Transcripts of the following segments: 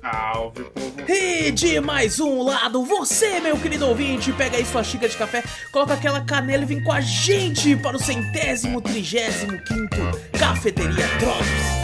Salve, povo. E de mais um lado, você, meu querido ouvinte, pega aí sua xícara de café, coloca aquela canela e vem com a gente para o centésimo, trigésimo quinto Cafeteria Drops.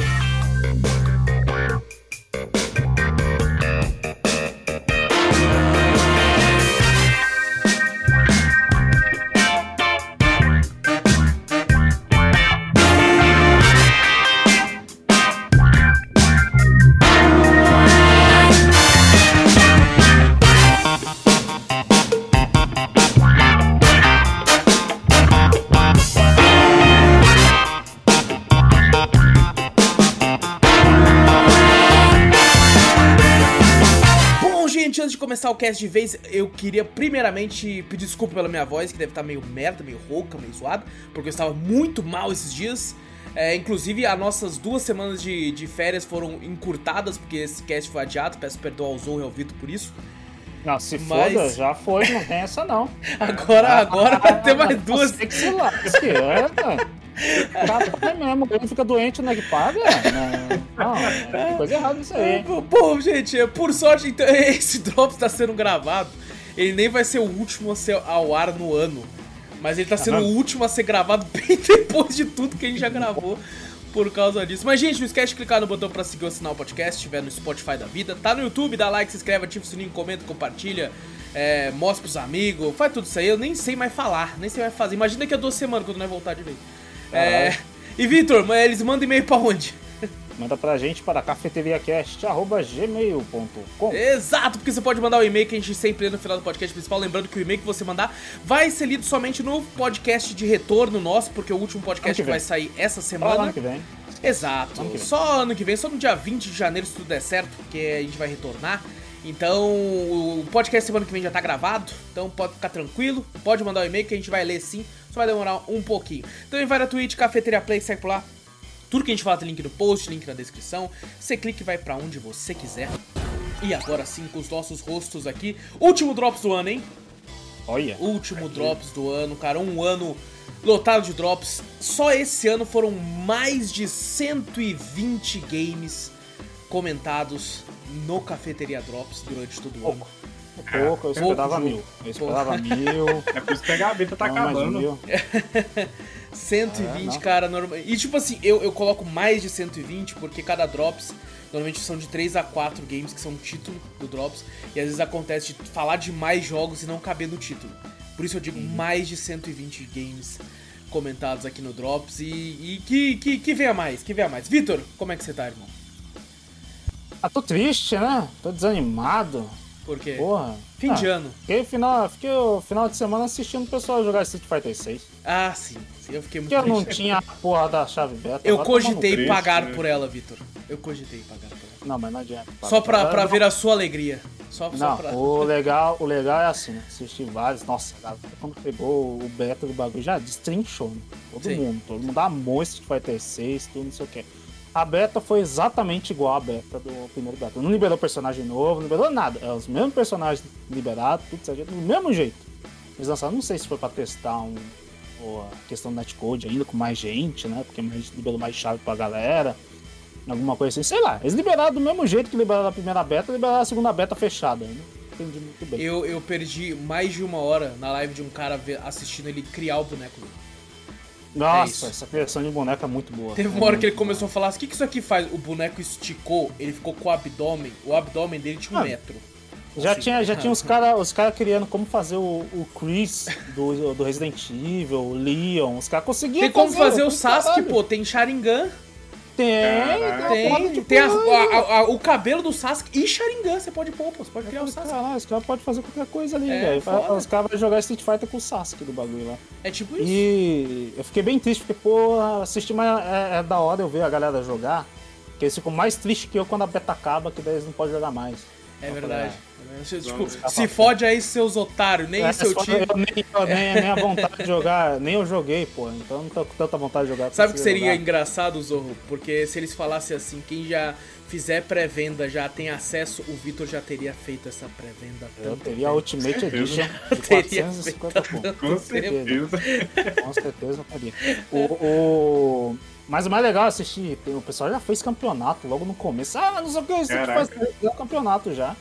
Começar o cast de vez, eu queria primeiramente pedir desculpa pela minha voz, que deve estar meio merda, meio rouca, meio zoada, porque eu estava muito mal esses dias. É, inclusive, as nossas duas semanas de, de férias foram encurtadas, porque esse cast foi adiado. Peço perdão ao Zorro e ao Vitor por isso. Não, se Mas... foda, já foi, não tem essa não. agora, agora vai ter mais duas. Tem que ser lá, que é, Cara, mesmo, ele fica doente, não é que paga? Não, não coisa errada isso aí. Bom, gente, por sorte, então, esse drop está sendo gravado. Ele nem vai ser o último a ser ao ar no ano. Mas ele tá sendo o último a ser gravado bem depois de tudo que a gente já gravou por causa disso. Mas, gente, não esquece de clicar no botão pra seguir o sinal podcast, estiver no Spotify da vida. Tá no YouTube, dá like, se inscreve, ativa o sininho, comenta, compartilha, é, mostra pros amigos, faz tudo isso aí. Eu nem sei mais falar, nem sei mais fazer. Imagina daqui a duas semanas quando nós voltar de vez. É, e Vitor, eles mandam e-mail pra onde? Manda pra gente para cafeteriacast.gmail.com Exato, porque você pode mandar o um e-mail que a gente sempre lê no final do podcast principal. Lembrando que o e-mail que você mandar vai ser lido somente no podcast de retorno nosso, porque o último podcast vai sair essa semana. Só ano que vem. Exato, ano que vem. só ano que vem, só no dia 20 de janeiro, se tudo der certo, porque a gente vai retornar. Então, o podcast semana que vem já tá gravado, então pode ficar tranquilo, pode mandar o um e-mail que a gente vai ler sim, só vai demorar um pouquinho. Então, vai na Twitch, Cafeteria Play, segue por lá, tudo que a gente fala tem link no post, link na descrição. Você clica e vai para onde você quiser. E agora sim, com os nossos rostos aqui. Último Drops do ano, hein? Olha. Último aqui. Drops do ano, cara. Um ano lotado de drops. Só esse ano foram mais de 120 games comentados no Cafeteria Drops durante todo o ano. Pouco, eu esperava mil. Eu esperava mil. É por isso que a gaveta tá acabando. 120, é, cara, normal. E tipo assim, eu, eu coloco mais de 120 porque cada Drops normalmente são de 3 a 4 games que são o título do Drops. E às vezes acontece de falar de mais jogos e não caber no título. Por isso eu digo uhum. mais de 120 games comentados aqui no Drops e, e que, que, que venha mais, que venha mais. Vitor, como é que você tá, irmão? Ah, tô triste, né? Tô desanimado. Por quê? Porra. Fim ah, de ano. Fiquei, final, fiquei o final de semana assistindo o pessoal jogar Street Fighter 6. Ah, sim. sim eu fiquei muito Porque eu não tinha a porra da chave beta. Eu cogitei pagar né? por ela, Vitor. Eu cogitei pagar por ela. Não, mas não adianta. Só pra, pra ver a sua alegria. Só, não, só pra... o, legal, o legal é assim, né? Assistir vários. Nossa, cara, quando pegou o beta do bagulho, já destrinchou, né? Todo sim. mundo. Todo mundo amou Street Fighter 6, tudo, não sei o que. A beta foi exatamente igual à beta do primeiro beta. Não liberou personagem novo, não liberou nada. É os mesmos personagens liberados, tudo certo, do mesmo jeito. Eles lançaram, não sei se foi pra testar um, a questão do netcode ainda com mais gente, né? Porque mais liberou mais chave pra galera. Alguma coisa assim, sei lá. Eles liberaram do mesmo jeito que liberaram a primeira beta, liberaram a segunda beta fechada. Né? Entendi muito bem. Eu, eu perdi mais de uma hora na live de um cara assistindo ele criar o boneco dele. Nossa, é essa criação de boneco é muito boa. Teve uma hora que ele começou a falar assim, o que, que isso aqui faz? O boneco esticou, ele ficou com o abdômen, o abdômen dele tinha um ah, metro. Já assim. tinha, já tinha os caras os cara criando como fazer o, o Chris do, do Resident Evil, o Leon, os caras conseguiam Tem como fazer, fazer o Sasuke, pô, tem Sharingan. Tem, tem, tem a, a, a, o cabelo do Sasuke e Sharingan, você pode pôr, pô, você pode criar o Sasuke. Caralho, os caras podem fazer qualquer coisa ali, é, velho. Os caras vão jogar Street Fighter com o Sasuke do bagulho lá. É tipo isso. E eu fiquei bem triste, porque, pô, assistir mais é, é, da hora eu ver a galera jogar, que eles ficam mais tristes que eu quando a beta acaba, que daí eles não podem jogar mais. É verdade. Tipo, se fode aí seus otários, nem é, seu time. Eu, nem, eu, nem, nem a vontade de jogar, nem eu joguei, pô. Então não tô com tanta vontade de jogar. Sabe o que seria jogar. engraçado, Zorro? Porque se eles falassem assim, quem já fizer pré-venda já tem acesso, o Vitor já teria feito essa pré-venda. Eu teria a Ultimate Edition de 450 pontos. Com certeza. Com certeza eu teria. O, o... Mas o mais legal é assistir, o pessoal já fez campeonato logo no começo. Ah, não sei o que, isso aqui faz campeonato já.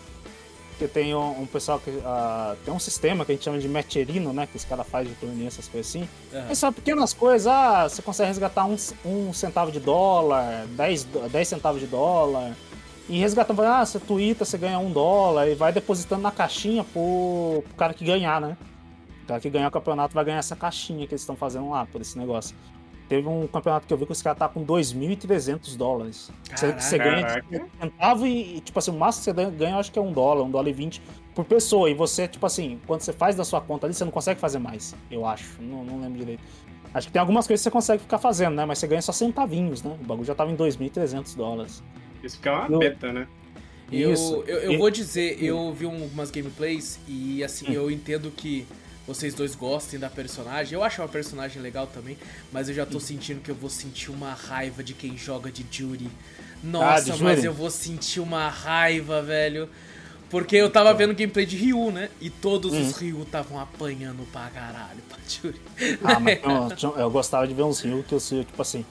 Porque tem um, um pessoal que. Uh, tem um sistema que a gente chama de meterino, né? Que os caras fazem de torneio, essas coisas assim. Uhum. Mas são pequenas coisas. Ah, você consegue resgatar um, um centavo de dólar, 10, 10 centavos de dólar. E resgatando, ah, você twitta, você ganha um dólar e vai depositando na caixinha pro, pro cara que ganhar, né? O cara que ganhar o campeonato vai ganhar essa caixinha que eles estão fazendo lá por esse negócio. Teve um campeonato que eu vi que os caras tá com 2.300 dólares. Caraca, você ganha centavo e, tipo assim, o máximo que você ganha, eu acho que é um dólar, um dólar e vinte por pessoa. E você, tipo assim, quando você faz da sua conta ali, você não consegue fazer mais, eu acho. Não, não lembro direito. Acho que tem algumas coisas que você consegue ficar fazendo, né? Mas você ganha só centavinhos, né? O bagulho já tava em 2.300 dólares. Isso que é uma eu... beta, né? Eu, eu, eu e... vou dizer, eu vi umas gameplays e assim, hum. eu entendo que vocês dois gostem da personagem. Eu acho uma personagem legal também, mas eu já tô sentindo que eu vou sentir uma raiva de quem joga de Judy. Nossa, ah, mas eu vou sentir uma raiva, velho. Porque eu tava vendo gameplay de Ryu, né? E todos hum. os Ryu estavam apanhando pra caralho pra Judy. Ah, mas eu, eu, gostava de ver uns Ryu que eu sei, tipo assim.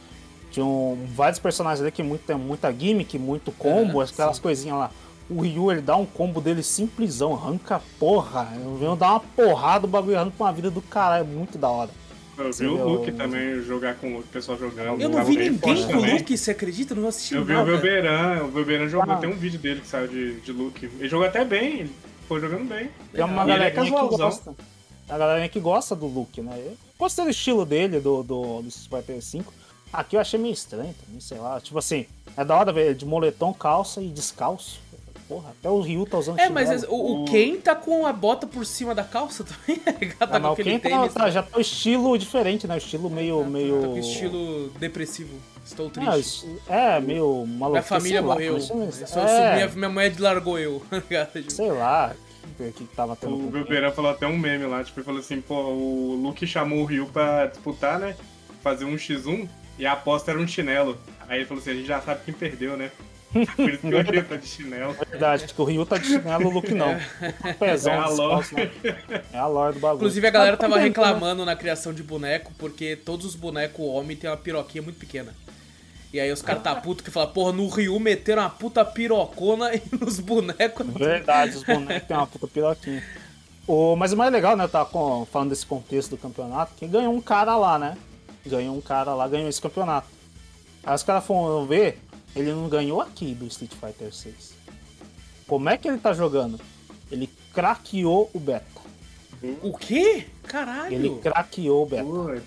Tinham vários personagens ali que muito, tem muita gimmick, muito combo, uhum, aquelas sim. coisinhas lá o Ryu ele dá um combo dele simplesão, arranca porra. Eu venho dar uma porrada, o bagulho arranca uma vida do caralho, é muito da hora. Eu vi o Luke também jogar com o pessoal jogando. Eu não vi ninguém com o Luke, você acredita? Eu não assisti Eu vi o Velberan, o Velberan jogou, ah. tem um vídeo dele que saiu de, de Luke. Ele jogou até bem, ele foi jogando bem. Tem uma galera é que gosta. A galera que gosta do Luke, né? Eu gostei do estilo dele, do, do, do Street Fighter 5. Aqui eu achei meio estranho também, sei lá. Tipo assim, é da hora ver de moletom, calça e descalço. Porra, até o Ryu tá usando É, mas o, o Ken tá com a bota por cima da calça também, tá ah, com aquele o Ken tá, tá, já tá o estilo diferente, né? O estilo meio. Tá, meio... Tá com estilo depressivo. Estou ah, triste. É, meio maluco. Minha família morreu. é... minha, minha mãe largou eu. sei lá. O que tava tendo. O Beberan falou até um meme lá, tipo, ele falou assim, pô, o Luke chamou o Ryu pra disputar, né? Fazer um X1 e a aposta era um chinelo. Aí ele falou assim, a gente já sabe quem perdeu, né? Por isso que o Ryu tá de chinelo. Verdade, porque o Ryu tá de chinelo, o Luke não. É. Pezão, é a lore. É a lore do bagulho. Inclusive a galera tava reclamando na criação de boneco, porque todos os bonecos homem tem uma piroquinha muito pequena. E aí os caras tá puto que falam, porra, no Ryu meteram uma puta pirocona e nos bonecos. Verdade, os bonecos tem uma puta piroquinha. O, mas o mais legal, né, tá com, falando desse contexto do campeonato, que ganhou um cara lá, né? Ganhou um cara lá, ganhou esse campeonato. Aí os caras foram ver, ele não ganhou aqui do Street Fighter 6. Como é que ele tá jogando? Ele craqueou o beta. O quê? Caralho! Ele craqueou o beta.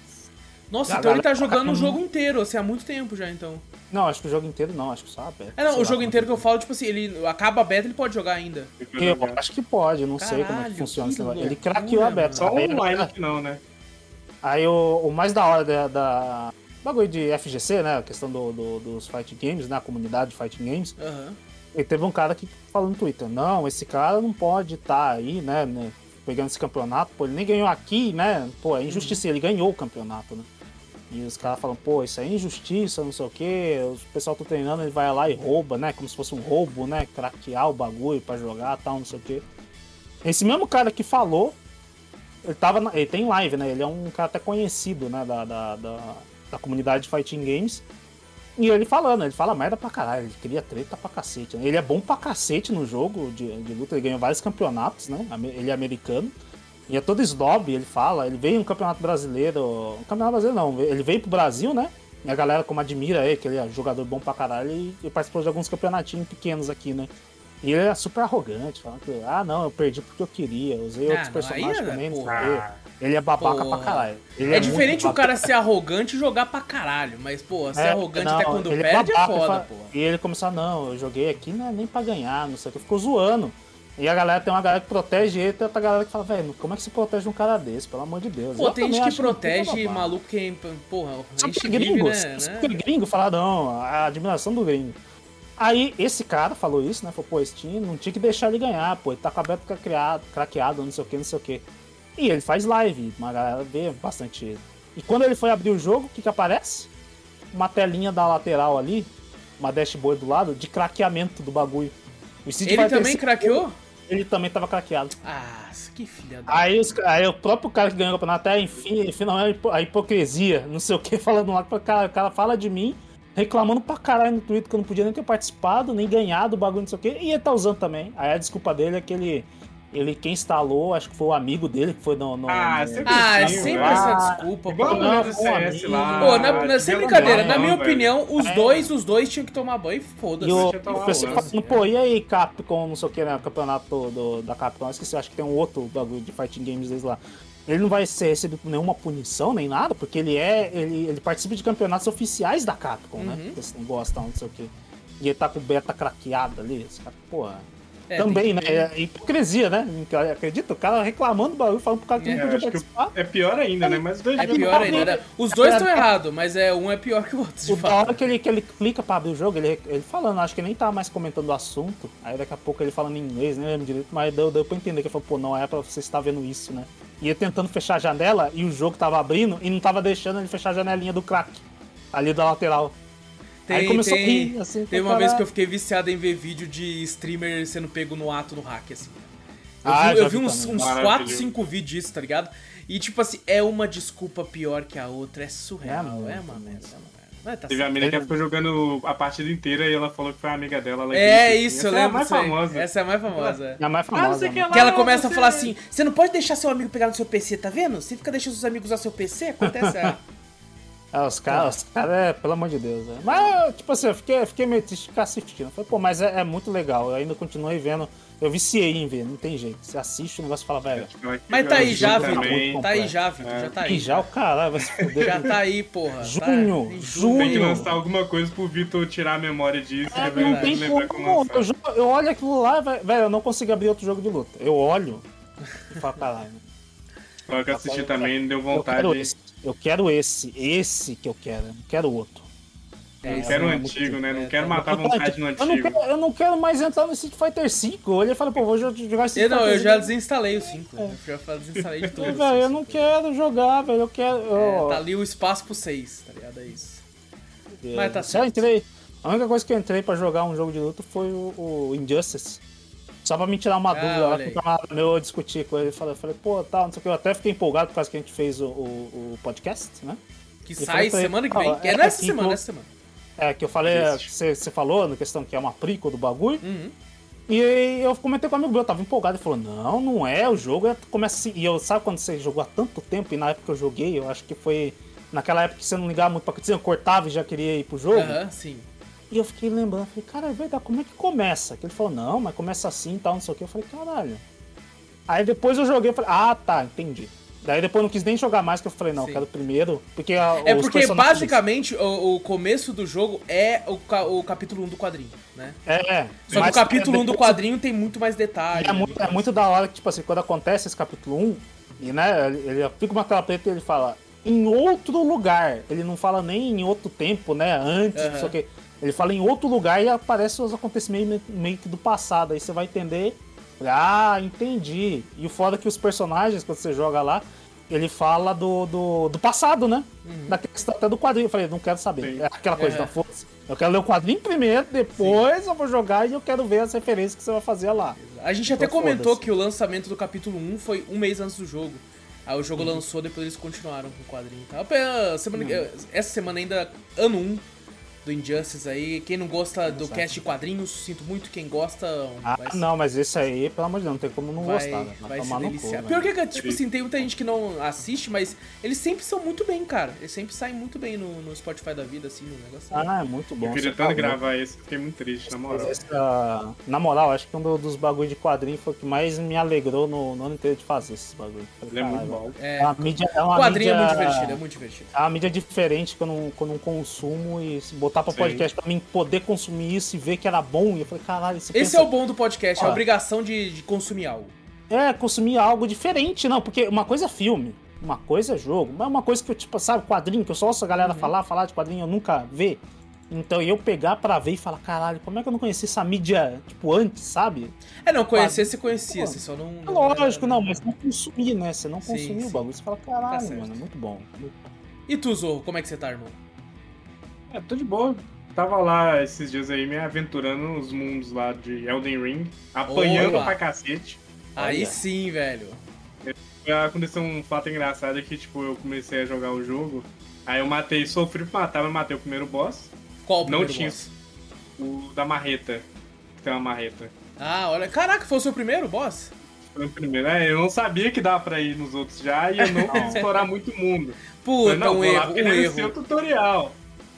Nossa, então ele tá jogando o jogo inteiro, assim, há muito tempo já, então. Não, acho que o jogo inteiro não, acho que só a beta. É, não, o jogo inteiro que eu falo, tipo assim, ele acaba a beta, ele pode jogar ainda. Eu acho que pode, não Caralho, sei como é que funciona. Que ele craqueou a beta. Só online que não, né? Aí o, o mais da hora da, da, bagulho de FGC, né? A questão do, do, dos fighting games, né? A comunidade de fighting games. Uhum. E teve um cara que falou no Twitter, não, esse cara não pode estar tá aí, né, né, Pegando esse campeonato, pô, ele nem ganhou aqui, né? Pô, é injustiça, uhum. ele ganhou o campeonato, né? E os caras falam, pô, isso é injustiça, não sei o que, o pessoal tá treinando, ele vai lá e rouba, né? Como se fosse um roubo, né? Craquear o bagulho pra jogar tal, não sei o que. Esse mesmo cara que falou, ele tava. Na, ele tem live, né? Ele é um cara até conhecido, né? Da, da, da, da comunidade de fighting games. E ele falando, ele fala merda pra caralho, ele cria treta pra cacete. Né? Ele é bom pra cacete no jogo de, de luta, ele ganhou vários campeonatos, né? Ele é americano. E é todo snob, ele fala, ele veio no campeonato brasileiro. Campeonato brasileiro não, ele veio pro Brasil, né? E a galera como admira ele, que ele é jogador bom pra caralho, e, e participou de alguns campeonatinhos pequenos aqui, né? E ele é super arrogante, falando que, ah, não, eu perdi porque eu queria, usei ah, outros personagens é, também, não sei Ele é babaca porra. pra caralho. Ele é, é diferente o cara ser arrogante e jogar pra caralho, mas, pô, ser é, arrogante não, até quando é perde é, foda, pô. E ele começou, não, eu joguei aqui não é nem pra ganhar, não sei o que, ficou zoando. E a galera tem uma galera que protege ele, tem outra galera que fala, velho, como é que se protege um cara desse, pelo amor de Deus? Pô, eu tem gente que protege maluco que, porra, a gente gringo, vive, né? né? gringo fala, não, a admiração do gringo. Aí esse cara falou isso, né? Falou, pô, esse time não tinha que deixar ele ganhar, pô, ele tá com a beta craqueado, não sei o que, não sei o que. E ele faz live, uma galera vê bastante ele. E quando ele foi abrir o jogo, o que que aparece? Uma telinha da lateral ali, uma dashboard do lado, de craqueamento do bagulho. O Street ele Fighter também craqueou? Ele também tava craqueado. Ah, que filha da... Aí, os, aí o próprio cara que ganhou o campeonato, até enfim, finalmente a hipocrisia, não sei o que, falando lá, o cara, o cara fala de mim, reclamando pra caralho no Twitter que eu não podia nem ter participado, nem ganhado o bagulho, não sei o que, e ele tá usando também. Aí a desculpa dele é que ele ele, quem instalou, acho que foi o amigo dele que foi no. no ah, no... sempre, ah, é sempre essa desculpa. Igual não, do CS lá. Pô, na, na, sem brincadeira, na minha opinião, os é. dois, os dois tinham que tomar banho e foda-se. E o, o pessoal falando, pô, e aí, Capcom, não sei o que, né? O campeonato do, da Capcom, esqueci, acho que tem um outro bagulho de fighting games deles lá. Ele não vai ser recebido por nenhuma punição nem nada, porque ele é. Ele, ele participa de campeonatos oficiais da Capcom, né? uhum. né? Eles não gostam, não sei o que. E ele tá com beta craqueada ali. Esse cara, porra. É, Também, né? É hipocrisia, né? Acredita? O cara reclamando do bagulho, falando pro cara que é, não podia participar. É pior ainda, né? Mas dois É pior ainda. Né? Os dois estão errados, mas é, um é pior que o outro. O da hora que ele, que ele clica pra abrir o jogo, ele, ele falando, acho que nem tá mais comentando o assunto. Aí daqui a pouco ele falando em inglês, nem lembro direito, mas deu, deu pra entender que ele falou, pô, não é pra você estar vendo isso, né? E ele tentando fechar a janela e o jogo tava abrindo e não tava deixando ele fechar a janelinha do crack ali da lateral. Tem, Aí começou tem, a rir, assim. Tem uma vez que eu fiquei viciado em ver vídeo de streamer sendo pego no ato no hack, assim. Eu ah, vi, eu vi uns, uns 4, 5 vídeos disso, tá ligado? E tipo assim, é uma desculpa pior que a outra, é surreal, é, uma, é uma merda. É tá Teve a menina que ficou jogando a partida inteira e ela falou que foi a amiga dela. Ela é isso, eu lembro. É a mais famosa. Essa é a mais famosa. É a mais famosa. Ah, que, que ela começa você... a falar assim: você não pode deixar seu amigo pegar no seu PC, tá vendo? Você fica deixando seus amigos usar seu PC, acontece. Ah, os caras, os caras, é, pelo amor de Deus. É. Mas, tipo assim, eu fiquei, fiquei meio triste de ficar assistindo. Falei, pô, mas é, é, muito legal. Eu ainda continuei vendo. Eu viciei em ver, não tem jeito. Você assiste o negócio e fala, velho. Mas tá aí já, Vitor. Tá aí já, Vitor. Já tá aí. Já o caralho vai se fuder. Já tá aí, porra. Junho, tá junho. Tem que lançar alguma coisa pro Vitor tirar a memória disso. É, não tem como. Eu, eu olho aquilo lá, velho, eu não consigo abrir outro jogo de luta. Eu olho e falo, caralho. Só que assistir também deu vontade. Eu eu quero esse, esse que eu quero, não quero outro. É, eu quero o antigo, né? Não é, quero matar a vontade no antigo. Eu não, quero, eu não quero mais entrar no Street Fighter V. Olha e fala, pô, vou jogar Street eu, Não, eu já desinstalei o 5. É. Eu já desinstalei de tudo. velho, eu não quero jogar, velho. Eu quero. É, tá ali o espaço pro 6, tá ligado? É isso. É, Mas tá certo. entrei. A única coisa que eu entrei pra jogar um jogo de luta foi o, o Injustice. Só pra me tirar uma ah, dúvida, lá que o camarada meu eu discuti com ele. Eu falei, falei, pô, tal, tá, não sei o que. Eu até fiquei empolgado por causa que a gente fez o, o, o podcast, né? Que e sai falei, semana que vem. Ah, é nessa semana, nessa semana. É, que eu falei, você falou na questão que é uma prequel do bagulho. Uhum. E eu comentei com o amigo meu, eu tava empolgado. Ele falou: Não, não é, o jogo é, começa assim. E eu, sabe quando você jogou há tanto tempo? E na época que eu joguei, eu acho que foi naquela época que você não ligava muito pra que eu cortava e já queria ir pro jogo. Aham, uhum, sim. E eu fiquei lembrando, falei, cara, é verdade, como é que começa? Que ele falou, não, mas começa assim e tal, não sei o que. Eu falei, caralho. Aí depois eu joguei e falei, ah, tá, entendi. Daí depois eu não quis nem jogar mais, que eu falei, não, Sim. quero primeiro. Porque a, É porque basicamente o, o, começo do jogo é o, o capítulo 1 do quadrinho, né? É. Só que o capítulo é, 1 do quadrinho tem muito mais detalhes. É muito, é muito da hora que, tipo assim, quando acontece esse capítulo 1, e né, ele, fica uma tela preta e ele fala, em outro lugar. Ele não fala nem em outro tempo, né? Antes, uhum. não sei o que. Ele fala em outro lugar e aparece os acontecimentos meio que do passado. Aí você vai entender. Ah, entendi. E o foda é que os personagens, quando você joga lá, ele fala do, do, do passado, né? Uhum. Da questão até do quadrinho. Eu falei, não quero saber. É aquela coisa é. da força. Eu quero ler o quadrinho primeiro, depois Sim. eu vou jogar e eu quero ver as referências que você vai fazer lá. A gente até então, comentou que o lançamento do capítulo 1 foi um mês antes do jogo. Aí o jogo uhum. lançou, depois eles continuaram com o quadrinho. Tá? Semana, uhum. Essa semana ainda, ano 1, do Injustice aí. Quem não gosta do cast de quadrinhos, sinto muito. Quem gosta. Ah, vai... não, mas esse aí, pelo amor de Deus, não tem como não vai, gostar. Né? Vai, vai se deliciar. Cu, Pior que, tipo assim, tem muita gente que não assiste, mas eles sempre são muito bem, cara. Eles sempre saem muito bem no, no Spotify da vida, assim, no negócio. Ah, é muito bom. Eu queria tanto gravar esse, fiquei muito triste, na moral. Essa, na moral, acho que um dos bagulhos de quadrinho foi o que mais me alegrou no, no ano inteiro de fazer esses bagulhos. Ele é muito bom. É, é uma mídia, é uma quadrinho mídia, é muito divertido, é muito divertido. É uma mídia diferente que eu não, que eu não consumo e botar pra Sim. podcast pra mim poder consumir isso e ver que era bom. E eu falei, caralho, Esse pensa... é o bom do podcast, é a obrigação de, de consumir algo. É, consumir algo diferente, não, porque uma coisa é filme, uma coisa é jogo, mas uma coisa que eu, tipo, sabe, quadrinho, que eu só ouço a galera uhum. falar, falar de quadrinho, eu nunca vê. Então eu pegar pra ver e falar, caralho, como é que eu não conheci essa mídia, tipo, antes, sabe? É, não, conhecer você conhecia, você só não. É lógico, não, mas não consumir, né? Você não sim. o bagulho. Você fala, Tá caralho, certo. mano, é muito bom. E tu, Zorro, como é que você tá, irmão? É, tô de boa. Tava lá esses dias aí me aventurando nos mundos lá de Elden Ring, apanhando Opa. pra cacete. Aí Olha. sim, velho. Aconteceu um fato engraçado que, tipo, eu comecei a jogar o jogo, aí eu matei, sofri pra matar, mas matei o primeiro boss, Qual o Não primeiro tinha. boss? o da marreta, que tem uma marreta. Ah, olha. Caraca, foi o seu primeiro boss? Foi o primeiro. É, eu não sabia que dava pra ir nos outros já e eu não quis explorar muito o mundo. Puta, não, um lá erro, porque um ser o erro. tutorial.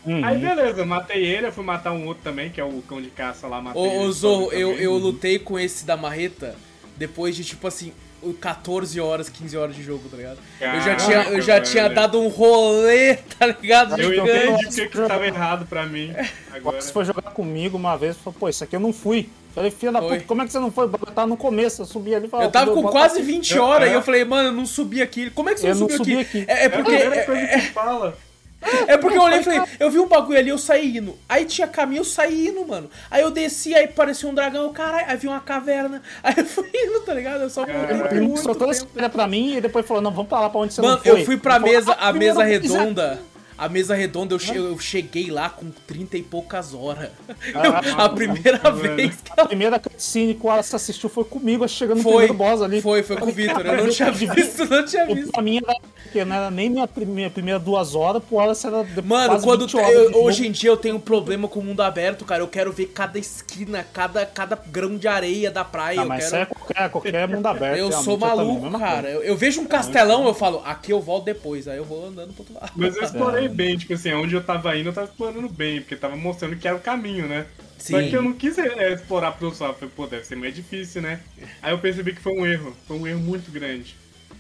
Uhum. Aí beleza, eu matei ele, eu fui matar um outro também, que é o cão de caça lá, matei Ô, ele ô Zorro, também. eu, eu lutei com esse da marreta depois de, tipo assim, o 14 horas, 15 horas de jogo, tá ligado? eu já Caraca, tinha, eu já velho. tinha dado um rolê, tá ligado? Eu Gigante. entendi porque que tava errado pra mim. Agora. Você foi jogar comigo uma vez e falou, pô, isso aqui eu não fui. Falei, filha da puta, como é que você não foi? Eu tava no começo, eu subi ali e falei, Eu tava "Ó, com quase aqui." 20 Eu- horas e é. eu falei, mano, eu não subi aqui. Como é que você Eu não não subiu subi aqui? aqui. É, é É a porque. primeira É, coisa que fala. É porque eu olhei e falei, eu vi um bagulho ali, eu saí indo. Aí tinha caminho, eu saí indo, mano. Aí eu desci, aí parecia um dragão, eu, caralho, aí vi uma caverna. Aí eu fui indo, tá ligado? Eu só voltei muito toda essa pra mim e depois falou, não, vamos pra lá pra onde você Mano, não foi. eu fui pra mesa, "Ah, a mesa vez, redonda. A mesa redonda, eu, che- eu cheguei lá com 30 e poucas horas. Ah, a primeira mano. vez que A primeira cutscene que o Alice assistiu foi comigo, chegando no foi. primeiro boss ali. Foi, foi com o Vitor. Eu não tinha visto, não tinha visto. pra mim era, porque não era nem minha primeira, primeira duas horas, pro Alice era depois Mano, quase quando 20 horas eu- hoje em dia eu tenho um problema com o mundo aberto, cara. Eu quero ver cada esquina, cada, cada grão de areia da praia. Ah, eu mas quero... é qualquer, qualquer mundo aberto. Eu sou também, maluco, mesma cara. coisa. Eu, eu vejo um castelão, eu falo, aqui eu volto depois. Aí eu vou andando pro outro lado. Mas eu explorei É. bem, tipo assim, onde eu tava indo, eu tava explorando bem, porque tava mostrando que era o caminho, né? Só Sim. que eu não quis é, explorar pro sol. Falei, pô, deve ser mais difícil, né? Aí eu percebi que foi um erro. Foi um erro muito grande.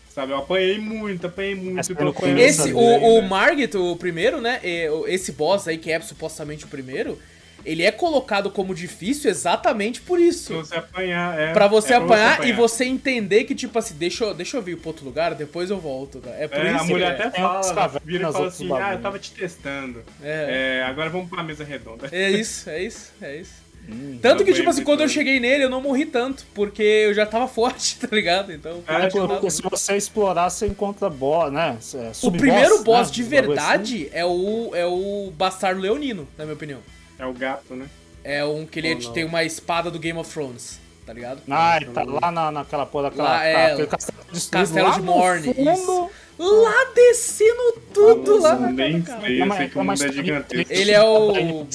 Sabe, eu apanhei muito, apanhei muito. Apanhando começo Esse, o, o né? Margit, o primeiro, né? Esse boss aí, que é supostamente o primeiro, ele é colocado como difícil exatamente por Pra isso. você apanhar, é. Pra você é apanhar e você entender que, tipo assim, deixa eu, deixa eu vir pra outro lugar, depois eu volto, tá? É por É, isso a mulher que até Tem outras fala, cavernas, vira e fala assim, ah, eu tava te testando. É. É, agora vamos pra mesa redonda. É isso, é isso, é isso. Hum. Tanto que, tipo assim, quando eu cheguei nele, eu não morri tanto, porque eu já tava forte, tá ligado? Então, É, tinha tipo, Porque se você explorar, você encontra boss, né? É, O primeiro boss né? de bagulho verdade é o é o Bastardo Leonino, na minha opinião. É o gato, né? É um que ele não. tem uma espada do Game of Thrones, tá ligado? Ah, ele tá lá na, naquela porra daquela. Lá, é, castelo destruído Castelo lá de no Morne, isso. Lá descendo tudo lá na nem cara. sei, eu uma- sei que o uma mundo é triste. Ele é o-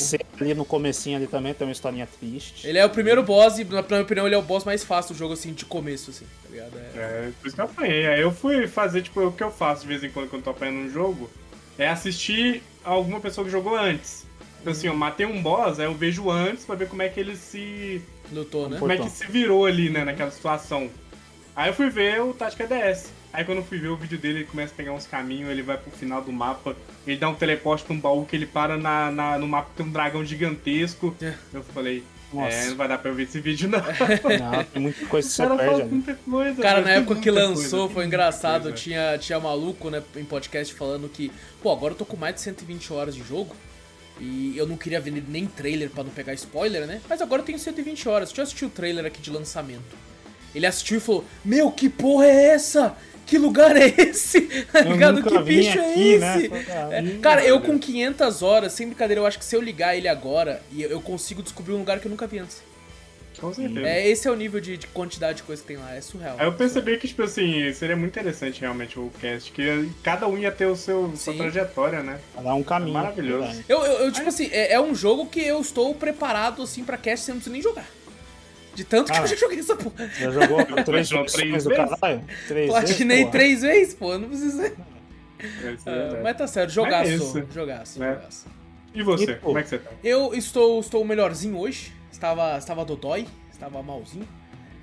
Ali no comecinho ali também tem uma historinha triste. Ele é o primeiro boss e, na minha opinião, ele é o boss mais fácil do jogo, assim, de começo, assim, tá ligado? É- É, por isso que eu apanhei. Aí eu fui fazer, tipo, o que eu faço de vez em quando quando eu tô apanhando um jogo, é assistir alguma pessoa que jogou antes. Então assim, eu matei um boss, aí eu vejo antes pra ver como é que ele se. Lutou, né? como é que se virou ali, né, naquela situação. Aí eu fui ver o Tática DS. Aí quando eu fui ver o vídeo dele, ele começa a pegar uns caminhos, ele vai pro final do mapa, ele dá um teleporte pra um baú que ele para na, na- no mapa que tem um dragão gigantesco. É. Eu falei, Nossa. é, não vai dar pra eu ver esse vídeo não. Não, tem muita coisa que você cara perde ali. muita coisa. Cara, na época que lançou, coisa, foi engraçado. coisa. Tinha, tinha maluco, né, em podcast falando que, pô, agora eu tô com mais de 120 horas de jogo. E eu não queria ver nem trailer pra não pegar spoiler, né? Mas agora eu tenho 120 horas. Deixa eu assistir o trailer aqui de lançamento. Ele assistiu e falou: Meu, que porra é essa? Que lugar é esse? Tá ligado? Que bicho é né? esse? Ah, É, Ih, cara, eu com 500 horas, sem brincadeira, eu acho que se eu ligar ele agora, e eu consigo descobrir um lugar que eu nunca vi antes. Com certeza. É, esse é o nível de, de quantidade de coisa que tem lá, é surreal. Aí eu percebi que, tipo assim, seria muito interessante realmente o cast, que cada um ia ter o seu, sua trajetória, né? Dá um caminho. Maravilhoso. Eu, eu, eu, tipo assim, é, é um jogo que eu estou preparado, assim, pra cast sem nem jogar. De tanto que Ah. eu já joguei essa porra. Já jogou três três do vezes? caralho? Três Platinei vezes, três vezes, pô, não precisa. É Ah, verdade. mas tá certo, jogaço, É isso. jogaço, Né? jogaço. E você? E, pô? Como é que você tá? Eu estou, estou melhorzinho hoje. Estava, estava dodói, estava malzinho.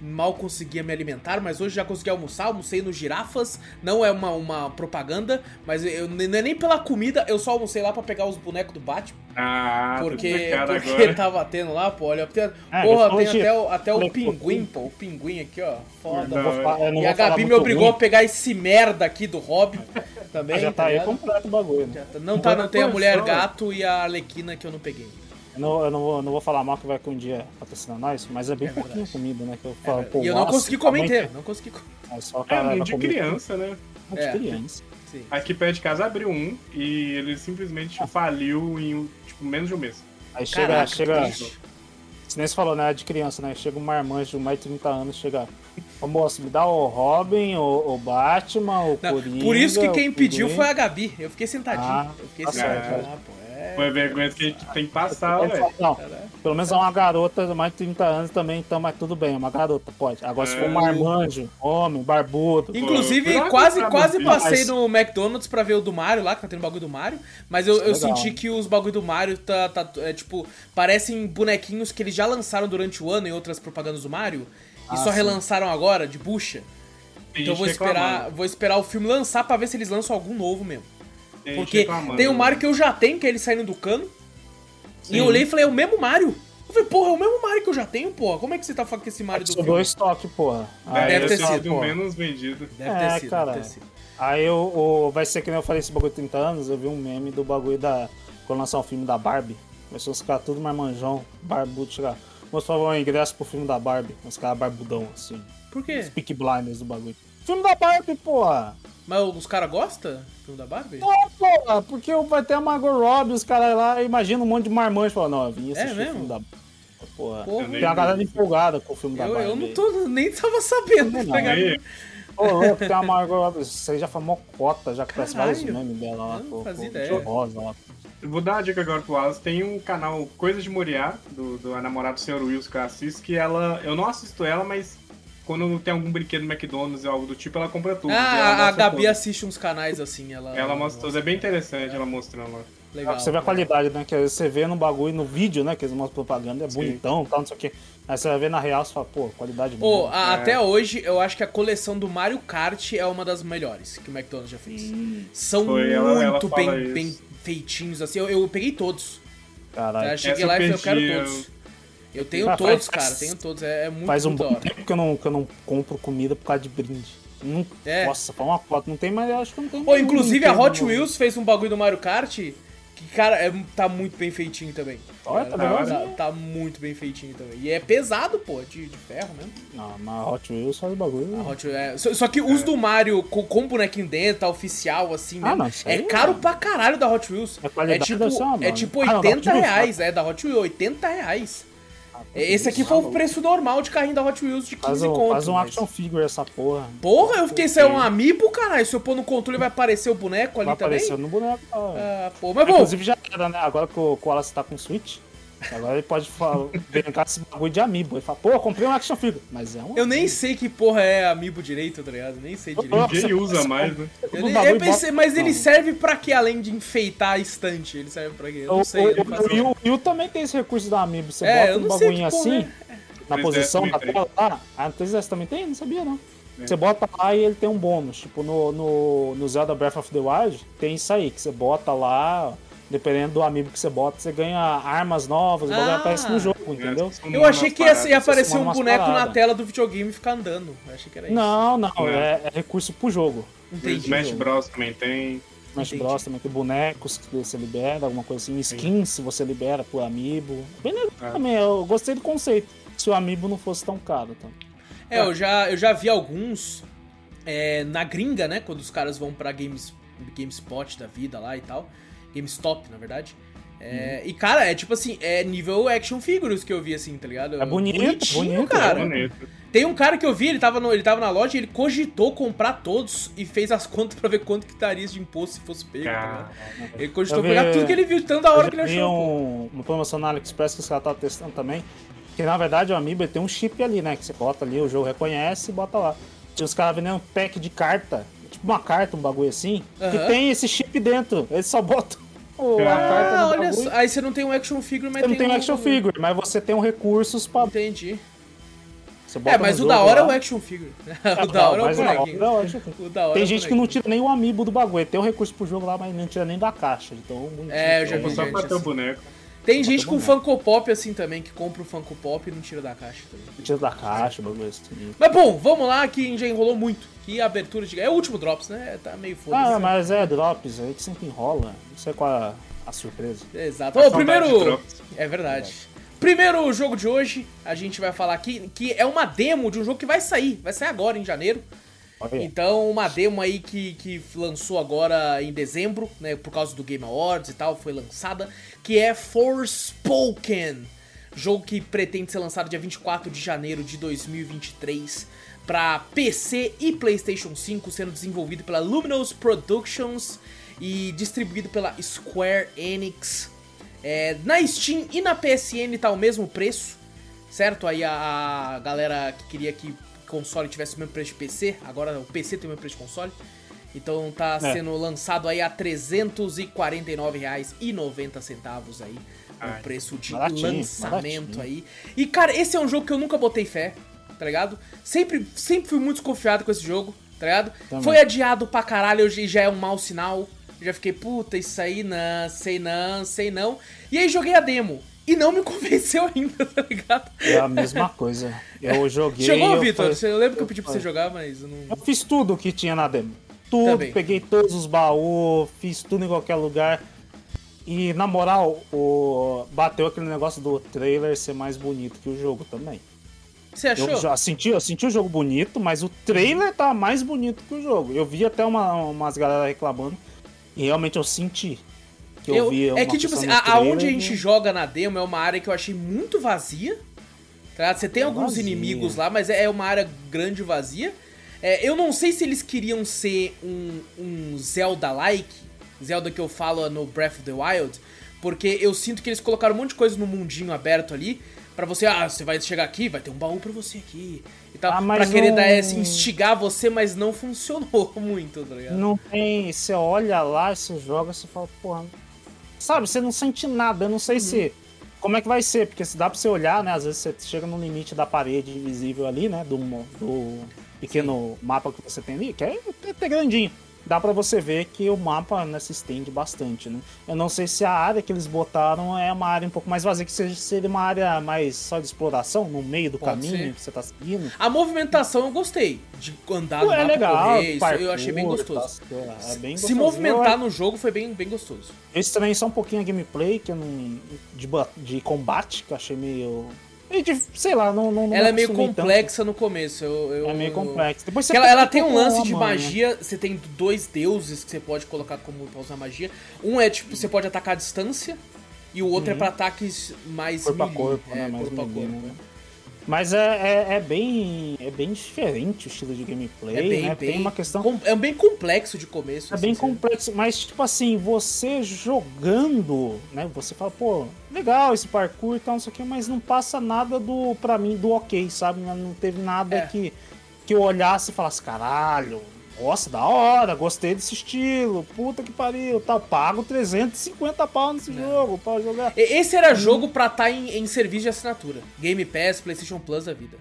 mal conseguia me alimentar, mas hoje já consegui almoçar, almocei no Girafas, não é uma, uma propaganda, mas eu, não é nem pela comida, eu só almocei lá pra pegar os bonecos do Batman. Ah, tá Porque, porque agora. tava tendo lá, pô, olha, tem, É, porra, tem de- até, o, até o pinguim, pô, o pinguim aqui, ó, foda. Não, E a Gabi me obrigou ruim, a pegar esse merda aqui do Robin também. mas já tá aí ligado? completo o bagulho. né? Tá- Não tá, não tem a mulher gato e a Arlequina que eu não peguei. Eu não, eu não vou, não vou falar mal que vai que um dia patrocinar nós, mas é bem É pouquinho comida, né? Que eu falo, pô, e eu não nossa, consegui comer inteiro, não consegui comer. É só É cara, muito de criança, né? tudo de É. criança. Sim. Aqui perto de casa abriu um e ele simplesmente faliu em tipo, menos de um mês. Aí chega, Caraca, chega, se nem você falou, né, de criança, né? Chega um marmanjo de mais de 30 anos, chega, ô moço, me dá o Robin, o, o Batman, o Não, Coringa... por isso que quem pediu foi a Gabi. Eu fiquei sentadinho. Ah, eu fiquei tá sentadinho lá, pô. É. Foi a vergonha que a gente tem que passar, velho. Não, pelo menos é uma garota de mais de 30 anos também, então, mas tudo bem, é uma garota, pode. Agora se for um É. marmanjo, homem, barbudo... Inclusive, Pô, quase, quase passei Mas- no McDonald's pra ver o do Mario lá, que tá tendo bagulho do Mario. Mas eu, é eu senti que os bagulho do Mario tá, tá é, tipo, parecem bonequinhos que eles já lançaram durante o ano em outras propagandas do Mario. E Ah, só sim. relançaram agora, de bucha. Então eu vou esperar, reclamando. vou esperar o filme lançar pra ver se eles lançam algum novo mesmo. Tem Porque reclamando. tem o Mario que eu já tenho, que é ele saindo do cano. Sim. E eu olhei e falei, é o mesmo Mario. Eu falei, porra, é o mesmo Mario que eu já tenho, porra. Como é que você tá falando que esse Mario do Sobrou filme? estoque, porra. É, Deve ter é sido, do porra. menos vendido. Deve É, ter sido, cara. deve ter sido. Aí o, o- vai ser que nem eu falei esse bagulho de 30 anos, eu vi um meme do bagulho da. Quando lançar o filme da Barbie. Começou os caras tudo marmanjão, barbudo, chegar. Falar um ingresso pro filme da Barbie. Os caras barbudão, assim. Por quê? Peak blinders do bagulho. Filme da Barbie, porra! Mas os caras gostam do filme da Barbie? Não, porra, porque vai ter a Margot Robbie, os caras lá, imagina um monte de marmanjo falando, não, eu vim assistir É o mesmo? filme da Barbie. Porra. Porra. Tem uma galera empolgada com o filme da Eu, Barbie. eu não tô, nem tava sabendo. Não, tá ligado? Aí, Ô, louco, tem uma Margot Robbie, isso aí já foi mó cota, já aparece vários Caralho. memes dela lá, não pô, fazia pô, ideia. de rosa lá. vou dar uma dica agora pro Wallace. Tem um canal Coisas de Moriá, do, do a namorada do Sr. Wills que eu assisto, que ela. Eu não assisto ela, mas quando tem algum brinquedo no McDonald's ou algo do tipo, ela compra tudo. Ela Ah, a Gabi tudo. assiste uns canais assim, ela. Ela mostra tudo. É bem interessante ela mostrando lá. Legal. Você ver a qualidade, né? Que às vezes você vê no bagulho, no vídeo, né? Que eles mostram propaganda, é Sim. bonitão tal, não sei o quê. Aí você vai ver na real, você fala, pô, qualidade boa. a- É. até hoje, eu acho que a coleção do Mario Kart é uma das melhores que o McDonald's já fez. São Foi, ela- ela muito fala bem, bem feitinhos, assim. Eu, eu peguei todos. Caralho. Eu cheguei lá e falei, eu quero todos. Eu tenho Ah, todos, faz- cara, tenho todos. É, é muito, Faz um bom tempo que eu, não, que eu não compro comida por causa de brinde. Não, É. Nossa, foi uma foto. Não tem mais, eu acho que não tem Pô, inclusive a Hot Wheels fez um bagulho do Mario Kart que, cara, é, tá muito bem feitinho também. Olha, tá tá, legalzinho. tá muito bem feitinho também. E é pesado, pô, de, de ferro mesmo. Não, mas a Hot Wheels faz bagulho. A Hot Wheels, é. Só, só que os do Mario com, com bonequinho dentro, tá oficial, assim Ah, mesmo, não, isso é caro é- pra caralho da Hot Wheels. É tipo, é tipo Ah, não, da 80 Hot Wheels, reais, é da Hot Wheels, 80 reais. É, Esse aqui foi o preço normal de carrinho da Hot Wheels de 15 Faz um, conto. faz um mas- action figure essa porra. Porra, eu fiquei, isso é um amiibo, caralho. Se eu pôr no controle vai aparecer o boneco ali Vai também? aparecer no boneco. ó. Ah, pô, mas bom, Inclusive já era, né? Agora que o, que o Wallace tá com Switch, agora ele pode falar, brincar com esse bagulho de amiibo. Ele fala, pô, eu comprei um action figure. Mas é um. eu nem sei que porra é amiibo direito, tá ligado? Nem sei direito. Ninguém usa mais, né? Eu, nem- bagulho eu pensei, mas ele serve pra quê? Além de enfeitar a estante, ele serve pra quê? Eu O, não sei. o, eu não faço o, ideia. o Wii U também tem esse recurso da Amiibo. Você É, bota um porra assim, na 3DS posição tem. tela lá. Ah, no 3DS também tem? Não sabia, não. É. Você bota lá e ele tem um bônus. Tipo, no, no, no Zelda Breath of the Wild, tem isso aí, que você bota lá, dependendo do amiibo que você bota, você ganha armas novas, o bagulho Ah. aparece no jogo, entendeu? São Eu achei que ia, ia aparecer um boneco na tela do videogame e ficar andando. Eu achei que era isso. Não, não, Não. é, é recurso pro jogo. O Entendi. Smash Bros também tem. Smash Entendi. Bros também tem bonecos que você libera, alguma coisa assim, skins você libera pro amiibo. Bem legal É. também, eu gostei do conceito. Se o amiibo não fosse tão caro, então. É, eu já, eu já vi alguns é, na gringa, né? Quando os caras vão pra Games, GameSpot da vida lá e tal. GameStop, na verdade. É, E, cara, é tipo assim, é nível action figures que eu vi, assim, tá ligado? É bonito, Bonitinho, bonito, cara. é Bonito. Tem um cara que eu vi, ele tava, no, ele tava na loja e ele cogitou comprar todos e fez as contas pra ver quanto que daria de imposto se fosse pego, tá ligado? Ele cogitou vi- pegar tudo que ele viu, de tanta hora que ele achou. pô. um, uma promoção na AliExpress que os caras estavam testando também. Que na verdade o Amiibo tem um chip ali, né? Que você bota ali, o jogo reconhece e bota lá. Tinha os caras vendendo um pack de carta, tipo uma carta, um bagulho assim, que Aham. tem esse chip dentro. Eles só botam o- a carta Ah, no olha bagulho. só. Aí você não tem um action figure, mas Você não tem um um- action figure, mas você tem um recursos pra. Entendi. é, mas o da hora lá. é o action figure. o da hora é o bonequinho. O da hora Tem gente que não tira nem o amiibo do bagulho. Tem o recurso pro jogo lá, mas não tira nem da caixa. Então, é, eu já vi só pra ter o boneco. Tem gente com Funko Pop assim também, que compra o Funko Pop e não tira da caixa também. Tira da caixa, bagulho assim. Mas bom, vamos lá, que já enrolou muito. Que abertura de. É o último Drops, né? Tá meio foda. Ah, mas é Drops, aí que sempre enrola. Não sei qual a, a surpresa. Exato. O primeiro. É verdade. Primeiro jogo de hoje, a gente vai falar aqui que é uma demo de um jogo que vai sair. Vai sair agora, em janeiro. Então, uma demo aí que, que lançou agora em dezembro, né? Por causa do Game Awards e tal, foi lançada. Que é Forspoken. Jogo que pretende ser lançado dia 24 de janeiro de 2023 para PC e PlayStation 5, sendo desenvolvido pela Luminous Productions e distribuído pela Square Enix. É, na Steam e na PSN tá o mesmo preço, certo? Aí a, a galera que queria que console tivesse o mesmo preço de PC, agora o PC tem o mesmo preço de console. Então tá é. sendo lançado aí a R$ 349,90 aí. o preço de lançamento aí. E cara, esse é um jogo que eu nunca botei fé, tá ligado? Sempre, sempre fui muito desconfiado com esse jogo, tá ligado? Também. Foi adiado pra caralho e já é um mau sinal já fiquei, puta, isso aí não, sei não, sei não. E aí joguei a demo. E não me convenceu ainda, tá ligado? É a mesma coisa. Eu joguei. Chegou, Vitor? Eu lembro que eu pedi pra você jogar, mas eu não. Eu fiz tudo que tinha na demo. Tudo, Também. peguei todos os baús, fiz tudo em qualquer lugar. E na moral, o... bateu aquele negócio do trailer ser mais bonito que o jogo também. Você achou? Eu senti, eu senti o jogo bonito, mas o trailer tá mais bonito que o jogo. Eu vi até uma, umas galera reclamando e realmente eu senti. Que eu, eu vi é que, tipo assim, aonde a gente joga na demo é uma área que eu achei muito vazia. Tá? Você tem é alguns vazia. inimigos lá, mas é uma área grande e vazia. É, eu não sei se eles queriam ser um, um Zelda-like. Zelda que eu falo no Breath of the Wild. Porque eu sinto que eles colocaram um monte de coisa no mundinho aberto ali para você, ah, você vai chegar aqui, vai ter um baú para você aqui. E tal, ah, pra querer dar, assim, instigar você, mas não funcionou muito, tá ligado? Não tem. Você olha lá, você joga, você fala, porra. Sabe, você não sente nada. Eu não sei uhum. se. Como é que vai ser? Porque se dá pra você olhar, né? Às vezes você chega no limite da parede invisível ali, né? Do, do pequeno Sim. mapa que você tem ali, que é até grandinho dá para você ver que o mapa né, se estende bastante, né? Eu não sei se a área que eles botaram é uma área um pouco mais vazia, que seja, seria uma área mais só de exploração, no meio do Pode caminho ser. que você tá seguindo. A movimentação eu gostei, de andar no é mapa, legal, correr, parkour, eu achei bem gostoso. Tá, é bem gostoso. Se movimentar no jogo foi bem, bem gostoso. Eu estranhei só um pouquinho a gameplay, que não, de, de combate, que eu achei meio sei lá, não. não ela é meio complexa tanto. no começo. Eu, eu, é meio complexa. Depois você ela, ela tem um lance de magia. Você tem dois deuses que você pode colocar como pra usar magia. Um é tipo, você pode atacar à distância. E o outro é uhum. é pra ataques mais corpo melee. A corpo, né? é, mais corpo a corpo. Né? Mas é, é, é, bem, é bem diferente o estilo de gameplay, é bem, né? Bem, Tem uma questão... É bem complexo de começo. É assim, bem complexo, mas tipo assim, você jogando, né? Você fala, pô, legal esse parkour e tal, não sei o que, mas não passa nada do, pra mim, do ok, sabe? Não teve nada é. que, que eu olhasse e falasse, caralho, nossa, da hora, gostei desse estilo, puta que pariu, tá, pago 350 pau nesse Não. jogo pra jogar. Esse era jogo pra estar tá em, em serviço de assinatura. Game Pass, PlayStation Plus da vida.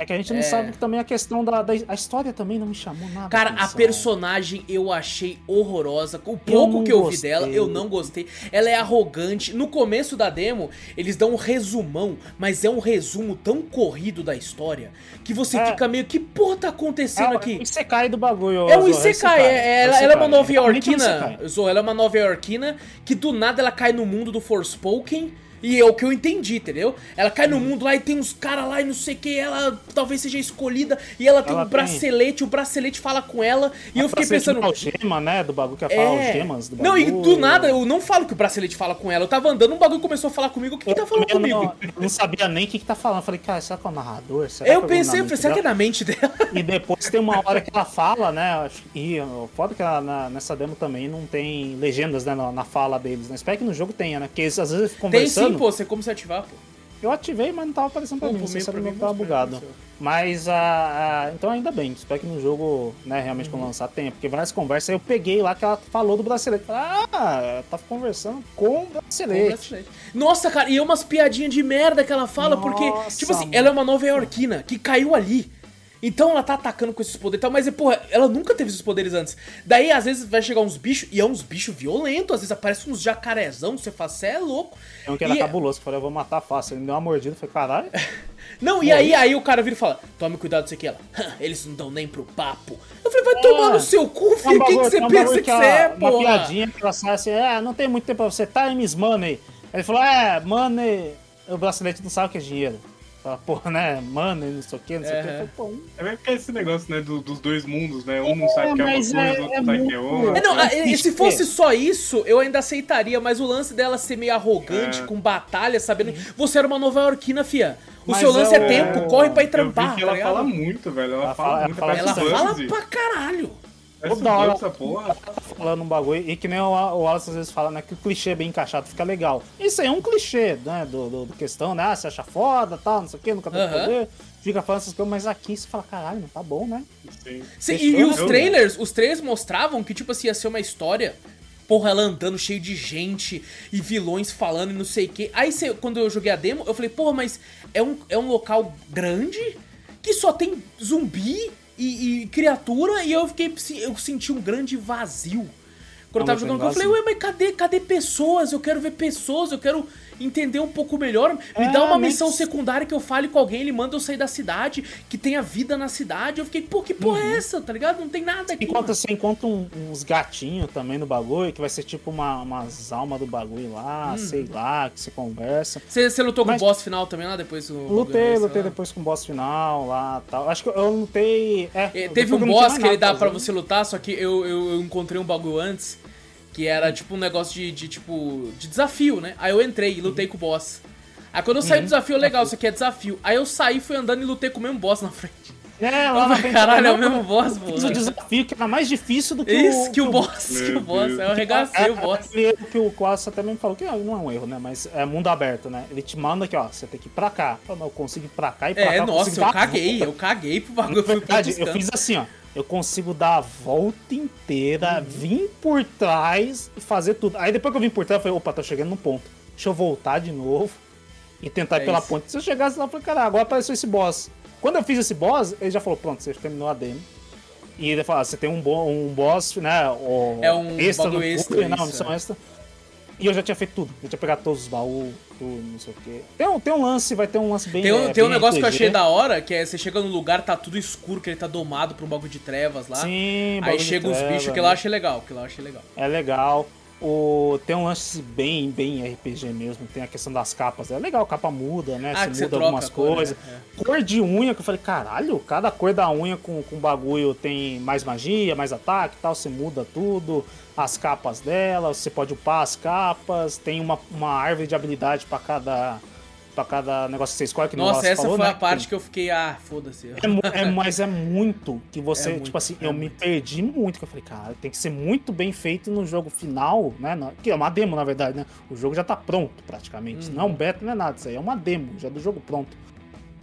É que a gente não é... sabe que também a questão da, da, A história também não me chamou nada. Cara, a personagem eu achei horrorosa. O pouco eu que eu vi dela, eu não gostei. Ela é arrogante. No começo da demo, eles dão um resumão, mas é um resumo tão corrido da história que você é... fica meio. Que porra tá acontecendo é, aqui? É um Isekai do bagulho. É um Isekai. É, ela, ela, é uma Nova Yorkina. Ela é uma Nova Yorkina que do nada ela cai no mundo do Forspoken e é o que eu entendi, entendeu? Ela cai no hum. mundo lá e tem uns caras lá e não sei o que, ela talvez seja escolhida e ela tem ela um tem... bracelete, o bracelete fala com ela e eu fiquei pensando. Algema, né? Do bagulho que é... algemas do bagulho. Não, e do nada eu não falo que o bracelete fala com ela. Eu tava andando, um bagulho começou a falar comigo. O que, que tá falando comigo? Não, eu não sabia nem o que, que tá falando. Eu falei, cara, será que é o narrador? Será eu pensei, eu falei, será que é na mente dela? E depois tem uma hora que ela fala, né? E foda que ela, na, nessa demo também não tem legendas né, na, na fala deles, né? Espero que no jogo tenha, né? Porque às vezes conversando. Tem sim, pô, você como se ativar, pô. Eu ativei, mas não tava aparecendo pra mim. Não o meu mim que tava bugado. Mas a, a- Então ainda bem. Espero que no jogo, né, realmente Uhum. quando lançar tenha. Porque várias conversas eu peguei lá que ela falou do bracelete. Falei, ah, tá conversando com o bracelete. Nossa, cara, e é umas piadinhas de merda que ela fala, porque, Nossa, tipo assim, mano. ela é uma nova iorquina que caiu ali. Então ela tá atacando com esses poderes e tal, mas, porra, ela nunca teve esses poderes antes. Daí, às vezes, vai chegar uns bichos, e é uns bichos violentos, às vezes aparece uns jacarezão, você fala, cê é louco. Tem um que era E- cabuloso, que eu falei, eu vou matar fácil. Ele me deu uma mordida, falei, caralho. Não, e aí, aí o cara vira e fala, tome cuidado com isso aqui, ela, "Hã, eles não dão nem pro papo. Eu falei, vai tomar no seu cu, É um filho, quem que bagulho- você é um pensa bagulho que ela- você é, Uma piadinha que ela sai assim, é, não tem muito tempo pra você, time is money. Ele falou, é, money, o bracelete não sabe o que é dinheiro. Fala, porra, né, money, não sei o que, não sei o que. Eu falei, pô, É mesmo que é esse negócio, né, do- dos dois mundos, né? Um não sabe que é uma coisa, é- o outro é sabe que é outra. É, não, É. se fosse só isso, eu ainda aceitaria, mas o lance dela ser meio arrogante, É. com batalha, sabendo. Você era uma nova iorquina, fia. O Mas seu lance é, é tempo, corre pra ir Eu trampar. vi que tá ela ligado? fala muito, velho. Ela, Ela fala, fala- muito, ela Ela fala Buzz. pra caralho. Toda hora. Essa porra. falando um bagulho, e que nem o, Wallace às vezes fala, né, que o clichê bem encaixado fica legal. Isso aí é um clichê, né, do, do, do questão, né, ah, você acha foda, tal, não sei o que, nunca tem Aham. poder, fica falando essas coisas, mas aqui você fala, caralho, não tá bom, né? Sim. Sim, e, e os né? trailers, os trailers mostravam que, tipo assim, ia ser uma história. Porra, ela andando cheio de gente e vilões falando e não sei o que. Aí cê- quando eu joguei a demo, eu falei, porra, mas é um, é um local grande que só tem zumbi e, e criatura e eu fiquei. Eu senti um grande vazio. Quando eu Não, tava jogando, eu falei, ué, mas cadê, cadê pessoas? Eu quero ver pessoas, eu quero entender um pouco melhor. Me É, dá uma mas- missão secundária que eu fale com alguém, ele manda eu sair da cidade, que tenha vida na cidade. Eu fiquei, pô, que porra é essa, tá ligado? Não tem nada aqui. Enquanto mano. você encontra um- uns gatinhos também no bagulho, que vai ser tipo uma, umas almas do bagulho lá, sei lá, que você conversa. Você, você lutou Mas- com o boss final também lá depois? do- Lutei, lutei lá? depois com o boss final lá tal. Acho que eu lutei. É, É, teve um boss que ele dá pra fazer. você lutar, só que eu, eu, eu encontrei um bagulho antes, que era tipo um negócio de, de, tipo, de desafio, né? Aí eu entrei e lutei com o boss. Aí quando eu saí do desafio, legal, isso aqui é desafio. Aí eu saí, fui andando e lutei com o mesmo boss na frente. É, lá na frente. Caralho, é o mesmo boss, eu Fiz o pô. desafio que era mais difícil do que Isso, o. que o boss, que o boss. Deus. Eu arregacei o É, boss. aquele erro que o Quas até mesmo falou que ah, não é um erro, né? Mas é mundo aberto, né? Ele te manda aqui, ó, você tem que ir pra cá. Eu, não, eu consigo ir pra cá e pra cá. É, eu nossa, eu a caguei, eu caguei pro bagulho. Na Eu verdade, eu fiz assim, ó. Eu consigo dar a volta inteira, Uhum. vir por trás e fazer tudo. Aí depois que eu vim por trás, eu falei, opa, tô chegando no ponto. Deixa eu voltar de novo e tentar ir É pela isso. ponte. Se eu chegasse lá, eu falei, cara, agora apareceu esse boss. Quando eu fiz esse boss, ele já falou, pronto, você terminou a demo. E ele falou, ah, você tem um, bo um boss, né? O É um extra no extra, Não, isso, missão é. extra. E eu já tinha feito tudo. Eu tinha pegado todos os baús, tudo, não sei o quê. Tem um, tem um lance, vai ter um lance bem. Tem um, é, tem um negócio que eu RPG. achei da hora, que é você chega num lugar, tá tudo escuro, que ele tá domado por um bagulho de trevas lá. Sim, Aí chega os treva, bichos, que né? lá eu achei legal, que lá eu achei legal. É legal. O, tem um lance bem, bem RPG mesmo. Tem a questão das capas. É legal, capa muda, né? Ah, Você você muda troca algumas cor, coisas. né? Cor de unha, que eu falei, caralho, cada cor da unha com, com bagulho tem mais magia, mais ataque e tal. Você muda tudo. As capas dela, você pode upar as capas. Tem uma, uma árvore de habilidade pra cada. para cada negócio que você escolhe. Que Nossa, essa falou, foi né? a parte que eu fiquei, ah, foda-se. É, é, mas é muito que você, É muito, tipo assim, é eu me muito. perdi muito, que eu falei, cara, tem que ser muito bem feito no jogo final, né? Que é uma demo, na verdade, né? O jogo já tá pronto, praticamente. Uhum. Não é um beta, não é nada, isso aí é uma demo, já do jogo pronto.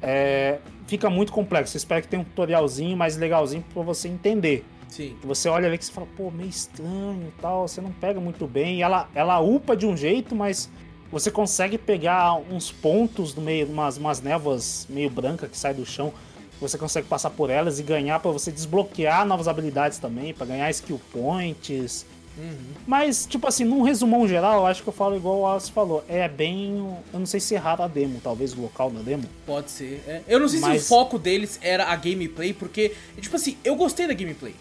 É, fica muito complexo. Você espera que tenha um tutorialzinho mais legalzinho pra você entender. Sim. Que você olha ali que você fala, pô, meio estranho e tal, você não pega muito bem. Ela, ela upa de um jeito, mas você consegue pegar uns pontos no meio, umas, umas névoas meio brancas que saem do chão. Você consegue passar por elas e ganhar pra você desbloquear novas habilidades também, pra ganhar skill points. Uhum. Mas, tipo assim, num resumão geral, eu acho que eu falo igual o Alice falou. É bem. Eu não sei se erraram a demo, talvez o local da demo. Pode ser. é. Eu não sei se Mas- o foco deles era a gameplay, porque, tipo assim, eu gostei da gameplay.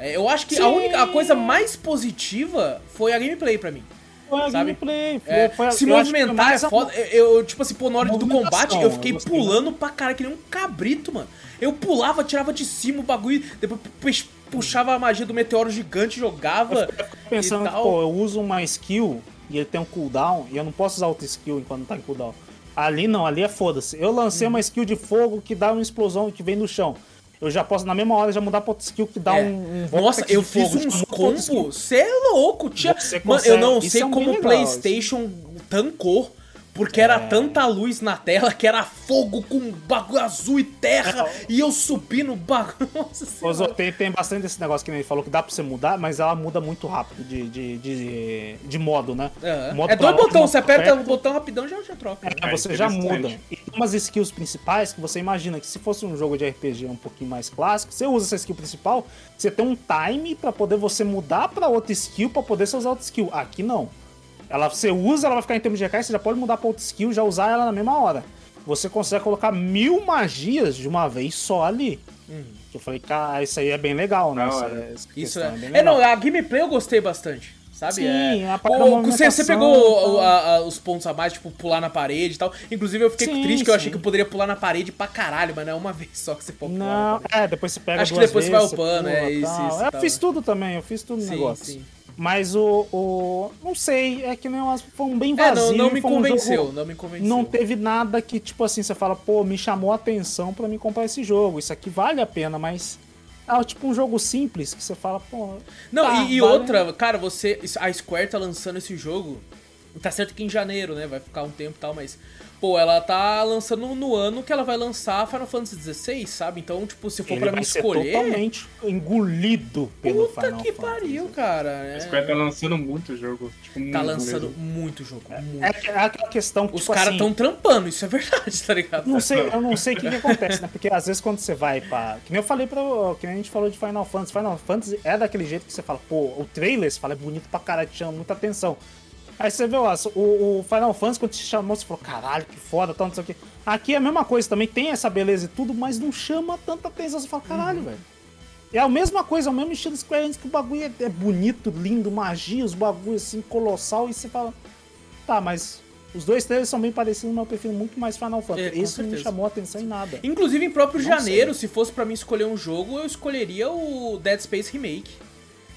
É, eu acho que a Sim. única a coisa mais positiva foi a gameplay pra mim. Foi a Sabe? gameplay. Foi, É, foi a- se eu que movimentar é a- foda. Eu, eu, tipo assim, pô, na hora do combate, eu fiquei eu pulando pra cara que nem um cabrito, mano. Eu pulava, tirava de cima o bagulho, depois pu- puxava a magia do meteoro gigante, jogava. pensando e que, tal. pô, eu uso uma skill e ele tem um cooldown e eu não posso usar outra skill enquanto tá em cooldown. Ali não, ali é foda-se. Eu lancei Uhum. uma skill de fogo que dá uma explosão que vem do chão. Eu já posso, na mesma hora, já mudar pra outra skill que dá É. um, um Nossa, eu fiz fogo, uns combos. Você é louco, tia. Mano, eu não consegue- sei isso é como bem o legal, PlayStation tancou. Porque era tanta luz na tela que era fogo com bagulho azul e terra e eu subi no bagulho. Nossa tem, tem bastante desse negócio que ele falou que dá pra você mudar, mas ela muda muito rápido de, de, de, de modo, né? Aham. Modo É dois botões, você aperta o botão rapidão já, já troca. É, Ah, você já muda. E tem umas skills principais que você imagina que se fosse um jogo de RPG um pouquinho mais clássico, você usa essa skill principal, você tem um time pra poder você mudar pra outra skill pra poder você usar outra skill. Aqui não. Ela, você usa, ela vai ficar em termos de recais, você já pode mudar pra outra skill, já usar ela na mesma hora. Você consegue colocar mil magias de uma vez só ali. Que Eu falei, cara, isso aí é bem legal, né? Da Isso, é, essa Isso questão é. bem É, legal. não, a gameplay eu gostei bastante. Sabe? Sim, é... a parte você, você pegou e tal. o- a- a- os pontos a mais, tipo, pular na parede e tal. Inclusive, eu fiquei Sim, triste que eu achei sim. que eu poderia pular na parede pra caralho, mas não é uma vez só que você pode pular. Não, é, depois você pega Acho que depois você vai vezes, upando, é, isso, isso, Eu tal. fiz tudo também, eu fiz tudo no Sim, negócio. sim. Mas o, o. Não sei, é que nem umas. Foi um bem É, vazio. não, não me foi um convenceu, jogo- não me convenceu. Não teve nada que, tipo assim, você fala, pô, me chamou a atenção pra mim comprar esse jogo. Isso aqui vale a pena, mas. É tipo um jogo simples que você fala, pô. Não, tá, e, e vale- outra, cara, você. A Square tá lançando esse jogo. Tá certo que em janeiro, né? Vai ficar um tempo e tal, mas. Pô, ela tá lançando no ano que ela vai lançar Final Fantasy XVI, sabe? Então, tipo, se for Ele pra ser escolher. totalmente engolido pelo Puta Final que Fantasy. pariu, cara. A Square É, tá lançando muito jogo. Tipo, tá muito lançando mesmo. muito jogo. Muito. É, é aquela questão que, Os tipo caras assim, tão trampando, isso é verdade, tá ligado? Não sei, eu não sei o que, que acontece, né? Porque às vezes quando você vai pra. Que nem eu falei pra. Que nem a gente falou de Final Fantasy. Final Fantasy é daquele jeito que você fala, pô, o trailer, você fala, é bonito pra caralho, te chama muita atenção. Aí você vê lá, o, o Final Fantasy, quando te chamou, você falou, caralho, que foda, tal, não sei o quê. Aqui é a mesma coisa também, tem essa beleza e tudo, mas não chama tanta atenção. Você fala, caralho, velho. É a mesma coisa, é o mesmo estilo Square Enix, que o bagulho é, é bonito, lindo, magia, os bagulhos assim, colossal, e você fala, tá, mas os dois trailers são bem parecidos, mas eu prefiro muito mais Final Fantasy. É, Esse não me chamou atenção em nada. Inclusive, em próprio Não janeiro, se fosse pra mim escolher um jogo, eu escolheria o Dead Space Remake.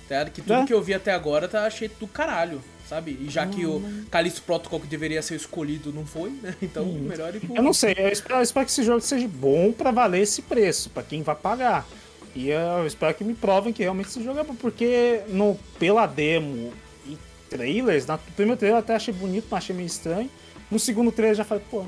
Tá? Que tudo É. que eu vi até agora tá achei do caralho, sabe? E já que o Hum. Callisto Protocol que deveria ser escolhido não foi, né? Então, melhor ir pro... Eu não sei, eu espero, eu espero que esse jogo seja bom pra valer esse preço, pra quem vai pagar. E eu espero que me provem que realmente esse jogo é bom, porque no, pela demo e trailers, na, no primeiro trailer eu até achei bonito, mas achei meio estranho. No segundo trailer eu já falei, pô,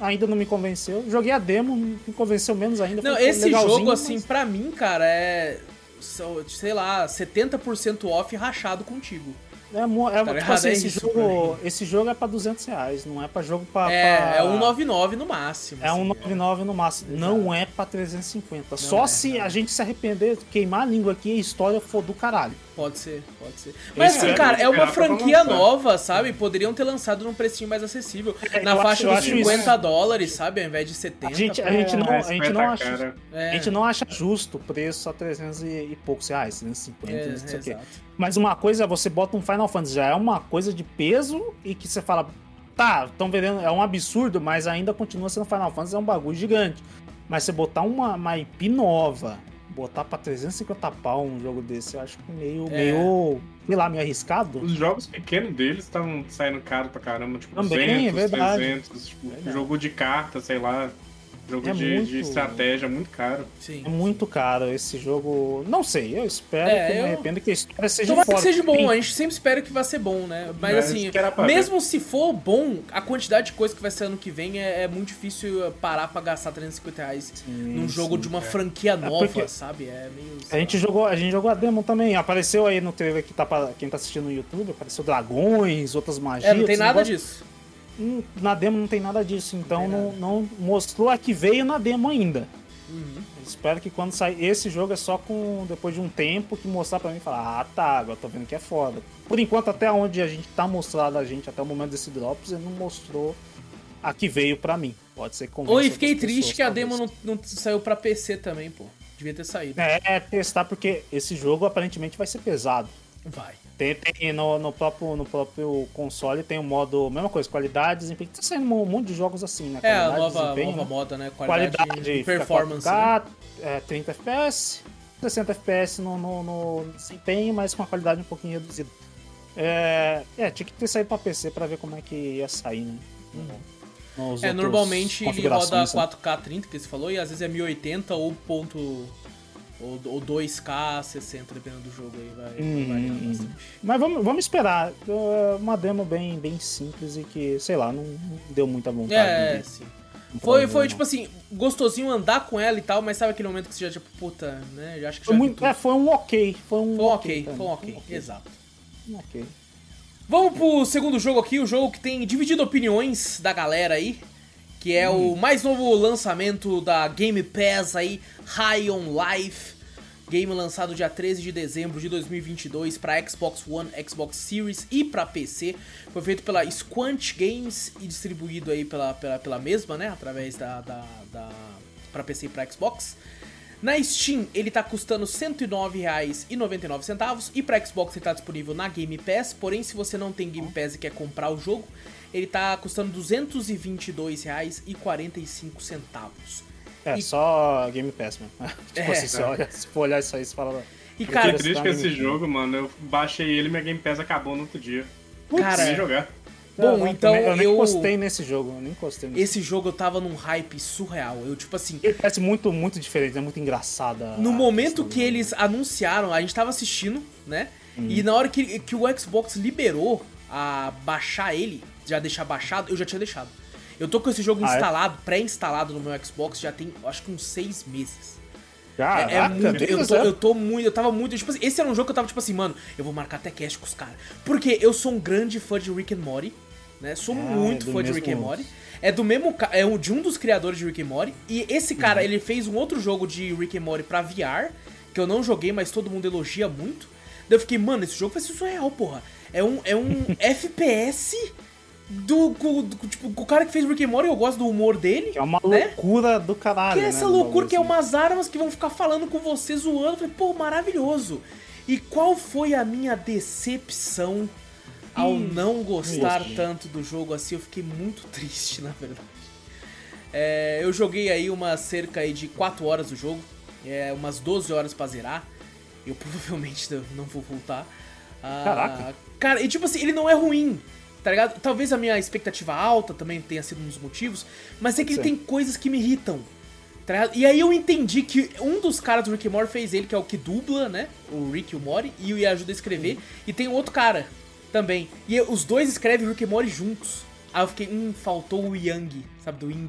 ainda não me convenceu. Joguei a demo, me convenceu menos ainda. Não, pô, esse jogo, assim, mas- pra mim, cara, é. Sei lá, 70% off rachado contigo. É, é, Tá tipo assim, É esse, isso jogo, esse jogo é pra 200 reais, não é pra jogo pra. É, pra... é 199 no máximo. É assim, um 99 no máximo. Não é pra 350. Só é, se não. a gente se arrepender, queimar a língua aqui e a história for do caralho. Pode ser, pode ser. Mas assim, cara, é uma franquia nova, sabe? Poderiam ter lançado num precinho mais acessível. É, Na eu faixa acho- eu dos acho 50 isso. dólares, sabe? Ao invés de 70. A gente, a gente não, É, a gente 50 não acha. É, A gente não acha justo o preço a 300 e, e poucos reais, 350, é, não sei o quê. Mas uma coisa é você bota um Final Fantasy, já é uma coisa de peso e que você fala, tá, estão vendendo, é um absurdo, mas ainda continua sendo Final Fantasy, é um bagulho gigante. Mas você botar uma, uma IP nova, botar pra 350 pau um jogo desse, eu acho que meio, É. meio, sei lá, meio arriscado. Os jogos pequenos deles estavam saindo caro pra caramba, tipo Também, 200, é verdade. 300, tipo, Verdade. jogo de carta, sei lá, jogo É de, muito- de estratégia, muito caro. Sim. É muito caro esse jogo. Não sei, eu espero É, que eu me arrependa que a história seja Tomara que seja bom, a gente sempre espera que vai ser bom, né? Mas Mas assim, mesmo se for bom, a quantidade de coisa que vai ser ano que vem é, é muito difícil parar pra gastar 350 reais num jogo sim, de uma é. franquia nova, porque- sabe? É meio. A gente jogou, a gente jogou a demo também. Apareceu aí no trailer que tá pra quem tá assistindo no YouTube, apareceu dragões, outras magias. É, não tem nada negócios. disso. Na demo não tem nada disso, então não, não mostrou a que veio na demo ainda. Uhum. Espero que quando sair esse jogo é só com depois de um tempo que mostrar pra mim e falar, ah tá, agora tô vendo que é foda. Por enquanto, até onde a gente tá mostrado a gente, até o momento desse Drops, ele não mostrou a que veio pra mim. Pode ser convença Oi, fiquei triste que a talvez. demo não, não saiu pra PC também, pô. Devia ter saído. É, é testar porque esse jogo aparentemente vai ser pesado. Vai. Tem, tem no, no, próprio, no próprio console tem o modo, mesma coisa, qualidade, desempenho. Tá saindo um monte de jogos assim, né? É, a Qualidade, nova, nova né? moda, né? Qualidade, qualidade performance. né? 4K, é, 30 FPS, 60 FPS no, no, no desempenho, mas com a qualidade um pouquinho reduzida. É, é, tinha que ter saído pra PC pra ver como é que ia sair, né? Nos É, normalmente ele roda configurações, né? 4K 30, que você falou, e às vezes é 1080 ou ponto Ou, ou 2K, 60, dependendo do jogo aí, vai Hum, variando hum, bastante. Mas vamos, vamos esperar. Uh, Uma demo bem, bem simples e que, sei lá, não, deu muita vontade. É, de- sim. Foi, foi não. tipo assim, gostosinho andar com ela e tal, mas sabe aquele momento que você já, tipo, puta, né? Já acho que já Foi, muito, é, foi um ok. Foi um Foi um ok, foi um ok, exato. Um ok. Vamos pro segundo jogo aqui, o jogo que tem dividido opiniões da galera aí, que é o mais novo lançamento da Game Pass aí, High on Life. Game lançado dia 13 de dezembro de 2022 para Xbox One, Xbox Series e para PC. Foi feito pela Squanch Games e distribuído aí pela, pela, pela mesma, né? Através da, da, da para PC e para Xbox. Na Steam ele tá custando R$ 109,99 e para Xbox ele tá disponível na Game Pass, porém se você não tem Game Pass e quer comprar o jogo, ele tá custando R$ 222,45. É, E- só Game Pass mesmo. tipo É. assim, você olha, se for olhar isso aí, você fala. E Eu cara, Fiquei triste com esse Game Pass. jogo, mano. Eu baixei ele e minha Game Pass acabou no outro dia. Cara, Nem jogar. Bom, eu, então eu nem eu- encostei nesse jogo, eu nem encostei nesse esse jogo eu tava num hype surreal. Eu tipo assim, Ele parece muito, muito diferente, é muito engraçada. No momento que eles anunciaram, a gente tava assistindo, né? Uhum. E na hora que, que o Xbox liberou a baixar ele, já deixar baixado, eu já tinha deixado. Eu tô com esse jogo Ah, é? instalado, pré-instalado no meu Xbox, já tem acho que uns seis meses. É- Caraca, é, muito. bem Eu tô, eu tô muito. Eu tava muito. Tipo assim, esse era um jogo que eu tava tipo assim, mano, eu vou marcar até cast com os caras. Porque eu sou um grande fã de Rick and Morty, né? Sou Ah, muito é fã de Rick and Morty. É do mesmo. É de um dos criadores de Rick and Morty. E esse cara, ele fez um outro jogo de Rick and Morty pra VR, que eu não joguei, mas todo mundo elogia muito. Daí eu fiquei, mano, esse jogo vai ser surreal, porra. É um, é um FPS do, do, do- Tipo, o cara que fez Rick and Morty, eu gosto do humor dele. Que é uma né? loucura do caralho. Que é né, essa do loucura que é assim. umas armas que vão ficar falando com você zoando. Eu Falei, pô, maravilhoso. E qual foi a minha decepção ao Hum, não gostar gostei. tanto do jogo assim? Eu fiquei muito triste, na verdade. É, eu joguei aí uma cerca aí de 4 horas do jogo, é, umas 12 horas pra zerar. Eu provavelmente não vou voltar. Ah, Caraca. Cara, e tipo assim, ele não é ruim, tá ligado? Talvez a minha expectativa alta também tenha sido um dos motivos, mas é que ele Sim. tem coisas que me irritam. tá? E aí eu entendi que um dos caras do Rick and Morty fez ele, que é o que dubla, né? O Rick e o Morty, e o ajuda a escrever. E tem outro cara também. E os dois escrevem Rick e Morty juntos. Aí eu fiquei, hum, faltou o Yang, sabe, do Ying.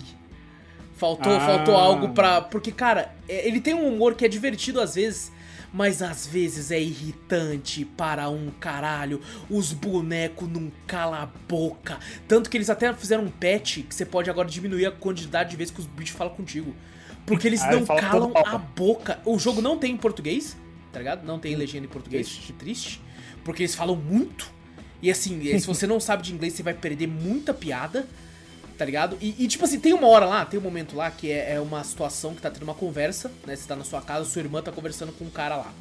Faltou, Ah. faltou algo pra. Porque, cara, é- ele tem um humor que é divertido às vezes, mas às vezes é irritante para um caralho. Os bonecos não cala a boca. Tanto que eles até fizeram um patch que você pode agora diminuir a quantidade de vezes que os bichos falam contigo. Porque eles Ah, não calam a boca. O jogo não tem em português, tá ligado? Não tem legenda em português, que triste. Porque eles falam muito. E assim, se você não sabe de inglês, você vai perder muita piada tá ligado? E, e, tipo assim, tem uma hora lá, tem um momento lá que é, é uma situação que tá tendo uma conversa, né? Você tá na sua casa, sua irmã tá conversando com um cara lá.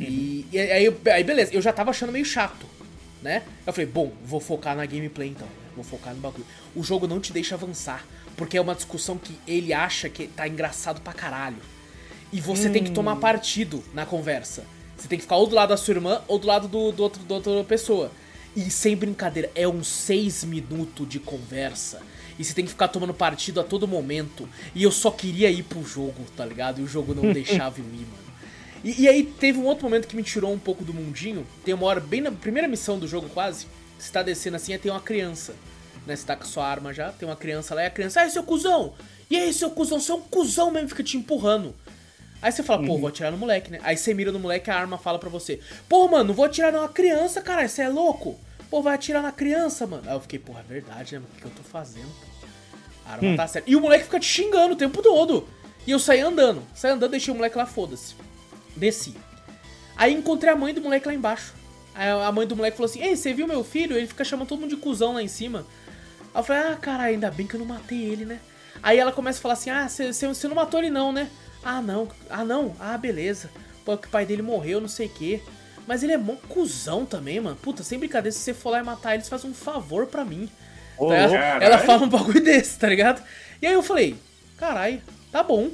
E, e aí, aí, beleza, eu já tava achando meio chato, né? Eu falei, bom, vou focar na gameplay então, vou focar no bagulho. O jogo não te deixa avançar, porque é uma discussão que ele acha que tá engraçado pra caralho. E você tem que tomar partido na conversa. Você tem que ficar ou do lado da sua irmã ou do lado do, do outro, da outra pessoa. E sem brincadeira, é uns seis minutos de conversa. E você tem que ficar tomando partido a todo momento. E eu só queria ir pro jogo, tá ligado? E o jogo não deixava eu ir, mano. E, e aí teve um outro momento que me tirou um pouco do mundinho. Tem uma hora, bem na primeira missão do jogo quase, você tá descendo assim e tem uma criança. Né? Você tá com a sua arma já, tem uma criança lá e a criança, ai seu cuzão! E aí, seu cuzão, você é um cuzão mesmo, fica te empurrando. Aí você fala, pô, vou atirar no moleque, né? Aí você mira no moleque e a arma fala pra você, pô, mano, não vou atirar numa criança, caralho, você é louco? Pô, vai atirar na criança, mano. Aí eu fiquei, porra, é verdade, né, mano? O que eu tô fazendo, pô? A arma tá certa. E o moleque fica te xingando o tempo todo. E eu saí andando. Saí andando, deixei o moleque lá, foda-se. Desci. Aí encontrei a mãe do moleque lá embaixo. Aí a mãe do moleque falou assim: Ei, você viu meu filho? Ele fica chamando todo mundo de cuzão lá em cima. Aí eu falei: Ah, caralho, ainda bem que eu não matei ele, né? Aí ela começa a falar assim: Ah, você não matou ele não, né? Ah, não. Ah, não. Ah, beleza. Pô, que o pai dele morreu, não sei o quê. Mas ele é mó cuzão também, mano. Puta, sem brincadeira, se você for lá e matar ele, você faz um favor pra mim. Ô, Tá. Ela fala um bagulho desse, tá ligado? E aí eu falei, caralho, tá bom.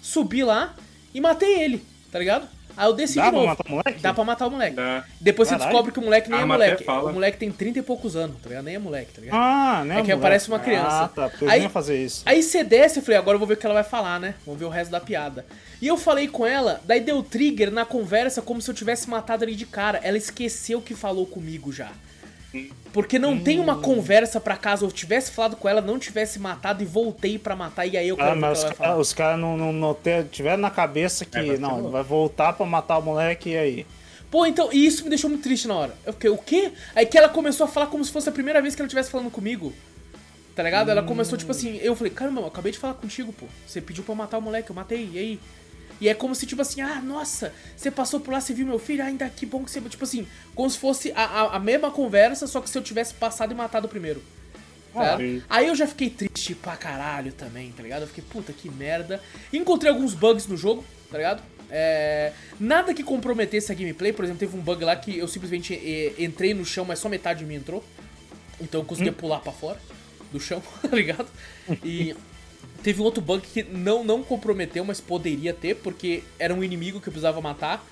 Subi lá e matei ele, tá ligado? Aí eu desci Dá de pra novo. matar o moleque? Dá pra matar o moleque. Dá. Depois você Caralho. descobre que o moleque nem é arma até moleque. O moleque tem 30 e poucos anos, tá ligado? Nem é moleque, tá ligado? Ah, né? É que moleque? aparece uma criança. Ah, tá. Porque eu Aí- ia fazer isso. Aí você desce, eu falei, agora eu vou ver o que ela vai falar, né? Vamos ver o resto da piada. E eu falei com ela, daí deu trigger na conversa como se eu tivesse matado ali de cara. Ela esqueceu que falou comigo já. Porque não tem Hum. uma conversa pra caso eu tivesse falado com ela, não tivesse matado e voltei pra matar, e aí eu quero Ah, ver o mas que os, ela vai ca- falar. os caras não, não, não tiveram na cabeça que É, ser não, louco. vai voltar pra matar o moleque e aí? Pô, então, e isso me deixou muito triste na hora. Eu fiquei, o quê? Aí que ela começou a falar como se fosse a primeira vez que ela estivesse falando comigo. Tá ligado? Ela começou, tipo assim, eu falei, caramba, eu acabei de falar contigo, pô. Você pediu pra eu matar o moleque, eu matei, e aí? E é como se, tipo assim, ah, nossa, você passou por lá, você viu meu filho, ah, ainda que bom que você. Tipo assim, como se fosse a, a, a mesma conversa, só que se eu tivesse passado e matado primeiro. Tá. Aí eu já fiquei triste pra caralho também, tá ligado? Eu fiquei, puta que merda. Encontrei alguns bugs no jogo, tá ligado? É, nada que comprometesse a gameplay, por exemplo, teve um bug lá que eu simplesmente entrei no chão, mas só metade de mim entrou. Então eu conseguia pular pra fora do chão, tá ligado? E teve um outro bug que não, não comprometeu, mas poderia ter, porque era um inimigo que eu precisava matar.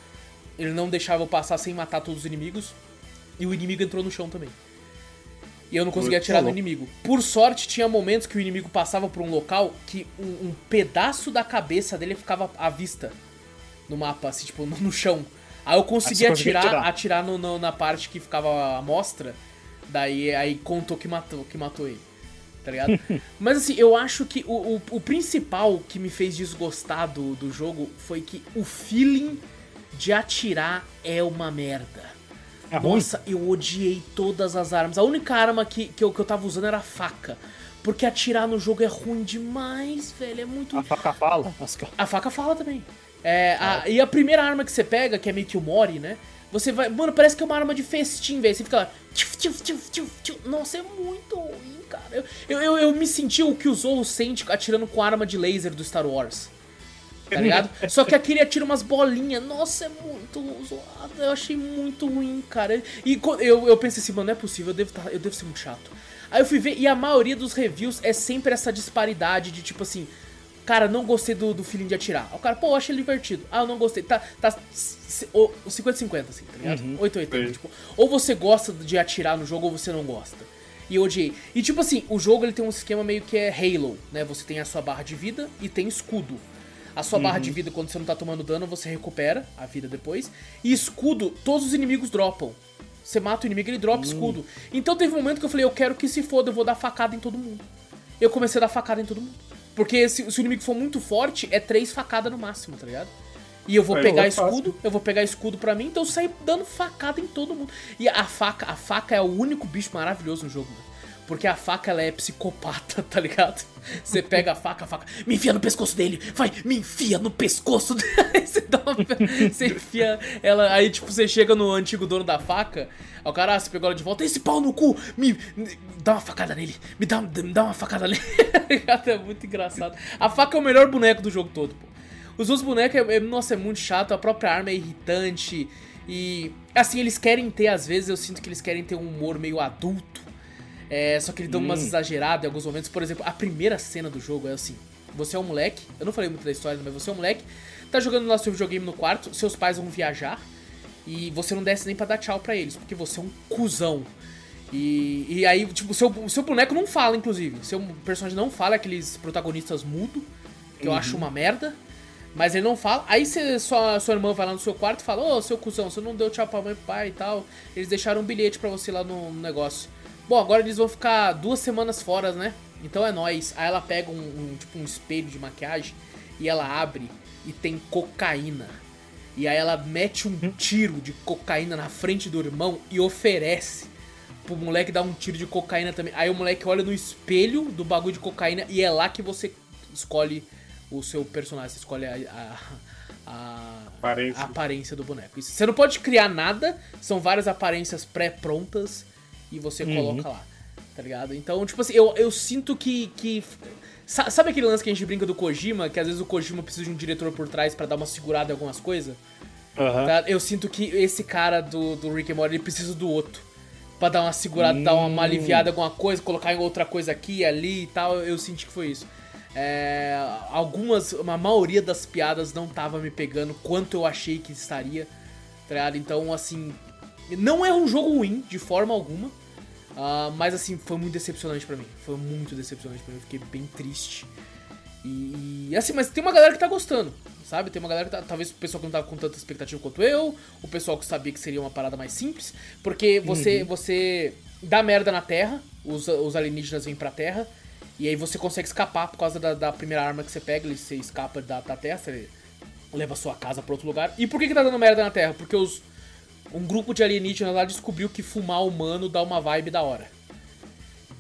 Ele não deixava eu passar sem matar todos os inimigos. E o inimigo entrou no chão também. E eu não conseguia atirar no louco. inimigo. Por sorte, tinha momentos que o inimigo passava por um local que um, um pedaço da cabeça dele ficava à vista no mapa, assim, tipo, no, no chão. Aí eu conseguia Aí atirar, atirar. atirar no, no- na parte que ficava à mostra. Daí aí contou que matou, que matou ele. Tá ligado? Mas assim, eu acho que o, o, o principal que me fez desgostar do, do jogo foi que o feeling de atirar é uma merda. É ruim? Nossa, eu odiei todas as armas. A única arma que, que, eu, que eu tava usando era a faca. Porque atirar no jogo é ruim demais, velho. É muito. A faca fala? A faca fala também. É, a- e a primeira arma que você pega, que é meio que o Mori, né? Você vai. Mano, parece que é uma arma de festim, velho. Você fica lá. tchuf, tchuf, tchuf, tchuf, tchuf. Nossa, é muito ruim, cara. Eu, eu, eu, me senti o que o Zorro sente atirando com a arma de laser do Star Wars. Tá ligado? Só que aqui ele atira umas bolinhas. Nossa, é muito zoado. Eu achei muito ruim, cara. E eu, eu pensei assim, mano, não é possível, eu devo, tá, eu devo ser muito chato. Aí eu fui ver, e a maioria dos reviews é sempre essa disparidade de tipo assim. Cara, não gostei do, do feeling de atirar. Aí O cara, pô, eu achei ele divertido. Ah, eu não gostei. Tá, tá c- o- 50-50, assim, tá ligado? 880. Sim. Tipo, ou você gosta de atirar no jogo ou você não gosta. E eu odiei. E tipo assim, o jogo ele tem um esquema meio que é Halo, né? Você tem a sua barra de vida e tem escudo. A sua barra de vida, quando você não tá tomando dano, você recupera a vida depois. E escudo, todos os inimigos dropam. Você mata o inimigo, ele dropa escudo. Então teve um momento que eu falei, eu quero que se foda, eu vou dar facada em todo mundo. Eu comecei a dar facada em todo mundo. Porque se, se o inimigo for muito forte, é três facadas no máximo, tá ligado? E eu vou Aí pegar eu fácil. escudo, eu vou pegar escudo pra mim, então eu saí dando facada em todo mundo. E a faca, a faca é o único bicho maravilhoso no jogo, mano. Porque a faca, ela é psicopata, tá ligado? Você pega a faca, a faca, me enfia no pescoço dele, vai, me enfia no pescoço dele. Aí você dá uma, você enfia ela, aí tipo, você chega no antigo dono da faca, o cara, ah, você pegou ela de volta, esse pau no cu, me, me dá uma facada nele, me dá, me dá uma facada nele. Tá é muito engraçado. A faca é o melhor boneco do jogo todo, pô. Os outros bonecos, é, é- nossa, é muito chato, a própria arma é irritante. E, assim, eles querem ter, às vezes, eu sinto que eles querem ter um humor meio adulto. É, só que eles dão umas exageradas em alguns momentos. Por exemplo, a primeira cena do jogo é assim: você é um moleque, eu não falei muito da história, mas você é um moleque, tá jogando lá seu videogame no quarto, seus pais vão viajar e você não desce nem pra dar tchau pra eles, porque você é um cuzão. E, e aí, tipo, o seu, seu boneco não fala, inclusive. Seu personagem não fala, aqueles protagonistas mudo, que eu acho uma merda. Mas ele não fala. Aí você, sua, sua irmã vai lá no seu quarto e fala: Ô, seu cuzão, você não deu tchau pra mãe e pai e tal. Eles deixaram um bilhete pra você lá no, no negócio. Bom, agora eles vão ficar duas semanas fora, né? Então é nóis. Aí ela pega um, um, tipo um espelho de maquiagem e ela abre e tem cocaína. E aí ela mete um tiro de cocaína na frente do irmão e oferece pro moleque dar um tiro de cocaína também. Aí o moleque olha no espelho do bagulho de cocaína e é lá que você escolhe o seu personagem, você escolhe a, a, a- Aparência. a aparência do boneco. Você não pode criar nada, são várias aparências pré-prontas e você coloca lá, tá ligado? Então, tipo assim, eu, eu sinto que, que. sa- Sabe aquele lance que a gente brinca do Kojima, que às vezes o Kojima precisa de um diretor por trás pra dar uma segurada em algumas coisas? Aham. Tá? Eu sinto que esse cara do, do Rick and Morty, ele precisa do outro. Pra dar uma segurada, dar uma, uma aliviada em alguma coisa, colocar em outra coisa aqui ali e tal. Eu senti que foi isso. É, algumas, uma maioria das piadas não tava me pegando quanto eu achei que estaria, tá ligado? Então, assim, não é um jogo ruim de forma alguma, uh, mas assim, foi muito decepcionante para mim. Foi muito decepcionante para mim, eu fiquei bem triste. E, e, assim, mas tem uma galera que tá gostando, sabe? Tem uma galera que tá, talvez o pessoal que não tava com tanta expectativa quanto eu, o pessoal que sabia que seria uma parada mais simples, porque você uhum. você dá merda na Terra, os, os alienígenas vêm pra Terra, e aí você consegue escapar por causa da, da primeira arma que você pega, você escapa da, da Terra, você leva a sua casa pra outro lugar. E por que, que tá dando merda na Terra? Porque os, um grupo de alienígenas lá descobriu que fumar humano dá uma vibe da hora.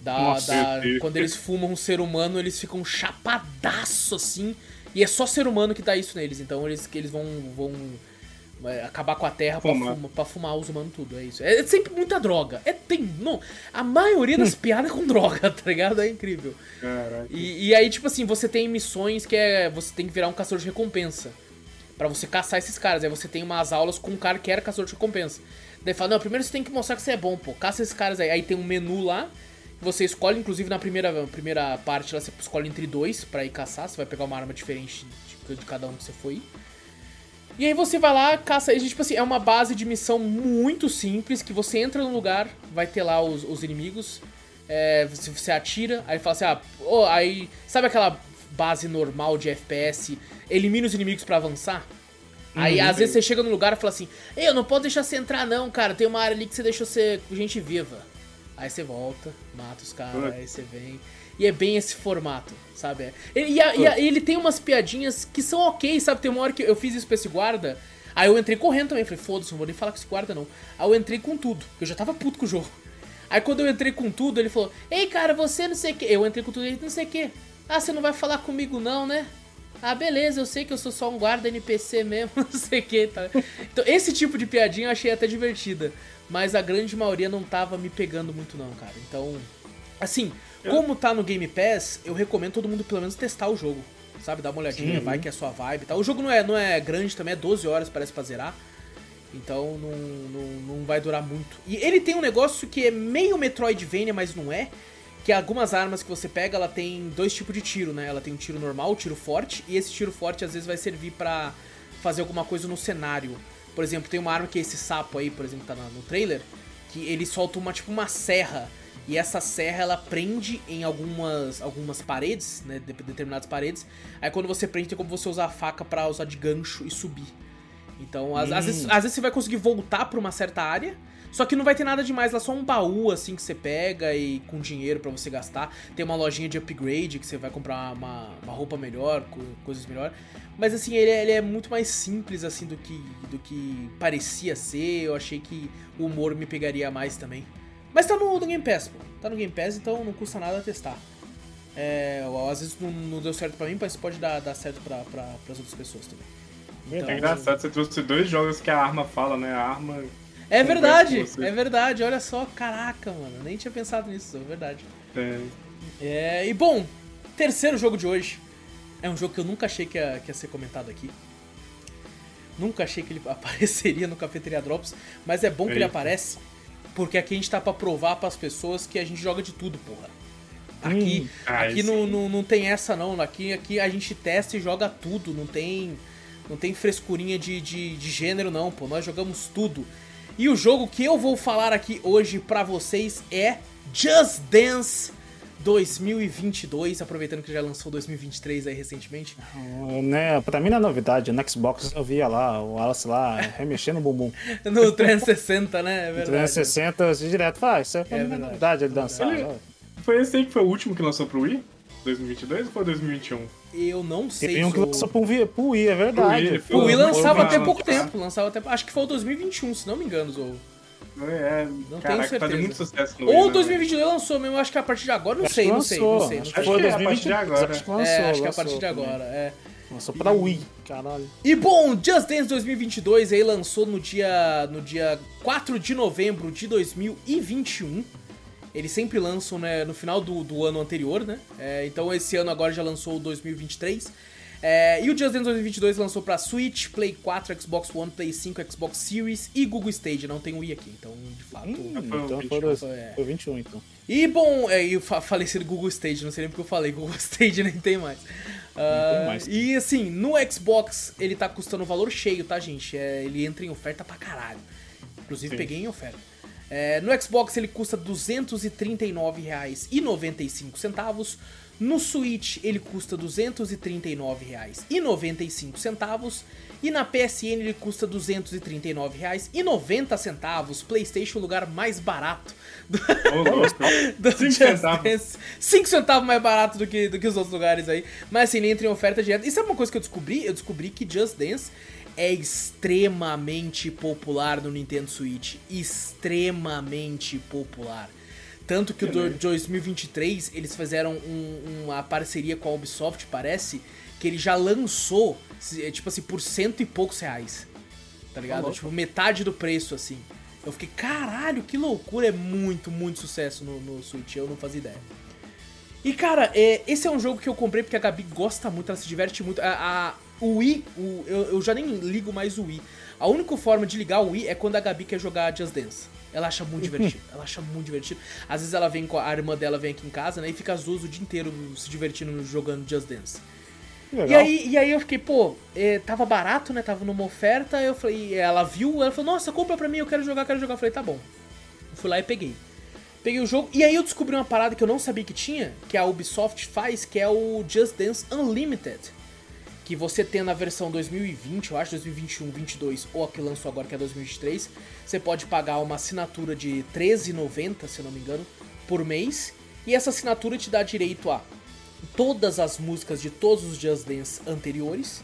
Da, Nossa, da, quando eles fumam um ser humano, eles ficam chapadaço assim. E é só ser humano que dá isso neles. Então eles, eles vão, vão acabar com a terra pra fumar. pra fumar os humanos tudo, é isso. É, é, sempre muita droga. É, tem, não, a maioria das piadas é com droga, tá ligado? É incrível. E, e, aí, tipo assim, você tem missões que é. Você tem que virar um caçador de recompensa. Para você caçar esses caras. Aí você tem umas aulas com um cara que era caçador de recompensa. Daí fala, não, primeiro você tem que mostrar que você é bom, pô. Caça esses caras aí. Aí tem um menu lá. Você escolhe, inclusive na primeira, primeira parte lá, você escolhe entre dois para ir caçar. Você vai pegar uma arma diferente de, de cada um que você foi. E aí você vai lá, caça. E, tipo assim, é uma base de missão muito simples, que você entra no lugar, vai ter lá os, os inimigos. É, você, você, atira, aí fala assim, ah, oh, aí. Sabe aquela base normal de FPS? Elimina os inimigos para avançar? Aí uhum. às vezes você chega no lugar e fala assim, eu não posso deixar você entrar não, cara, tem uma área ali que você deixou ser gente viva. Aí você volta, mata os caras, aí você vem. E é bem esse formato, sabe? E, a, e, a, e, ele tem umas piadinhas que são ok, sabe? Tem uma hora que eu fiz isso pra esse guarda. Aí eu entrei correndo também, falei, foda-se, não vou nem falar com esse guarda não. Aí eu entrei com tudo, eu já tava puto com o jogo. Aí quando eu entrei com tudo, ele falou, ei cara, você não sei o que. Eu entrei com tudo, ele não sei o que. Ah, você não vai falar comigo não, né? Ah, beleza, eu sei que eu sou só um guarda NPC mesmo, não sei o que, tá? Então, esse tipo de piadinha eu achei até divertida. Mas a grande maioria não tava me pegando muito, não, cara. Então, assim, como tá no Game Pass, eu recomendo todo mundo pelo menos testar o jogo. Sabe, dar uma olhadinha, Sim. vai que é a sua vibe tá? O jogo não é, não é grande também, é 12 horas parece pra zerar. Então não, não, não vai durar muito. E ele tem um negócio que é meio Metroidvania, mas não é. Que algumas armas que você pega, ela tem dois tipos de tiro, né? Ela tem um tiro normal, um tiro forte, e esse tiro forte às vezes vai servir para fazer alguma coisa no cenário. Por exemplo, tem uma arma que é esse sapo aí, por exemplo, tá no trailer, que ele solta uma tipo uma serra e essa serra ela prende em algumas, algumas paredes, né, de, determinadas paredes. Aí quando você prende tem como você usar a faca para usar de gancho e subir. Então, hum. às, às, vezes, às vezes você vai conseguir voltar para uma certa área, só que não vai ter nada demais lá, só um baú assim que você pega e com dinheiro para você gastar. Tem uma lojinha de upgrade que você vai comprar uma, uma roupa melhor, coisas melhor. Mas assim, ele, é, ele, é muito mais simples assim do que, do que parecia ser. Eu achei que o humor me pegaria mais também. Mas tá no, no Game Pass, pô. Tá no Game Pass, então não custa nada testar. É, às vezes não, não, deu certo pra mim, mas pode dar, dar certo pra, pra, pras outras pessoas também. Então, é engraçado, você trouxe dois jogos que a arma fala, né? A arma. É verdade, é verdade, olha só, caraca, mano. Nem tinha pensado nisso, é verdade. É. é. E bom, terceiro jogo de hoje. É um jogo que eu nunca achei que ia, que ia ser comentado aqui. Nunca achei que ele apareceria no Cafeteria Drops, mas é bom que ele aparece porque aqui a gente tá pra provar pras pessoas que a gente joga de tudo, porra. Aqui, hum, aqui não, não, não tem essa não. Aqui, aqui a gente testa e joga tudo. Não tem, não tem frescurinha de, de, de gênero, não, pô. Nós jogamos tudo. E o jogo que eu vou falar aqui hoje pra vocês é Just Dance 2022, aproveitando que já lançou 2023 aí recentemente. Uh, né, pra mim não é novidade, no Xbox eu via lá, o Alice lá remexendo o bumbum. no 360, né? É verdade. 360, assim, direto, faz, ah, isso é, é novidade ele dançar. Ele, foi esse aí que foi o último que lançou pro Wii? 2022 ou foi 2021? Eu não sei. Tem um que lançou pro Wii, pro Wii é verdade. O Wii, lançava até pouco tempo, lançava até, acho que foi o 2021, se não me engano, Zou. É, não caraca, tenho certeza. muito sucesso no Ou 2022 né? lançou mesmo, acho que a partir de agora, não sei, não sei, não sei. Acho que foi 2020, a partir de agora. Acho que lançou, é, acho que é a partir de agora, é. Lançou pra Wii, caralho. E bom, Just Dance 2022 aí lançou no dia, no dia 4 de novembro de 2021. Eles sempre lançam né, no final do, do ano anterior, né? É, então esse ano agora já lançou o 2023. É, e o Just Dance 2022 lançou pra Switch, Play 4, Xbox One, Play 5, Xbox Series e Google Stage. Não tem Wii aqui, então de fato. Hum, foi o então 21, foi, dois, é. foi 21, então. E bom, é, e o fa- falecido Google Stage, não sei nem porque eu falei, Google Stage nem tem mais. Ah, mais. E assim, no Xbox ele tá custando o valor cheio, tá, gente? É, ele entra em oferta pra caralho. Inclusive Sim. peguei em oferta. É, no Xbox ele custa R$ 239,95. No Switch ele custa R$ 239,95. E na PSN ele custa R$ 239,90. PlayStation, o lugar mais barato do, Ô, louco. do Cinco Just centavos. Dance. 5 centavos mais barato do que, do que os outros lugares aí. Mas assim, ele entra em oferta direto. E sabe uma coisa que eu descobri? Eu descobri que Just Dance é extremamente popular no Nintendo Switch. Extremamente popular. Tanto que o do 2023 eles fizeram um- uma parceria com a Ubisoft, parece, que ele já lançou, se- tipo assim, por cento e poucos reais. Tá ligado? louco. Tipo, metade do preço, assim. Eu fiquei, caralho, que loucura! É muito, muito sucesso no, no Switch, eu não fazia ideia. E cara, é, esse é um jogo que eu comprei porque a Gabi gosta muito, ela se diverte muito. A, a- o Wii, o- eu, eu já nem ligo mais o Wii. A única forma de ligar o Wii é quando a Gabi quer jogar Just Dance. Ela acha muito divertido, ela acha muito divertido. Às vezes ela vem com a, a irmã dela vem aqui em casa, né, e fica as duas o dia inteiro se divertindo jogando Just Dance. E aí, e aí eu fiquei, pô, é, tava barato, né? Tava numa oferta, eu falei, ela viu, ela falou, nossa, compra pra mim, eu quero jogar, quero jogar. Eu falei, tá bom. Eu fui lá e peguei. Peguei o jogo, e aí eu descobri uma parada que eu não sabia que tinha, que a Ubisoft faz, que é o Just Dance Unlimited. Que você tem na versão 2020, eu acho, 2021, 22, ou a que lançou agora, que é 2023, você pode pagar uma assinatura de R$13,90, se eu não me engano, por mês. E essa assinatura te dá direito a todas as músicas de todos os Just Dance anteriores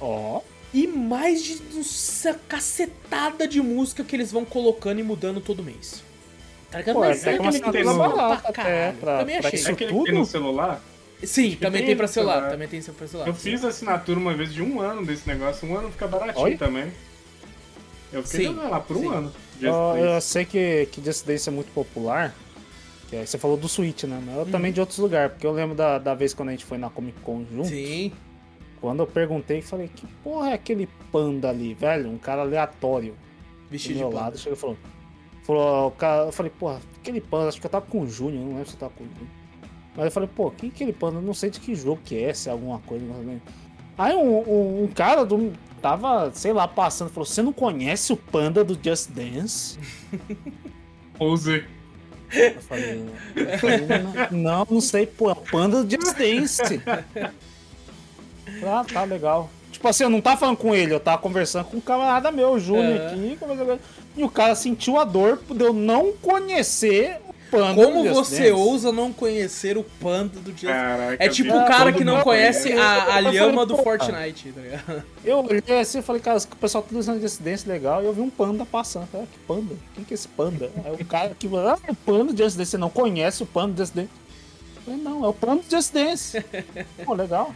Ó, e mais de uma cacetada de música que eles vão colocando e mudando todo mês. Tá ligado? pô, Mas até que uma aquele que tem assinatura no- barata pra até, pra, Também pra achei. É isso que tem no tudo. celular? Sim, que também tem tem pra celular, celular. também tem pra celular. Eu fiz a assinatura uma vez de um ano desse negócio. Um ano fica baratinho Olha. também. Eu fiquei Sim, lá por um sim. ano. Just Eu, eu sei que, que Just Dance é muito popular. Que aí você falou do Switch, né? Mas eu Uhum. também de outros lugares. Porque eu lembro da, da vez quando a gente foi na Comic Con junto. Sim. Quando eu perguntei, falei, que porra é aquele panda ali, velho? Um cara aleatório do Vestido de meu panda. lado. Chegou e falou. falou o cara, eu falei, porra, aquele panda, acho que eu tava com o Júnior, não lembro se eu tava com o Júnior. Mas eu falei, pô, quem é aquele panda? Não sei de que jogo que é, se é alguma coisa. Aí um, um, um cara do, tava, sei lá, passando, falou, você não conhece o panda do Just Dance? Poser. Eu falei, eu falei, não, não sei, pô, é o panda do Just Dance. Ah, tá legal. Tipo assim, eu não tava falando com ele, eu tava conversando com um camarada meu, o Júnior, É. aqui, ele. e o cara sentiu a dor de eu não conhecer o panda Como você Dance. ousa não conhecer o panda do Just Caraca, É tipo o cara que não conhece a, a lhama do. Fortnite, tá ligado? Eu olhei assim e falei, cara, o pessoal tá usando Just Dance legal, e eu vi um panda passando. Eu Falei, ah, que panda? Quem que é esse panda? Aí o cara que ah, o panda do Just Dance, você não conhece o panda do Just Dance? Eu falei, não, é o panda do Just Dance. Pô, legal.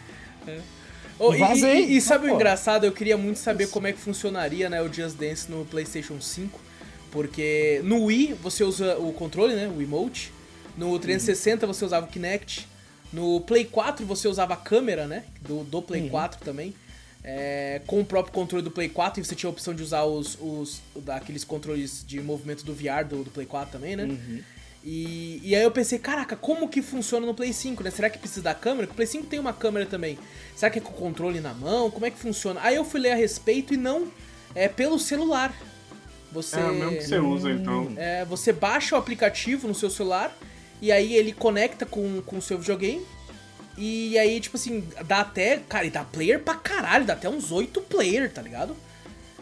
Oh, e, Vazei. e- e sabe o engraçado? Eu queria muito saber como é que funcionaria né, o Just Dance no PlayStation 5. Porque no Wii você usa o controle, né? O emote. No 360 você usava o Kinect. No Play 4 você usava a câmera, né? Do, do Play 4 também. É, com o próprio controle do Play 4 e você tinha a opção de usar os, os aqueles controles de movimento do VR do, do Play 4 também, né? E, e aí eu pensei, caraca, como que funciona no Play 5, né? Será que precisa da câmera? Porque o Play 5 tem uma câmera também. Será que é com o controle na mão? Como é que funciona? Aí eu fui ler a respeito e não é pelo celular. Você, É o mesmo que você usa, então. é, você baixa o aplicativo no seu celular e aí ele conecta com, com o seu videogame. E aí, tipo assim, dá até. Cara, e dá player pra caralho, dá até uns 8 player, tá ligado?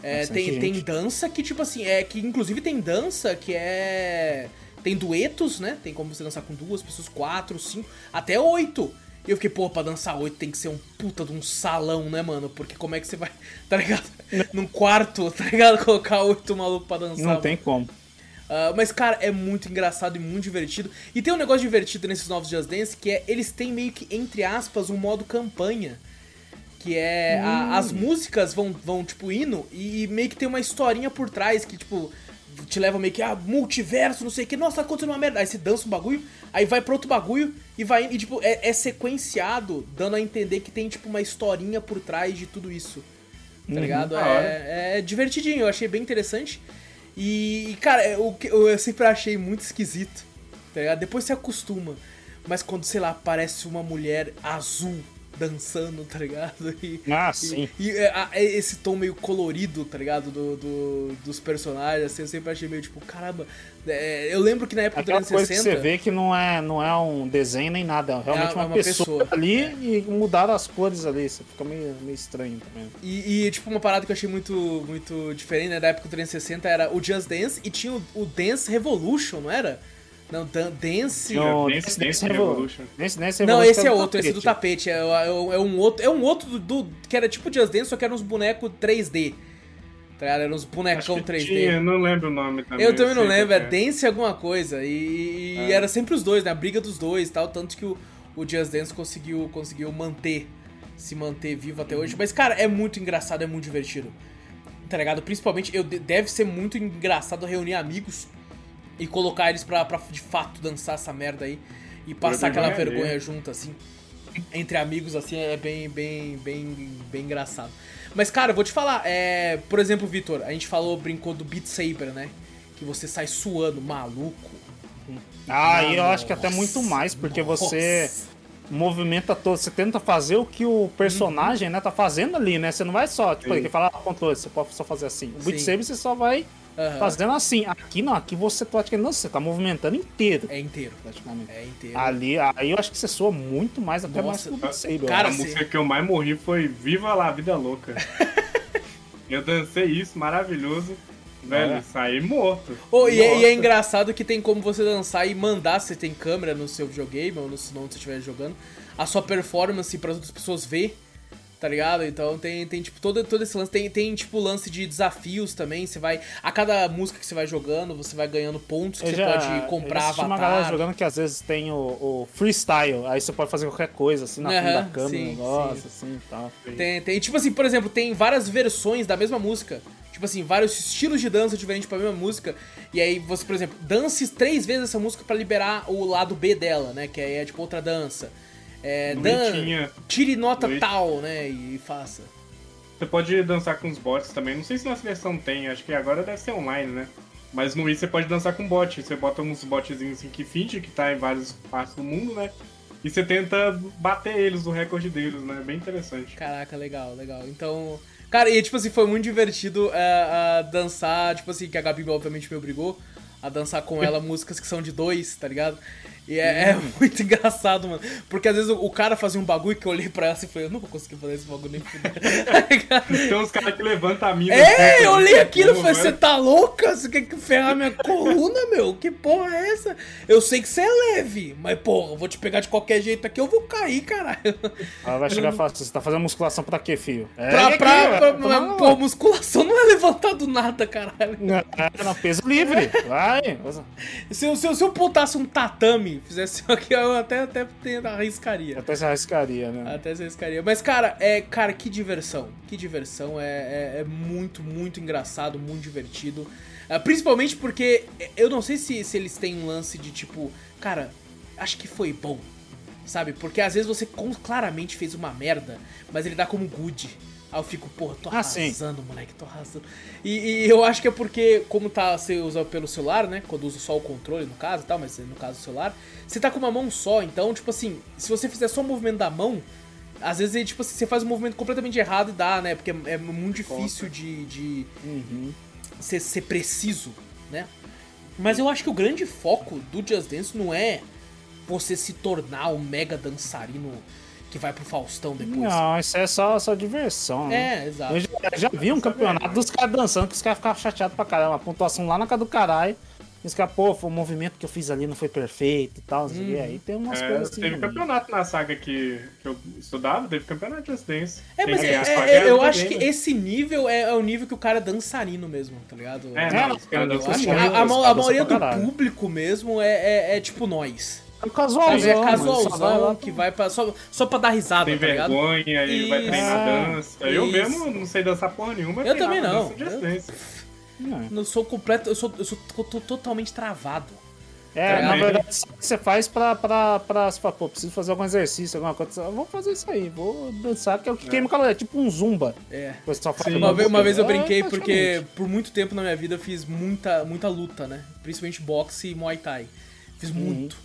É, tem, tem dança que, tipo assim, é que inclusive tem dança que é. Tem duetos, né? Tem como você dançar com duas pessoas, quatro, cinco, até oito. E eu fiquei, pô, pra dançar oito tem que ser um puta de um salão, né, mano? Porque como é que você vai, tá ligado? Num quarto, tá ligado? Colocar oito malucos pra dançar. Não mano. tem como. Ah, mas, cara, é muito engraçado e muito divertido. E tem um negócio divertido nesses novos Just Dance que é eles têm meio que, entre aspas, um modo campanha. Que é. a- as músicas vão, vão, tipo, indo e meio que tem uma historinha por trás que, tipo. Te leva meio que, ah, multiverso, não sei o que, nossa, tá acontecendo uma merda. Aí você dança um bagulho, aí vai pra outro bagulho e vai. E tipo, é, é sequenciado, dando a entender que tem, tipo, uma historinha por trás de tudo isso. Tá ligado? É, é divertidinho, eu achei bem interessante. E, e, cara, é, o que eu, eu sempre achei muito esquisito. Tá ligado? Depois você acostuma. Mas quando, sei lá, aparece uma mulher azul dançando, tá ligado? E, Ah, sim. E, e, a- a- esse tom meio colorido, tá ligado? Do, do- dos personagens, assim, eu sempre achei meio tipo, caramba. é, eu lembro que na época do Aquela coisa que 360. você vê que não é, não é um desenho nem nada, é realmente É uma, uma pessoa, pessoa. ali e mudaram as cores ali. Você fica meio, meio estranho também. E, e, tipo, uma parada que eu achei muito, muito diferente, né? Da época do 360 era o Just Dance e tinha o, o Dance Revolution, não era? Não, Dan- Dance. Não, Dance- Dance- Dance Dance Revol- Revolution. Não, Revolution esse é era do outro, esse do tapete. É, é- é um outro, é um outro do, do- que era tipo Just Dance, só que eram uns bonecos 3D. Tá ligado? Eram uns bonecão Acho que 3D. tinha, não lembro o nome também. Eu também não lembro, é qual Dance alguma coisa. E, e É. era sempre os dois, né? A briga dos dois e tal. Tanto que o, o Just Dance conseguiu, conseguiu manter, se manter vivo até hoje. Mas, cara, é muito engraçado, é muito divertido. Tá ligado? Principalmente, eu, deve ser muito engraçado reunir amigos e colocar eles pra, pra de fato dançar essa merda aí. E passar aquela vergonha alheia. junto, assim. Entre amigos, assim, é bem, bem, bem, bem engraçado. Mas, cara, eu vou te falar, é, por exemplo, Vitor, a gente falou, brincou do Beat Saber, né? Que você sai suando, maluco. Ah, e eu acho que até muito mais, porque Nossa. você movimenta todo, você tenta fazer o que o personagem, né, tá fazendo ali, né? Você não vai só, tipo, ele fala ah, controle, você pode só fazer assim. O Beat. Saber você só vai Aham. fazendo assim. Aqui não, aqui você praticamente, não, você tá movimentando inteiro, É inteiro. praticamente. É inteiro. Ali, aí eu acho que você soa muito mais, até Nossa. mais que o Beat Saber. Cara, a sim. música que eu mais morri foi Viva lá, Vida Louca. eu dancei isso, maravilhoso. Velho, É. saí morto. Oh, e, é, e é engraçado que tem como você dançar e mandar, se tem câmera no seu videogame ou no, se não você estiver jogando, a sua performance para as outras pessoas ver, tá ligado? Então tem, tem tipo, todo, todo esse lance. Tem, tem, tipo, lance de desafios também. Você vai. A cada música que você vai jogando, você vai ganhando pontos que Eu você já- pode comprar assisti uma galera avatar. jogando que às vezes tem o, o freestyle, aí você pode fazer qualquer coisa, assim, na frente Aham, da câmera, sim, negócio, assim e tal. Tem, tem, tipo assim, por exemplo, tem várias versões da mesma música. Tipo assim, vários estilos de dança diferentes pra mesma música. E aí você, por exemplo, dance três vezes essa música pra liberar o lado B dela, né? Que aí é tipo outra dança. É, dan tire nota tal, né? E faça. Você pode dançar com os bots também. Não sei se nessa versão tem, acho que agora deve ser online, né? Mas no Wii você pode dançar com bot. Você bota uns botzinhos assim que finge que tá em várias partes do mundo, né? E você tenta bater eles, o recorde deles, né? Bem interessante. Caraca, legal, legal. Então. Cara, e tipo assim, foi muito divertido é, a dançar, tipo assim, que a Gabi obviamente me obrigou a dançar com ela músicas que são de dois, tá ligado? E é, é muito engraçado, mano. Porque às vezes o, o cara fazia um bagulho que eu olhei pra ela e falei, eu não vou conseguir fazer esse bagulho nem fuder. Tá? Tem uns caras que levantam a mina. É, assim, eu olhei aquilo e falei, você tá louca? Você quer que ferrar minha coluna, meu? Que porra é essa? Eu sei que você é leve, mas porra, eu vou te pegar de qualquer jeito aqui, eu vou cair, caralho. Ela vai chegar e falar assim, você tá fazendo musculação pra quê, filho? É, Pra, aqui, pra, ó, pra- toma mas, lá. pô, musculação não é levantar do nada, caralho. É, no peso livre, vai. Se, eu- se, se eu botasse um tatame, fizesse isso aqui, eu até, até arriscaria. Até se arriscaria, né? Até se arriscaria. Mas, cara, é, cara, que diversão. Que diversão. É, é, é muito, muito engraçado, muito divertido. Ah, principalmente porque eu não sei se, se eles têm um lance de tipo, cara, acho que foi bom. Sabe? Porque às vezes você claramente fez uma merda, mas ele dá como good. Aí eu fico, porra, tô Ah, arrasando, moleque, tô arrasando. E, e eu acho que é porque, como tá, você usa pelo celular, né? Quando usa só o controle, no caso e tal, mas no caso do celular, você tá com uma mão só, então, tipo assim, se você fizer só o movimento da mão, às vezes, tipo assim, você faz um movimento completamente errado e dá, né? Porque é, é muito difícil de, de Uhum. ser, ser preciso, né? Mas eu acho que o grande foco do Just Dance não é você se tornar um mega dançarino que vai pro Faustão depois. Não, isso é só, só diversão. né? É, exato. Eu já, já vi um campeonato dos caras dançando que os caras ficavam chateados pra caramba. A pontuação lá na casa do caralho. E os caras, pô, foi o movimento que eu fiz ali não foi perfeito e tal. não o quê. Aí tem umas É, coisas assim. teve também. campeonato na saga que, que eu estudava, teve campeonato de Just Dance. É, mas é- é- é- eu acho que videogame. esse nível é, é o nível que o cara é dançarino mesmo, tá ligado? É, É, não, os caras Eu dançam acho que muito. a, a maioria do público mesmo é, é- é tipo nós. É um casualzão. É só vai casualzão lá que vai pra, só, só pra dar risada, Tem tá ligado? vergonha e vai treinar dança. Eu Isso. mesmo não sei dançar porra nenhuma. Eu também não. dança Eu- Dance. É. Eu sou completo, eu sou, eu sou tô- tô totalmente travado. É, Tá na verdade, isso que você faz pra, pra, pra você fala, pô, preciso fazer algum exercício, alguma coisa. Eu Vou fazer isso aí, vou dançar, que é o que queima caloria, é tipo um zumba. É. Pessoal fala, Uma, vez, uma vez eu É, brinquei porque praticamente. por muito tempo na minha vida eu fiz muita, muita luta, né? Principalmente boxe e muay thai. Fiz muito.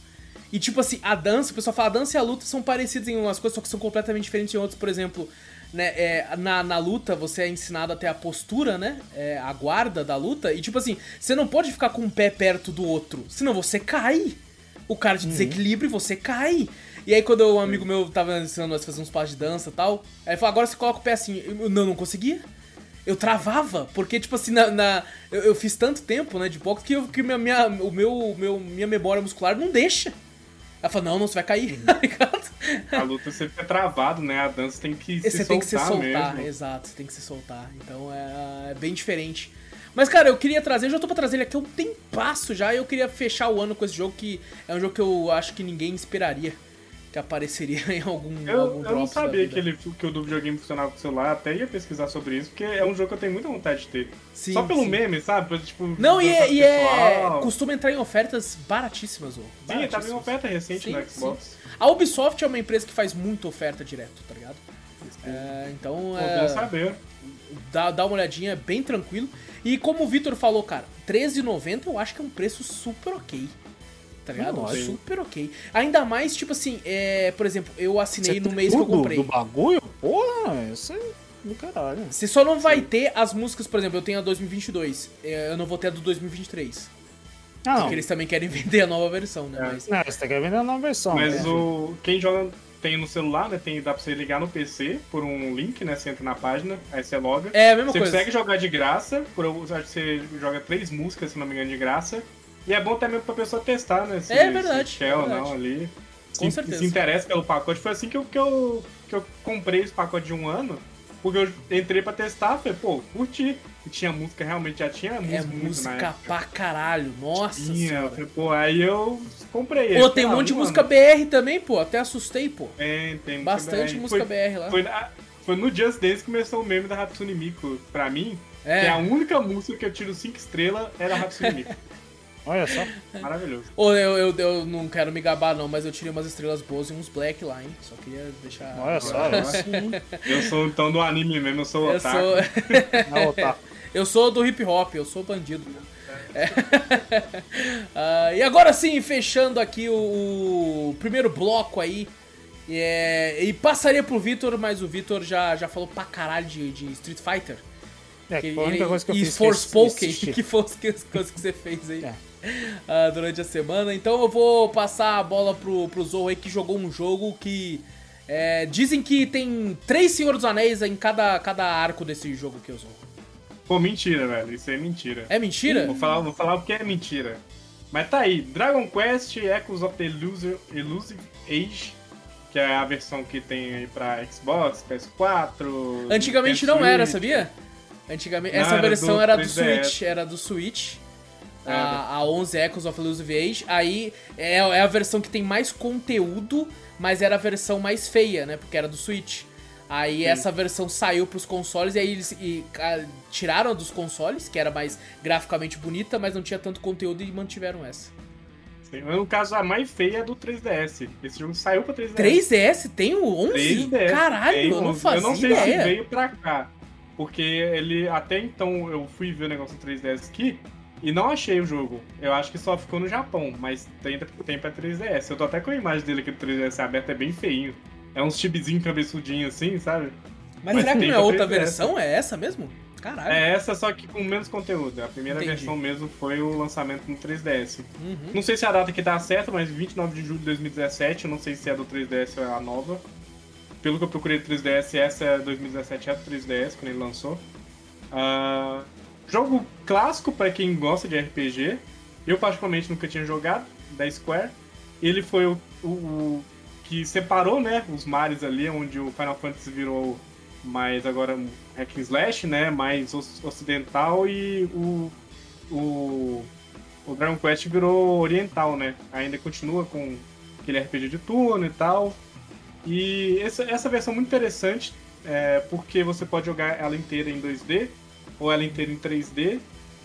E tipo assim, a dança, o pessoal fala, a dança e a luta são parecidas em umas coisas, só que são completamente diferentes em outras. Por exemplo, né, é, na, na luta você é ensinado até a postura, né? É, a guarda da luta. E tipo assim, você não pode ficar com um pé perto do outro, senão você cai. O cara te desequilibra e você cai. E aí quando um amigo meu tava ensinando nós a fazer uns passos de dança e tal, aí ele falou, agora você coloca o pé assim. Eu não, não conseguia. Eu travava, porque, tipo assim, na, na- eu, eu fiz tanto tempo, né, de boxe, que, eu, que minha, minha, o meu, meu, minha memória muscular não deixa. Ela fala, não, não, você vai cair, tá ligado? A luta você fica travado, né? A dança tem que Você se tem que se soltar soltar, mesmo. exato, você tem que se soltar. Então é, é bem diferente. Mas, cara, eu queria trazer, eu já tô pra trazer ele aqui há um tempasso já, e eu queria fechar o ano com esse jogo, que é um jogo que eu acho que ninguém esperaria que apareceria em algum, Eu, algum eu não sabia que, ele, que o do videogame funcionava com o celular, até ia pesquisar sobre isso, porque é um jogo que eu tenho muita vontade de ter. Sim, Só pelo sim. meme, sabe? Tipo, Não, e é, e é. Costuma entrar em ofertas baratíssimas, ô. Sim, tá em oferta recente Sim, no Xbox. A Ubisoft é uma empresa que faz muita oferta direto, tá ligado? É, então, é, bom saber. dá, dá uma olhadinha, é bem tranquilo. E como o Vitor falou, cara, R$13,90 eu acho que é um preço super ok. Tá ligado? Super ok. Ainda mais, tipo assim, é, por exemplo, eu assinei Você no mês que eu comprei. Do bagulho? Porra, isso é do caralho. Você só não vai ter as músicas, por exemplo, eu tenho a 2022, é, eu não vou ter a do 2023. Ah, não. Porque eles também querem vender a nova versão, né? É. Mas, Não, você querendo vender a nova versão. Mas né? o quem joga tem no celular, né? Tem, dá pra você ligar no PC por um link, né? Você entra na página, aí você loga. é a mesma Você coisa. consegue jogar de graça, por, eu acho que você joga três músicas, se não me engano, de graça. E é bom também pra pessoa testar, né? Se, É verdade, Se quer é ou não ali. Com se, certeza. se interessa pelo pacote. Foi assim que eu, que eu, que eu comprei esse pacote de um ano. Porque eu entrei pra testar, falei, pô, curti. E tinha música, realmente já tinha música. É música pra caralho. Nossa Tinha, falei, pô, aí eu comprei. Pô, tem um Ah, monte de música ano. BR também, pô. Até assustei, pô. Tem, tem música Bastante BR. música Foi- BR lá. Foi, na- foi no Just Dance que começou o meme da Hatsune Miku pra mim. É. Que a única música que eu tiro 5 estrelas era a Hatsune Miku. Olha só. Maravilhoso. Ô, eu, eu, eu não quero me gabar, não, mas eu tirei umas estrelas boas e uns black lá, hein? Só queria deixar. Olha só. Olha. Esse sim. Eu sou então do anime mesmo, eu sou Eu otaku. sou, Não, eu sou do hip hop, eu sou bandido. É. Ah, e agora sim, fechando aqui o, o primeiro bloco aí. É, e passaria pro Vitor, mas o Vitor já, já falou pra caralho de, de Street Fighter. É, Que foi a única ele- coisa que eu e fiz. Forspoken, assistir. que foi as coisas que você fez aí É. ah, durante a semana. Então eu vou passar a bola pro, pro Zou aí, que jogou um jogo que. é, dizem que tem três Senhor dos Anéis em cada, cada arco desse jogo que eu sou. Pô, mentira, velho. Isso é mentira. É mentira? Vou falar, vou falar porque é mentira. Mas tá aí, Dragon Quest Echoes of the Elusive, Elusive Age, que é a versão que tem aí pra Xbox, PS4. Antigamente não era, Switch. sabia? Antigamente, Não, essa era versão do era do 3DS. Switch, era do Switch. A, a 11 Echoes of Elusive Age. Aí é, é a versão que tem mais conteúdo, mas era a versão mais feia, né? Porque era do Switch. Aí essa versão saiu pros consoles e aí eles e, ah, tiraram a dos consoles, que era mais graficamente bonita, mas não tinha tanto conteúdo e mantiveram essa. Sim, No caso, a mais feia é do 3DS. Esse jogo saiu pra 3DS. 3DS? Tem o 11? 3DS. Caralho, eu não 11. fazia Eu não sei ideia. se veio pra cá. Porque ele. Até então eu fui ver o negócio do 3DS aqui e não achei o jogo. Eu acho que só ficou no Japão, mas tem, tem pra 3DS. Eu tô até com a imagem dele aqui do 3DS aberto, é bem feinho. É uns chibizinho cabeçudinho assim, sabe? Mas, Mas será que não é pra outra 3DS. versão? É essa mesmo? Caralho. É essa, só que com menos conteúdo. A primeira Entendi. versão mesmo foi o lançamento no 3DS. Uhum. Não sei se a data aqui tá certa, mas 29 de julho de 2017. Eu não sei se é do 3DS ou é a nova. Pelo que eu procurei do 3DS, essa é 2017 é do 3DS, quando ele lançou. Ah, jogo clássico pra quem gosta de RPG. Eu, particularmente, nunca tinha jogado, da Square. Ele foi o, o- o que separou né, os mares ali, onde o Final Fantasy virou mais agora um hack and slash, né, mais oc- ocidental e o, o, o Dragon Quest virou oriental, né? Ainda continua com aquele RPG de turno e tal. E essa, essa versão é muito interessante, é, porque você pode jogar ela inteira em 2D ou ela inteira em 3D.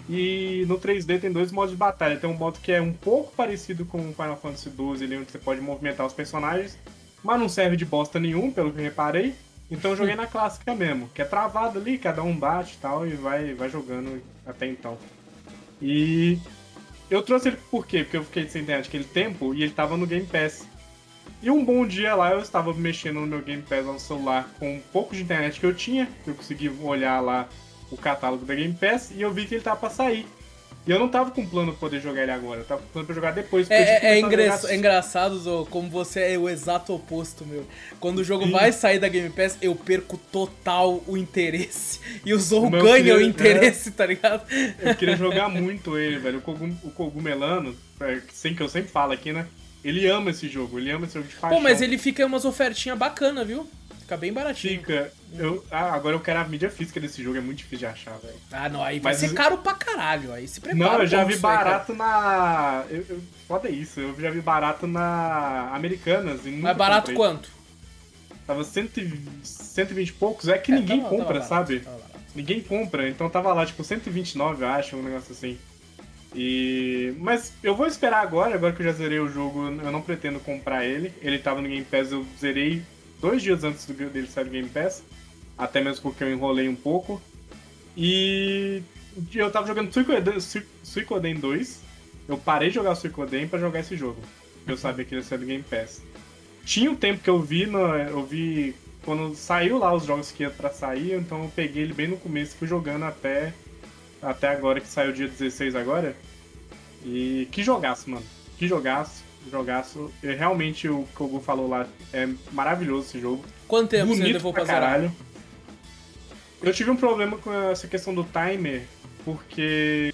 E no 3D tem dois modos de batalha. Tem um modo que é um pouco parecido com o Final Fantasy XII, ali onde você pode movimentar os personagens, mas não serve de bosta nenhum, pelo que eu reparei. Então eu joguei na clássica mesmo, que é travado ali, cada um bate e tal, e vai, vai jogando até então. E eu trouxe ele por quê? Porque eu fiquei sem internet aquele tempo e ele tava no Game Pass. E um bom dia lá eu estava mexendo no meu Game Pass no celular com um pouco de internet que eu tinha, que eu consegui olhar lá o catálogo da Game Pass e eu vi que ele tava pra sair. E eu não tava com plano pra poder jogar ele agora, eu tava com plano pra jogar depois. É, é, é, engra é, engraçado, Zo, como você é o exato oposto, meu. Quando o jogo Sim. vai sair da Game Pass, eu perco total o interesse. E o Zou ganha queria, o interesse, é, tá ligado? Eu queria jogar muito ele, velho. O, Cogum, o Cogumelano, é, sem que eu sempre falo aqui, né? Ele ama esse jogo, ele ama esse jogo de paixão. Pô, mas ele fica umas ofertinhas bacanas, viu? Fica bem baratinho. Fica. Eu, ah, agora eu quero a mídia física desse jogo, é muito difícil de achar, velho. Ah, não, aí vai Mas, ser caro pra caralho. Aí se prepara. Não, eu já vi barato aí, na. Eu, eu, foda isso, eu já vi barato na Americanas. E Mas barato comprei. quanto? Tava 120 e poucos, é que é, ninguém tava, compra, tava sabe? Tava ninguém compra, então tava lá, tipo, 129, eu acho, um negócio assim. E. Mas eu vou esperar agora, agora que eu já zerei o jogo, eu não pretendo comprar ele. Ele tava no Game Pass, eu zerei dois dias antes do, dele sair do Game Pass. Até mesmo porque eu enrolei um pouco. E eu tava jogando Suicoden, Suicoden 2. Eu parei de jogar Suicoden pra jogar esse jogo. Eu sabia que ele ia sair do Game Pass. Tinha um tempo que eu vi, no, eu vi quando saiu lá os jogos que ia pra sair, então eu peguei ele bem no começo e fui jogando até, até agora, que saiu dia 16 agora. E que jogaço, mano. Que jogaço jogaço. E realmente o que o Gu falou lá é maravilhoso esse jogo. Quanto tempo Bonito você levou pra caralho. Eu tive um problema com essa questão do timer, porque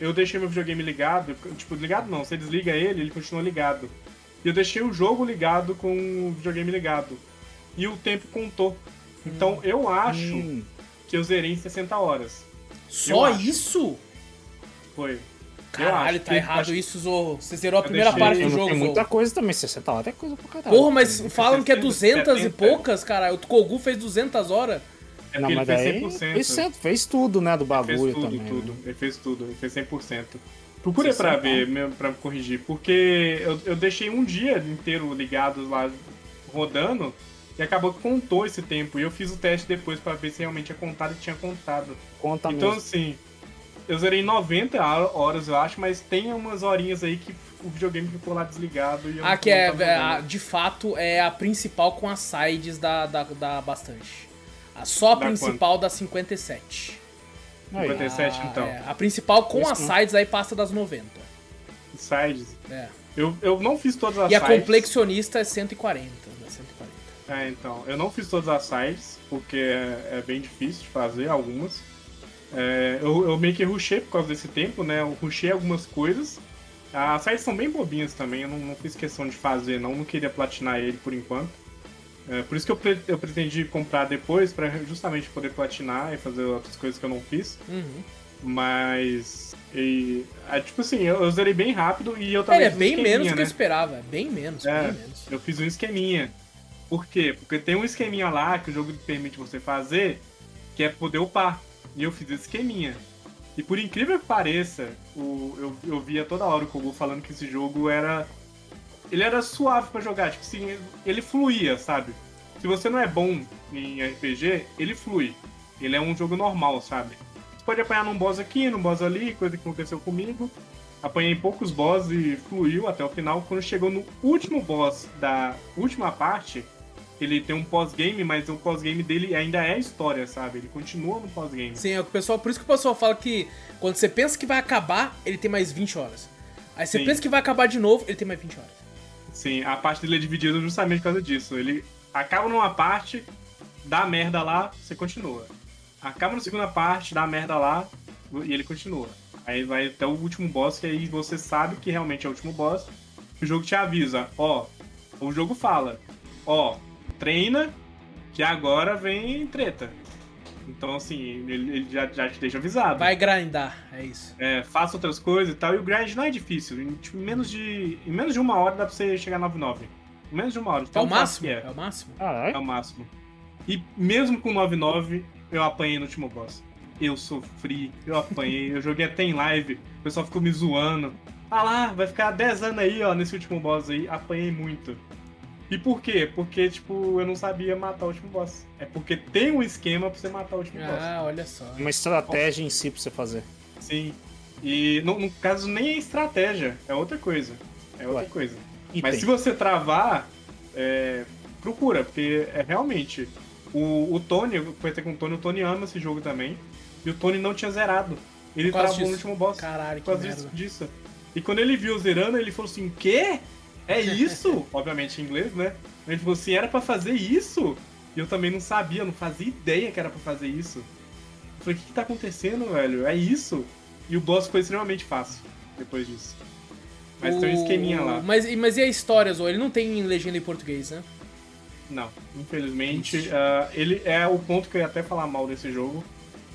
eu deixei meu videogame ligado, tipo, ligado não, você desliga ele, ele continua ligado. E eu deixei o jogo ligado com o videogame ligado. E o tempo contou. Então hum. eu acho hum. que eu zerei em 60 horas. Só isso? Foi. Caralho, tá errado acho... isso, Zorro. Você zerou a primeira deixei... parte do jogo, Tem muita coisa também, 60 horas é coisa pra caralho. Porra, mas falam que é 200 e poucas, cara. O Kogu fez 200 horas. É não, mas aí fez, fez tudo, né, do bagulho ele fez tudo, também. Tudo. Né? Ele fez tudo, ele fez 100%. Procure pra ver, mesmo, pra corrigir, porque eu, eu deixei um dia inteiro ligado lá, rodando, e acabou que contou esse tempo. E eu fiz o teste depois para ver se realmente tinha contado e tinha contado. Conta então, mesmo. assim, eu zerei 90 horas, eu acho, mas tem umas horinhas aí que o videogame ficou lá desligado. E ah, que é, é de fato, é a principal com as sides da, da, da bastante. A só a da principal quanto? da 57. 57, a, então. É, a principal com Isso, as sides aí passa das 90. Sides? É. Eu, eu não fiz todas as sides. E a complexionista é 140. 140. É, então. Eu não fiz todas as sides, porque é, é bem difícil de fazer algumas. É, eu, eu, meio que rushei por causa desse tempo, né? Eu rushei algumas coisas. As sites são bem bobinhas também, eu não, não, fiz questão de fazer, não, não queria platinar ele por enquanto. É, por isso que eu, pre eu pretendi comprar depois, para justamente poder platinar e fazer outras coisas que eu não fiz. Uhum. Mas. E, é, tipo assim, eu, eu zerei bem rápido e eu também. É, é bem menos do né? que eu esperava, bem menos, é, bem menos. Eu fiz um esqueminha. Por quê? Porque tem um esqueminha lá que o jogo permite você fazer, que é poder upar. E eu fiz esse esqueminha. E por incrível que pareça, o, eu, eu via toda hora o Kogu falando que esse jogo era. Ele era suave para jogar, tipo assim, ele fluía, sabe? Se você não é bom em RPG, ele flui. Ele é um jogo normal, sabe? Você pode apanhar num boss aqui, num boss ali, coisa que aconteceu comigo. Apanhei poucos boss e fluiu até o final. Quando chegou no último boss da última parte, ele tem um pós-game, mas o pós-game dele ainda é história, sabe? Ele continua no pós-game. Sim, é o pessoal, por isso que o pessoal fala que quando você pensa que vai acabar, ele tem mais 20 horas. Aí você Sim. pensa que vai acabar de novo, ele tem mais 20 horas. Sim, a parte dele é dividida justamente por causa disso. Ele acaba numa parte, dá merda lá, você continua. Acaba na segunda parte, dá merda lá, e ele continua. Aí vai até o último boss, que aí você sabe que realmente é o último boss. O jogo te avisa, ó, o jogo fala, ó, treina, que agora vem treta. Então, assim, ele, ele já, já, te deixa avisado. Vai grindar, é isso. É, faça outras coisas e tal. E o grind não é difícil. Em, tipo, menos de, em menos de uma hora dá pra você chegar a 9-9. Em menos de uma hora. Então, é o máximo? É. é. o máximo? Ah, é? é o máximo. E mesmo com 9-9, eu apanhei no último boss. eu sofri, eu apanhei, eu joguei até em live, o pessoal ficou me zoando. Ah lá, vai ficar 10 anos aí, ó, nesse último boss aí, apanhei muito. E por quê? Porque, tipo, eu não sabia matar o último boss. É porque tem um esquema pra você matar o último ah, boss. Ah, olha só. Uma estratégia em si pra você fazer. Sim. E no, no caso nem é estratégia, é outra coisa. É outra Ué. coisa. E Mas tem. se você travar, é, procura, porque é realmente. O, o Tony, eu conversei com o Tony, o Tony ama esse jogo também. E o Tony não tinha zerado. Ele travou no último boss. Caralho, por causa disso, disso. E quando ele viu zerando, ele falou assim: Quê? É isso? Obviamente em inglês, né? Ele falou assim: Era pra fazer isso? E eu também não sabia, não fazia ideia que era pra fazer isso. Eu falei: O que, que tá acontecendo, velho? É isso? E o boss foi extremamente fácil depois disso. Mas o... tem um esqueminha lá. Mas, mas e a história, Zo? Ele não tem legenda em português, né? Não, infelizmente. Uh, ele é o ponto que eu ia até falar mal desse jogo.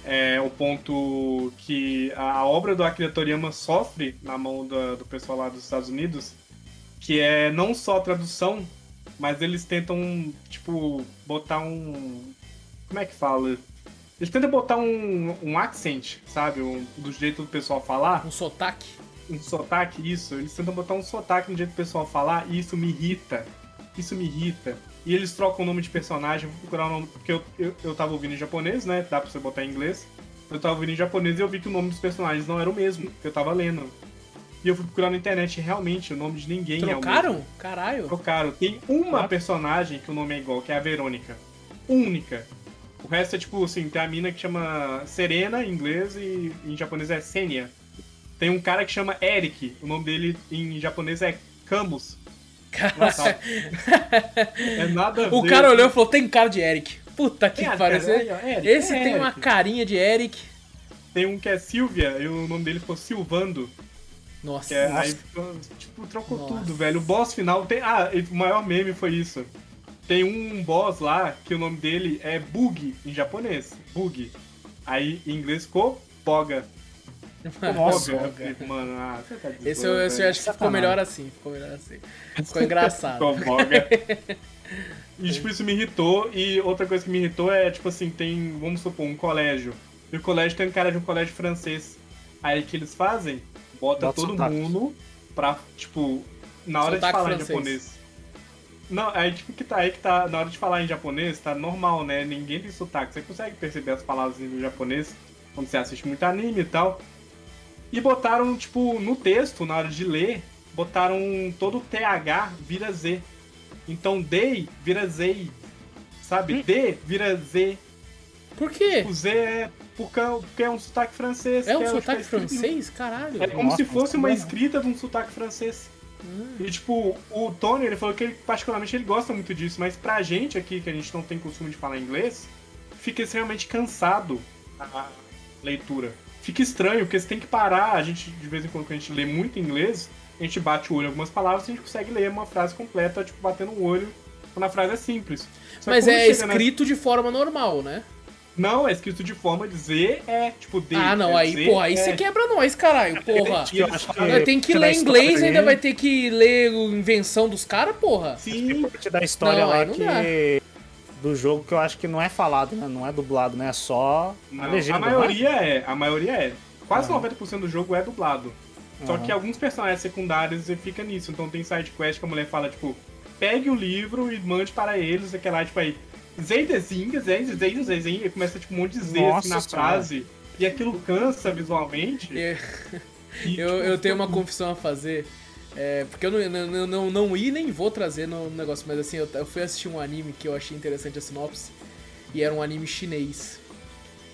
É o ponto que a obra do Akira Toriyama sofre na mão do, do pessoal lá dos Estados Unidos, que é não só tradução, mas eles tentam, tipo, botar um. Como é que fala? Eles tentam botar um, um accent, sabe? Um, do jeito do pessoal falar. Um sotaque. Um sotaque, isso. Eles tentam botar um sotaque no jeito do pessoal falar e isso me irrita. Isso me irrita. E eles trocam o nome de personagem, vou procurar o nome. Porque eu, eu, eu tava ouvindo em japonês, né? Dá pra você botar em inglês. Eu tava ouvindo em japonês e eu vi que o nome dos personagens não era o mesmo que eu tava lendo. E eu fui procurar na internet realmente o nome de ninguém Trocaram? é o mesmo. Caralho. Trocaram. Tem uma personagem que o nome é igual, que é a Verônica. Única. O resto é tipo assim, tem a mina que chama Serena em inglês e em japonês é Senia. Tem um cara que chama Eric, o nome dele em japonês é Camus. é nada a ver. O cara olhou e falou: tem cara de Eric. Puta que pariu. Esse é tem Eric. uma carinha de Eric. Tem um que é Silvia e o nome dele ficou Silvando. Nossa. É, nossa. Aí, tipo, trocou nossa. tudo, velho. O boss final tem. Ah, o maior meme foi isso. Tem um boss lá que o nome dele é Bug em japonês. Bug. Aí em inglês ficou Boga. Nossa, Boga. Mano, ah, você tá Esse eu, esse eu acho que ficou melhor assim. Ficou melhor assim. Ficou engraçado. ficou Boga. E, tipo, isso me irritou. E outra coisa que me irritou é, tipo assim, tem, vamos supor, um colégio. E o colégio tem um cara de um colégio francês. Aí o que eles fazem? Bota, Bota todo sotaque. mundo pra, tipo, na hora sotaque de falar francês. em japonês. Não, aí tipo que tá, aí que tá, na hora de falar em japonês, tá normal, né? Ninguém tem sotaque. Você consegue perceber as palavras em japonês quando você assiste muito anime e tal. E botaram, tipo, no texto, na hora de ler, botaram todo o TH vira Z. Então day vira Z. Sabe? Hum. D vira Z. Por quê? O Z é porque, porque é um sotaque francês. É um é, sotaque francês? Caralho. É como Nossa, se fosse uma escrita de um sotaque francês. Hum. E tipo, o Tony, ele falou que ele, particularmente ele gosta muito disso, mas pra gente aqui, que a gente não tem costume de falar inglês, fica extremamente cansado a leitura. Fica estranho, porque você tem que parar, a gente, de vez em quando, quando a gente lê muito inglês, a gente bate o olho em algumas palavras e a gente consegue ler uma frase completa, tipo, batendo o olho quando a frase é simples. Só mas é escrito nessa... de forma normal, né? Não, é escrito de forma de Z, é tipo D. Ah, não, é aí, Z, porra, aí é... você quebra nós, caralho, porra. Eu tenho que ler inglês e ainda vai ter que ler a invenção dos caras, porra. Sim. Porque da história não, lá que... Dá. Do jogo que eu acho que não é falado, né? Não é dublado, né? É só não, a legenda. A maioria né? é, a maioria é. Quase uhum. 90% do jogo é dublado. Só uhum. que alguns personagens secundários fica nisso. Então tem side quest que a mulher fala, tipo, pegue o livro e mande para eles, aquela, tipo, aí, Zeidezinha, Zeidezinha, Zeidezinha, e começa tipo um monte de Z assim, na frase. E aquilo cansa visualmente. É. E, eu, tipo, eu tenho uma confissão a fazer. É, porque eu não, não, não, não ia nem vou trazer no negócio, mas assim, eu, eu fui assistir um anime que eu achei interessante a sinopse. E era um anime chinês.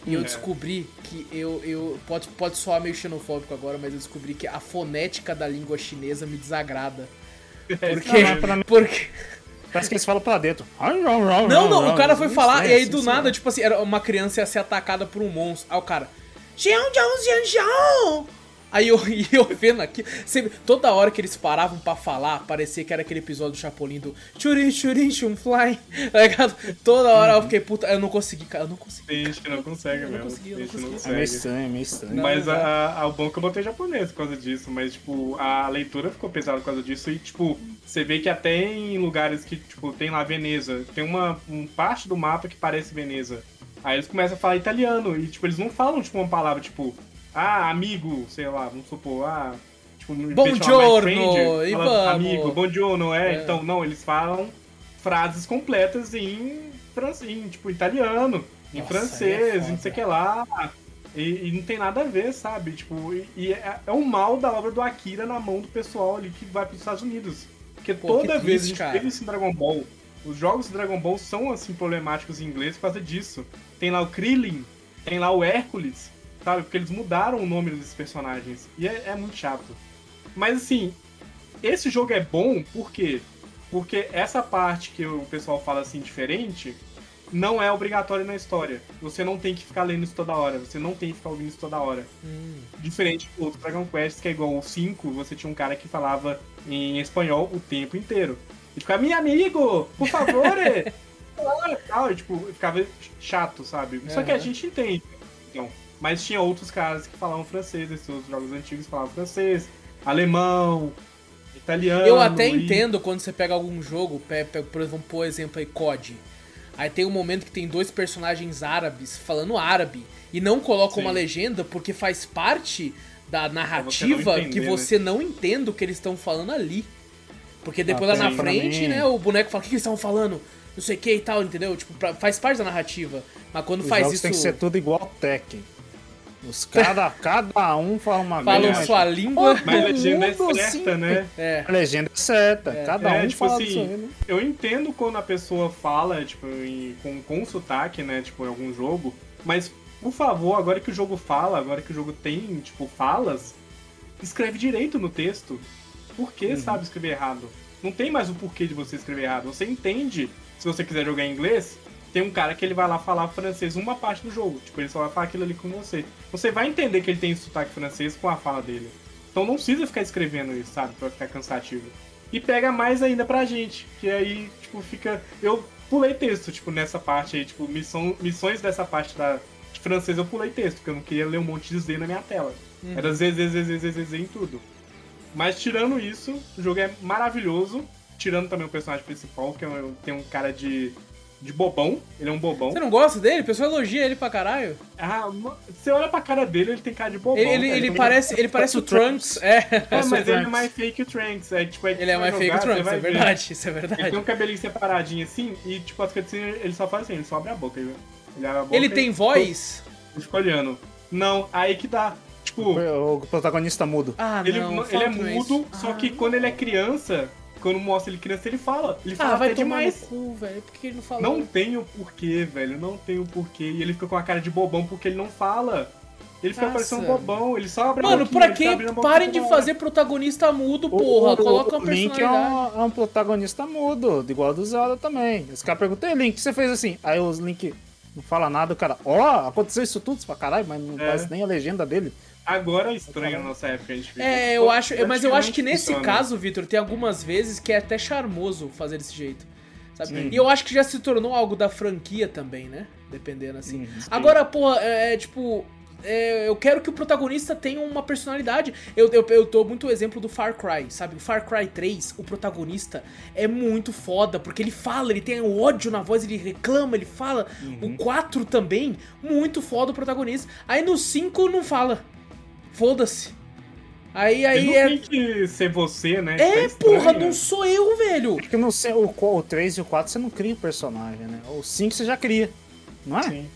E eu é. descobri que eu, eu. Pode, pode soar meio xenofóbico agora, mas eu descobri que a fonética da língua chinesa me desagrada. É, porque. Parece que eles falam pra dentro. Não, não, o cara foi falar e aí do nada, tipo assim, era uma criança ia ser atacada por um monstro. Aí o cara. Xiao, xiao, xiao, xiao. Aí eu, eu vendo aqui, sempre, toda hora que eles paravam para falar, parecia que era aquele episódio do Chapolin do Churin, Churin, Chum Fly, tá ligado? Toda hora eu fiquei, puta, eu não consegui, cara, eu não consegui. Tem gente que não consegue eu mesmo. Não consegui, eu não consegui. É meio estranho, é meio estranho. Mas a, a, o bom é que eu botei japonês por causa disso, mas, tipo, a leitura ficou pesada por causa disso e, tipo, você vê que até em lugares que, tipo, tem lá Veneza, tem uma um parte do mapa que parece Veneza. Aí eles começam a falar italiano. E, tipo, eles não falam, tipo, uma palavra, tipo, ah, amigo, sei lá, vamos supor, ah. Tipo, Buongiorno, friend, e vamos. Amigo, buongiorno, é. É. Então, não, eles falam frases completas em, francês, em tipo, italiano, em Nossa, francês, é em não sei o que lá. E, e não tem nada a ver, sabe? Tipo, e, e é, é o mal da obra do Akira na mão do pessoal ali que vai pros Estados Unidos. Porque Pô, toda vez a gente cara. vê isso em Dragon Ball. Os jogos de Dragon Ball são assim problemáticos em inglês por causa disso. Tem lá o Krillin, tem lá o Hércules, sabe? Porque eles mudaram o nome desses personagens. E é, é muito chato. Mas assim, esse jogo é bom por quê? Porque essa parte que o pessoal fala assim diferente não é obrigatória na história. Você não tem que ficar lendo isso toda hora, você não tem que ficar ouvindo isso toda hora. Hum. Diferente do outro Dragon Quest, que é igual o 5, você tinha um cara que falava em espanhol o tempo inteiro. E ficava, meu amigo, por favor! é." Ah, tal, e, tipo, ficava chato, sabe? Só que a gente entende. Então, mas tinha outros caras que falavam francês, esses outros jogos antigos falavam francês, alemão, italiano. Eu até e- entendo quando você pega algum jogo, por exemplo, por exemplo aí COD. Aí tem um momento que tem dois personagens árabes falando árabe e não colocam Sim. uma legenda porque faz parte da narrativa entender, que né? você não entenda o que eles estão falando ali. Porque depois Ah, lá na frente, mim- né, o boneco fala o que que eles estavam falando, não sei o que e tal, entendeu? Tipo, pra- faz parte da narrativa. Mas quando Os faz jogos isso, tem que ser tudo igual ao Tekken. Os cada, cada um fala uma falam Mas- sua língua. Mas a legenda é mundo, certa, sim. né? É. A legenda é certa. Cada É, um tipo fala assim, né? Eu entendo quando a pessoa fala, tipo, em- com, com sotaque, né, tipo, em algum jogo, mas, por favor, agora que o jogo fala, agora que o jogo tem, tipo, falas, escreve direito no texto. Por que Uhum. sabe escrever errado? Não tem mais o porquê de você escrever errado. Você entende, se você quiser jogar em inglês, tem um cara que ele vai lá falar francês uma parte do jogo. Tipo, ele só vai falar aquilo ali com você. Você vai entender que ele tem sotaque francês com a fala dele. Então não precisa ficar escrevendo isso, sabe? Pra ficar cansativo. E pega mais ainda pra gente, que aí, tipo, fica. Eu pulei texto, tipo, nessa parte aí, tipo, missão, missões dessa parte da de francês eu pulei texto, porque eu não queria ler um monte de Z na minha tela. Era Z, Z, Z, Z, Z, Z, Z em tudo. Mas tirando isso, o jogo é maravilhoso. Tirando também o personagem principal, que é tem um cara de, de bobão. Ele é um bobão. Você não gosta dele? O pessoal elogia ele pra caralho. Ah, você olha pra cara dele, ele tem cara de bobão. Ele, ele, cara. ele parece, ele parece o Trunks. É. É, Parece mas ele é mais fake que o Trunks. É, tipo, é, Ele é mais fake jogar, o Trunks, é ver. verdade, isso é Ele verdade. tem um cabelinho separadinho assim, e tipo, as cutscenes ele só faz assim, ele só abre a boca. Ele, ele abre a boca Ele tem voz? fica olhando. Não, aí que dá. Tipo, O, protagonista mudo. Ah, ele, não. ele fala é que mudo, isso. só que quando ele é criança, quando mostra ele criança, ele fala. Ele fala Ah, vai até demais. no cu, velho. Por que ele não falou? Não tem o porquê, velho. Não tem o porquê. E ele fica com a cara de bobão porque ele não fala. Ele fica Nossa. parecendo um bobão, ele só abre a Mano, pra quê? tá Parem de fazer protagonista mudo, porra. O- Coloca o uma Link é um, é um protagonista mudo, igual do Zelda também. Esse cara perguntou, "Ei, Link, o que você fez assim? Aí os Link não fala nada, o cara, ó, aconteceu isso tudo, fala, caralho, mas não É. faz nem a legenda dele. Agora é estranho na nossa época a gente vive. É, Tipo, eu acho, mas eu acho que nesse funciona. caso, Vitor, tem algumas vezes que é até charmoso fazer desse jeito. Sabe? Sim. E eu acho que já se tornou algo da franquia também, né? Dependendo assim. Uhum. Agora, porra, é, é, tipo. é, eu quero que o protagonista tenha uma personalidade. Eu, eu, eu dou muito o exemplo do Far Cry, sabe? O Far Cry 3, o protagonista é muito foda, porque ele fala, ele tem ódio na voz, ele reclama, ele fala. O 4 também, muito foda o protagonista. Aí no 5 não fala. Foda-se. Aí, aí não é. tem que ser você, né? É, Tá porra, né? não sou eu, velho. Porque no, se- o, o 3 e o 4 você não cria o personagem, né? O 5 você já cria, não é? Sim.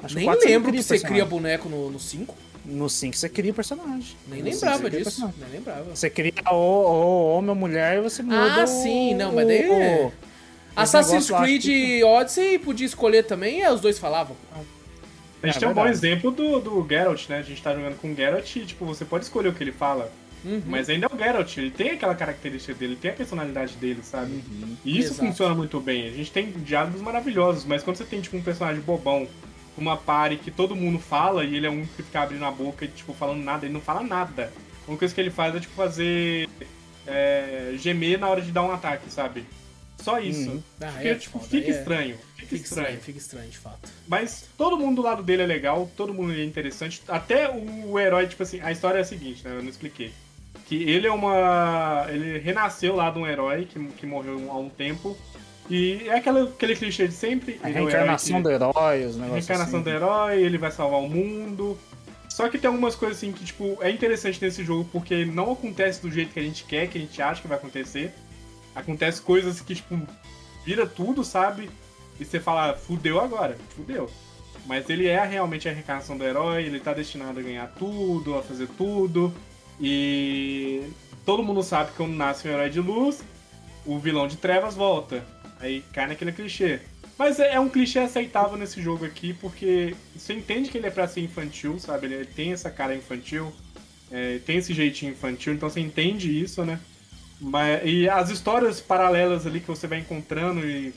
Acho que Nem o 4 lembro não que você cria personagem. boneco no 5. No 5 você cria o personagem. Nem No cinco lembrava você cria o disso. personagem. Nem lembrava. Você cria o, o homem ou mulher e você muda Ah, sim, não, mas daí o- é- o- Assassin's negócio lá, Creed Odyssey podia escolher também, é, os dois falavam. A gente É, tem um bom verdade. exemplo do, do Geralt, né? A gente tá jogando com o Geralt e, tipo, você pode escolher o que ele fala. Uhum. Mas ainda é o Geralt, ele tem aquela característica dele, ele tem a personalidade dele, sabe? Uhum. E isso Exato. funciona muito bem. A gente tem diálogos maravilhosos, mas quando você tem, tipo, um personagem bobão, uma pare que todo mundo fala e ele é um que fica abrindo a boca e, tipo, falando nada, ele não fala nada. A única coisa que ele faz é, tipo, fazer. é, gemer na hora de dar um ataque, sabe? Só isso. Uhum. Ah, Porque, é tipo, foda, fica é. estranho. Fica, Fica estranho. estranho, fica estranho, de fato. Mas todo mundo do lado dele é legal, todo mundo é interessante. Até o herói, tipo assim, a história é a seguinte, né? Eu não expliquei. Que ele é uma. Ele renasceu lá de um herói que, que morreu há um tempo. E é aquela, aquele clichê de sempre. A é o herói reencarnação que- do herói, os negócios reencarnação assim. do herói, ele vai salvar o mundo. Só que tem algumas coisas assim que, tipo, é interessante nesse jogo porque não acontece do jeito que a gente quer, que a gente acha que vai acontecer. Acontece coisas que, tipo, vira tudo, sabe? E você fala, fudeu agora, fudeu. Mas ele é realmente a reencarnação do herói, ele tá destinado a ganhar tudo, a fazer tudo. E todo mundo sabe que quando nasce um herói de luz, o vilão de trevas volta. Aí cai naquele clichê. Mas é é um clichê aceitável nesse jogo aqui, porque você entende que ele é pra ser infantil, sabe? Ele tem essa cara infantil, é, tem esse jeitinho infantil, então você entende isso, né? Mas, e as histórias paralelas ali que você vai encontrando e,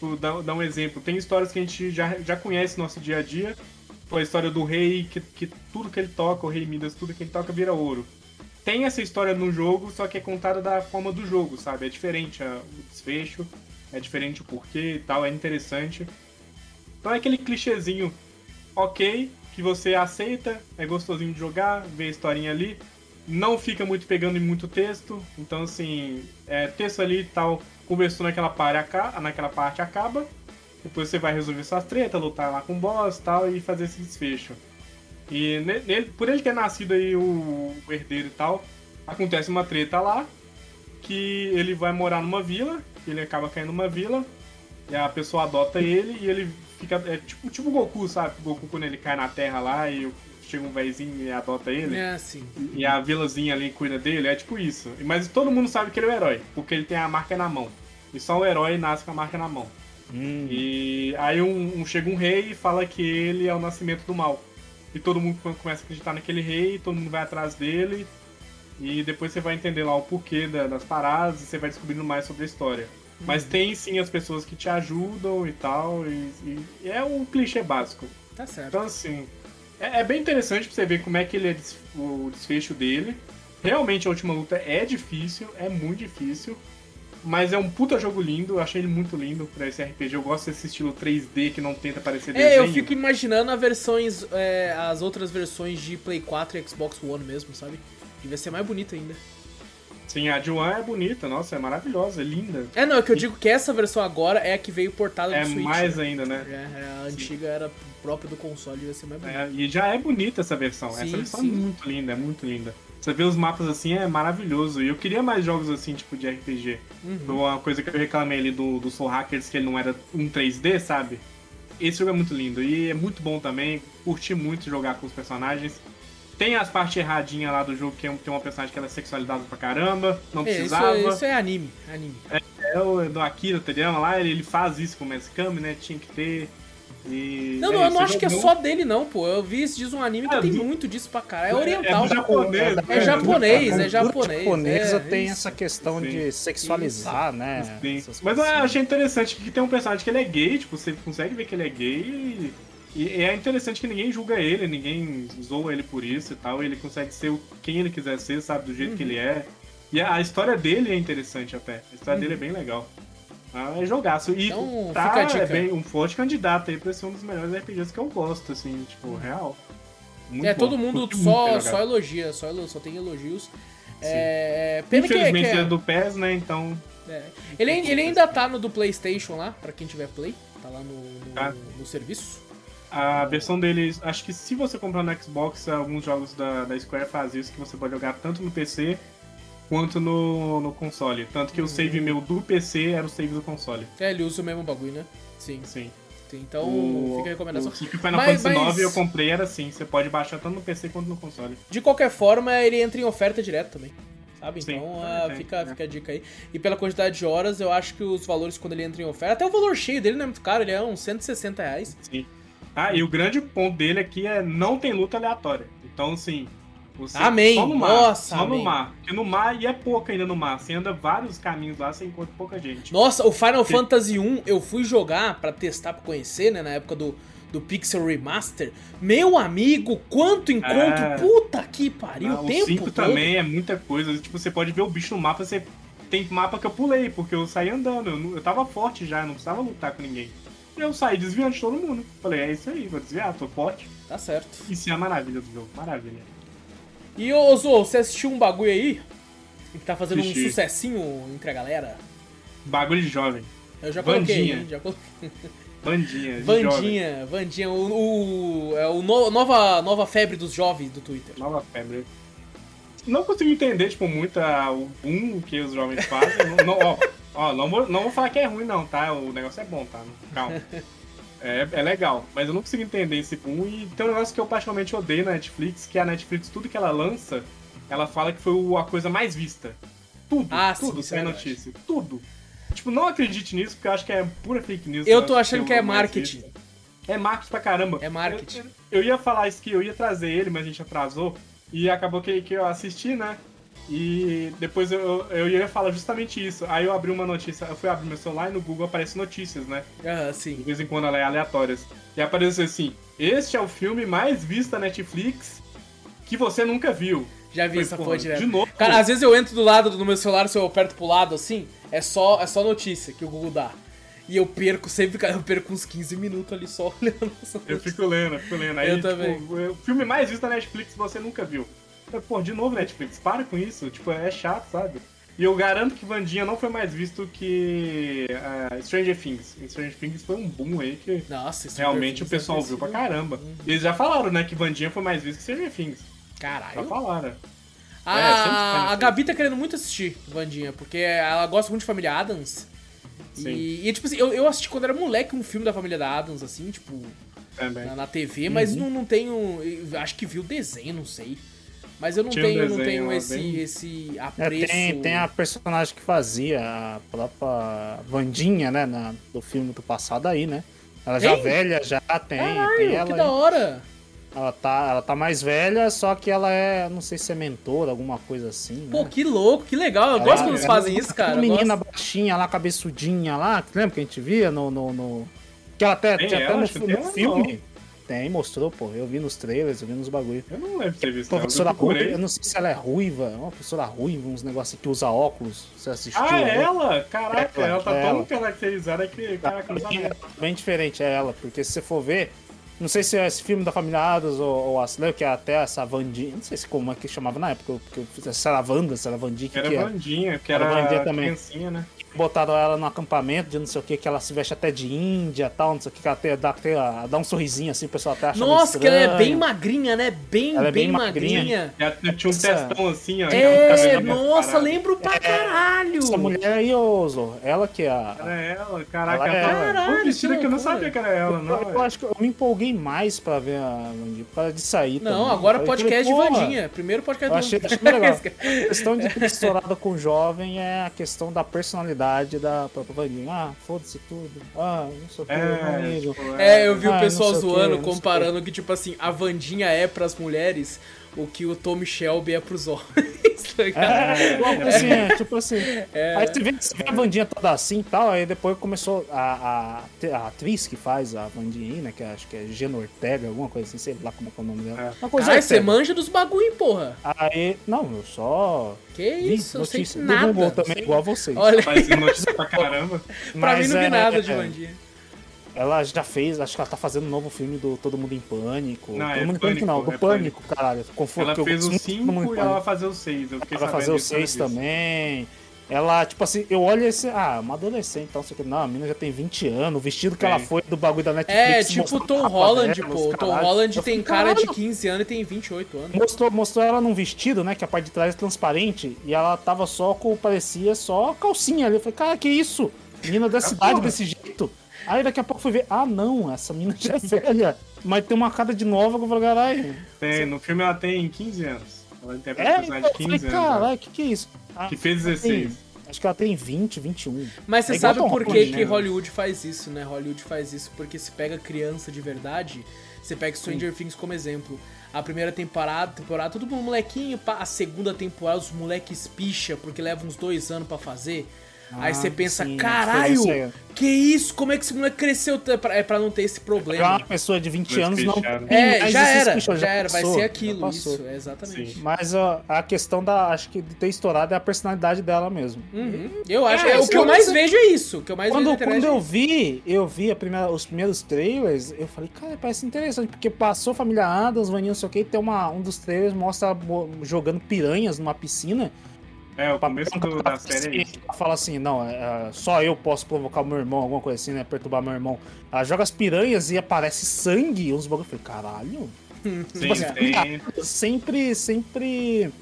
tipo, dá, dá um exemplo. Tem histórias que a gente já, já conhece no nosso dia a dia. Tipo, a história do rei, que, que tudo que ele toca, o rei Midas, tudo que ele toca vira ouro. Tem essa história no jogo, só que é contada da forma do jogo, sabe? É diferente a- o desfecho, é diferente o porquê e tal, é interessante. Então é aquele clichêzinho ok, que você aceita, é gostosinho de jogar, vê a historinha ali, não fica muito pegando em muito texto, então assim, é, texto ali e tal, conversou naquela parte, aca- naquela parte acaba, depois você vai resolver suas tretas, lutar lá com o boss e tal, e fazer esse desfecho. E ne- nele, por ele ter nascido aí o, herdeiro e tal, acontece uma treta lá, que ele vai morar numa vila, ele acaba caindo numa vila, e a pessoa adota ele e ele fica. É tipo, tipo o Goku, sabe? O Goku quando ele cai na terra lá e chega um véizinho e adota ele. É assim. E a vilazinha ali cuida dele, é tipo isso. Mas todo mundo sabe que ele é o herói, porque ele tem a marca na mão. E só o herói nasce com a marca na mão. Hum, E aí um, um- chega um rei e fala que ele é o nascimento do mal. E todo mundo começa a acreditar naquele rei, todo mundo vai atrás dele. E depois você vai entender lá o porquê da- das paradas e você vai descobrindo mais sobre a história. Mas tem sim as pessoas que te ajudam e tal. E, e- e é um clichê básico. Tá certo. Então, assim, é, é bem interessante pra você ver como é que ele é des- o desfecho dele. Realmente a última luta é difícil, é muito difícil. Mas é um puta jogo lindo, eu achei ele muito lindo pra esse RPG. Eu gosto desse estilo 3D que não tenta parecer desenho. É, eu fico imaginando as versões, é, as outras versões de Play 4 e Xbox One mesmo, sabe? Devia ser mais bonito ainda. Sim, a Juan é bonita, nossa, é maravilhosa, é linda. É, não, é que eu digo que essa versão agora é a que veio portada É do Switch. mais né? ainda, né? É, a antiga era própria do console, devia ser mais bonita. É, e já é bonita essa versão. Sim, essa versão sim. é muito linda, é muito linda. Você vê os mapas assim, é maravilhoso. E eu queria mais jogos assim, tipo de RPG. Uhum. Uma coisa que eu reclamei ali do, do Soul Hackers, que ele não era um 3D, sabe? Esse jogo é muito lindo. E é muito bom também. Curti muito jogar com os personagens. Tem as partes erradinhas lá do jogo, que é um- tem uma personagem que ela é sexualizada pra caramba. Não É, isso, precisava. é- isso é anime, anime. É o do Akira Toriyama lá, ele, ele faz isso com o Maskami, né? Tinha que ter. E Não, é não, eu isso, não acho que é só dele, não, pô. Eu vi esses dias um anime que Ah, tem do- muito disso pra caralho. É oriental. É japonês. É né? japonês, a é japonês. japonesa é, tem isso. essa questão Sim. de sexualizar, né? Sim. Mas eu achei interessante que tem um personagem que ele é gay, tipo, você consegue ver que ele é gay e, e é interessante que ninguém julga ele, ninguém zoa ele por isso e tal, ele consegue ser o- quem ele quiser ser, sabe, do jeito que ele é. E a, a história dele é interessante até, a história dele é bem legal. Ah, é jogaço. E Então, tá é bem um forte candidato aí pra ser um dos melhores RPGs que eu gosto, assim, tipo, real. Muito É, bom. todo mundo Curti só, só elogia, só, só tem elogios. É, pena que, Infelizmente que ele é do PES, né, então... é. ele, ele ainda tá no do PlayStation lá, pra quem tiver Play. Tá lá no, no, Tá. no serviço. A versão deles, acho que se você comprar no Xbox, alguns jogos da, da Square fazem isso, que você pode jogar tanto no PC quanto no, no console. Tanto que o save meu do PC era o save do console. É, ele usa o mesmo bagulho, né? Sim. Sim. Então, o, fica a recomendação. O Final Mas- Fantasy mas- IX eu comprei era assim, você pode baixar tanto no PC quanto no console. De qualquer forma, ele entra em oferta direto também. Sabe? Sim, Então, também ah, fica, né? fica a dica aí. E pela quantidade de horas, eu acho que os valores quando ele entra em oferta. Até o valor cheio dele não é muito caro, ele é uns 160 reais. Sim. Ah, e o grande ponto dele aqui é não tem luta aleatória. Então, assim. Você Amém. Só no mar. Nossa, só amém. no mar. Porque no mar, e é pouco ainda no mar. Você anda vários caminhos lá, você encontra pouca gente. Nossa, o Final. Fantasy 1 eu fui jogar pra testar, pra conhecer, né? Na época do, do Pixel Remaster. Meu amigo, quanto encontro! É. Puta que pariu, Ah, o o tempo 5 todo. também é muita coisa. Tipo, você pode ver o bicho no mapa, você tem mapa que eu pulei, porque eu saí andando. Eu, eu tava forte já, não precisava lutar com ninguém. Eu saí desviando de todo mundo. Falei, é isso aí, vou desviar, tô forte. Tá certo. Isso é a maravilha do jogo, maravilha. E ô Zo, você assistiu um bagulho aí? Que tá fazendo um sucessinho entre a galera? Bagulho de jovem. Eu já coloquei, Vandinha. já coloquei. Bandinha. de jovem. Vandinha, Vandinha, o, o, é o no- nova, nova febre dos jovens do Twitter. Nova febre. Não consigo entender, tipo, muito a- o boom que os jovens fazem. não, não- ó, ó, não, vou, não vou falar que é ruim, não, tá? O negócio é bom, tá? Calma. É, é legal, mas eu não consigo entender esse boom. E tem um negócio que eu particularmente odeio na Netflix, que a Netflix, tudo que ela lança, ela fala que foi a coisa mais vista. Tudo, Ah, sim, tudo sai é verdade. notícia. Tudo. Tipo, não acredite nisso, porque eu acho que é pura fake news. Eu né, tô achando que é marketing. É marketing pra caramba. É marketing. Eu, eu ia falar isso que eu ia trazer ele, mas a gente atrasou. E acabou que, que eu assisti, né? E depois eu, eu ia falar justamente isso. Aí eu abri uma notícia, eu fui abrir meu celular e no Google aparece notícias, né? Ah, De sim. vez em quando ela é aleatórias. E apareceu assim: Este é o filme mais visto da Netflix que você nunca viu. Já vi Foi, essa porra, direto. De novo. Cara, às vezes eu entro do lado do meu celular, se eu aperto pro lado assim, é só, é só notícia que o Google dá. E eu perco sempre, cara, eu perco uns 15 minutos ali só olhando essa Eu notícia. fico lendo, eu fico lendo. Aí, Eu tipo, também. o filme mais visto da Netflix que você nunca viu. Eu, Pô, de novo Netflix, para com isso. Tipo, é chato, sabe? E eu garanto que Vandinha não foi mais visto que eh, Stranger Things. E Stranger Things foi um boom aí que Nossa, realmente o pessoal viu pra caramba. E eles já falaram, né, que Vandinha foi mais visto que Stranger Things. Já Caralho. falaram. A, É, a. Gabi tá querendo muito assistir Vandinha, porque ela gosta muito de Família Adams. Sim. E, e, tipo assim, eu, eu assisti quando era moleque um filme da Família da Adams, assim, tipo, na, na TV, Uhum. mas não, não tenho. Acho que vi o desenho, não sei. Mas eu não Tinha um tenho, não desenho tenho esse, bem- esse É, apreço. tem, tem a personagem que fazia a própria Vandinha, né? na- do filme do passado aí, né? Ela já Tem? velha, já tem. Caralho, tem que ela, da aí. hora! ela, tá, ela tá mais velha, só que ela é, não sei se é mentora, alguma coisa assim. Pô, né? que louco, que legal. Eu Ela- gosto quando eles ela- fazem isso, cara. Eu menina gosto. baixinha lá, cabeçudinha lá, que lembra que a gente via no. no, no- Que ela até, Tem tinha até ela? no, que no ela, filme. Tem, mostrou, pô. Eu vi nos trailers, eu vi nos bagulho. Eu não lembro de ter visto Professora ruiva, eu não sei se ela é ruiva, é uma professora ruiva, uns negócios que usa óculos. Você assistiu? Ah, né? é ela? Caraca, É ela, tá é tão ela. caracterizada que, caraca, sabia. Bem diferente, é ela, porque se você for ver, não sei se é esse filme da família Adams ou, ou a lembra que é até essa Vandinha, não sei se como é que chamava na época, porque eu fiz se era Wanda, se era Vandinha, que, Era que é? Vandinha, que Era era, Vandinha também. né? Botaram ela no acampamento de não sei o que, que ela se veste até de Índia e tal, não sei o que, que ela tem, dá, tem, a- dá um sorrisinho assim, o pessoal até acha Nossa, que ela é bem magrinha, né? Bem, Ela é bem, bem magrinha. magrinha. Ela tinha um testão assim, ó. É, cabelo nossa, lembro pra caralho. Essa mulher aí, ô Zô, ela que é a... Era ela, caraca, Ela é tá tão vestida que que eu não sabia que era ela, Eu, não. eu velho. acho que eu me empolguei mais pra ver a causa de sair Não, também. agora Eu podcast de falei, porra, Vandinha. Primeiro podcast Eu do achei, achei legal. A questão de estourado com o jovem é a questão da personalidade da própria Vandinha. Ah, foda-se tudo. Ah, não que, É, amigo. tipo, É, eu vi Ah, o pessoal zoando, o comparando que, tipo assim, a Vandinha é pras mulheres o que o Tommy Shelby é pros homens, tá ligado? É, igual assim, é, tipo assim. É. Aí você vê, você vê a Vandinha toda assim e tal, aí depois começou a, a, a atriz que faz a Vandinha aí, né, que acho que é Gena Ortega, alguma coisa assim, sei lá como é, é o nome dela. É. Uma coisa Caralho, você manja dos bagulho, porra. Aí, não, eu só Que vi isso, eu sei de do nada. Google não também, sei- igual vocês. Olha, Parecendo notícia pra caramba. pra mim Mas não vi é- nada de é, Vandinha. Ela já fez, acho que ela tá fazendo um novo filme do Todo Mundo em Pânico. Não, Todo é Mundo em Pânico, não, Pânico, do é Pânico, caralho. Confundo, Ela que eu fez o muito de Todo Mundo 5 em e ela vai Pânico. fazer o 6. Eu fiquei Ela vai fazer o disso, 6 disso. também. Ela, tipo assim, eu olho esse. Ah, uma adolescente, então, sei que. Não, a menina já tem 20 anos. O vestido que Tem. ela foi do bagulho da Netflix. É, tipo o Tom Holland, dela, pô. Tom. Holland Eu tem falei, cara de "Caralho". 15 anos e tem 28 anos. Mostrou, mostrou ela num vestido, né? Que a parte de trás é transparente. E ela tava só com. Parecia só calcinha ali. Eu falei, cara, que isso? Menina da cidade porra. desse jeito. Aí daqui a pouco fui ver. Ah, não, essa menina já é velha. Mas tem uma cara de nova que eu falei, caralho. Tem, no filme ela tem 15 anos. Ela interpreta É, a personagem então, de eu falei, 15 anos. né? caralho, que que é isso? Ah, Que fez tem- 16. Acho que ela tem 20, 21. Mas você É sabe por que, Holland, que né? Hollywood faz isso, né? Hollywood faz isso porque se pega criança de verdade, você pega Stranger Things como exemplo. A primeira temporada, temporada, todo mundo molequinho, pá. a segunda temporada os moleques picha porque leva uns dois anos pra fazer. Aí Ah, você pensa, sim, caralho, que isso? Como é que esse moleque cresceu? pra- É pra não ter esse Já problema. uma pessoa de 20 Mas anos não. É, já era, pichos, já era, vai passou, ser já aquilo, isso, é exatamente. Sim. Mas ó, a questão da. Acho que de ter estourado é a personalidade dela mesmo. Uhum. Eu acho, É, é, o que eu quando mais você- vejo é isso. O que eu mais vejo Quando, na internet quando é eu vi, eu vi a primeira, os primeiros trailers, eu falei, cara, parece interessante, porque passou Família Adams, Vaninha, não sei o que, tem uma, um dos trailers mostra jogando piranhas numa piscina. É, o começo do, da série é isso. Ela fala assim, não, é, é, só eu posso provocar o meu irmão, alguma coisa assim, né? Perturbar meu irmão. Ela joga as piranhas e aparece sangue, uns bagulho. Eu falei, caralho. Sim, Tipo assim, sempre, sempre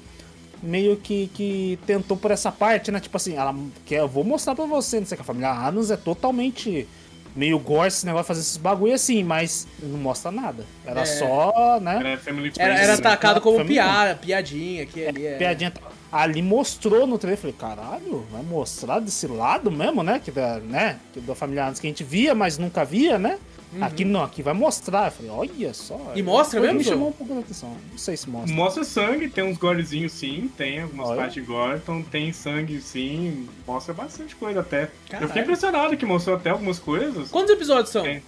meio que, que tentou por essa parte, né? Tipo assim, ela quer, eu vou mostrar pra você, não sei o que. A família Adams é totalmente meio gore esse negócio de fazer esses bagulho assim, mas não mostra nada. Era É. só, né? Era Era, era atacado como piada, piadinha aqui ali. É. Piadinha. Ali mostrou no trailer, falei, caralho, vai mostrar desse lado mesmo, né? Que da, né? Que da família Adams que a gente via, mas nunca via, né? Aqui não, aqui vai mostrar. Eu falei, olha só. Uhum. E mostra mesmo, Me chamou um pouco de atenção. Não sei se mostra. Mostra sangue, tem uns gorezinhos sim, tem algumas Olha. partes de gore, então tem sangue sim, mostra bastante coisa até. Caralho. Eu fiquei impressionado que mostrou até algumas coisas. Quantos episódios são? Tem.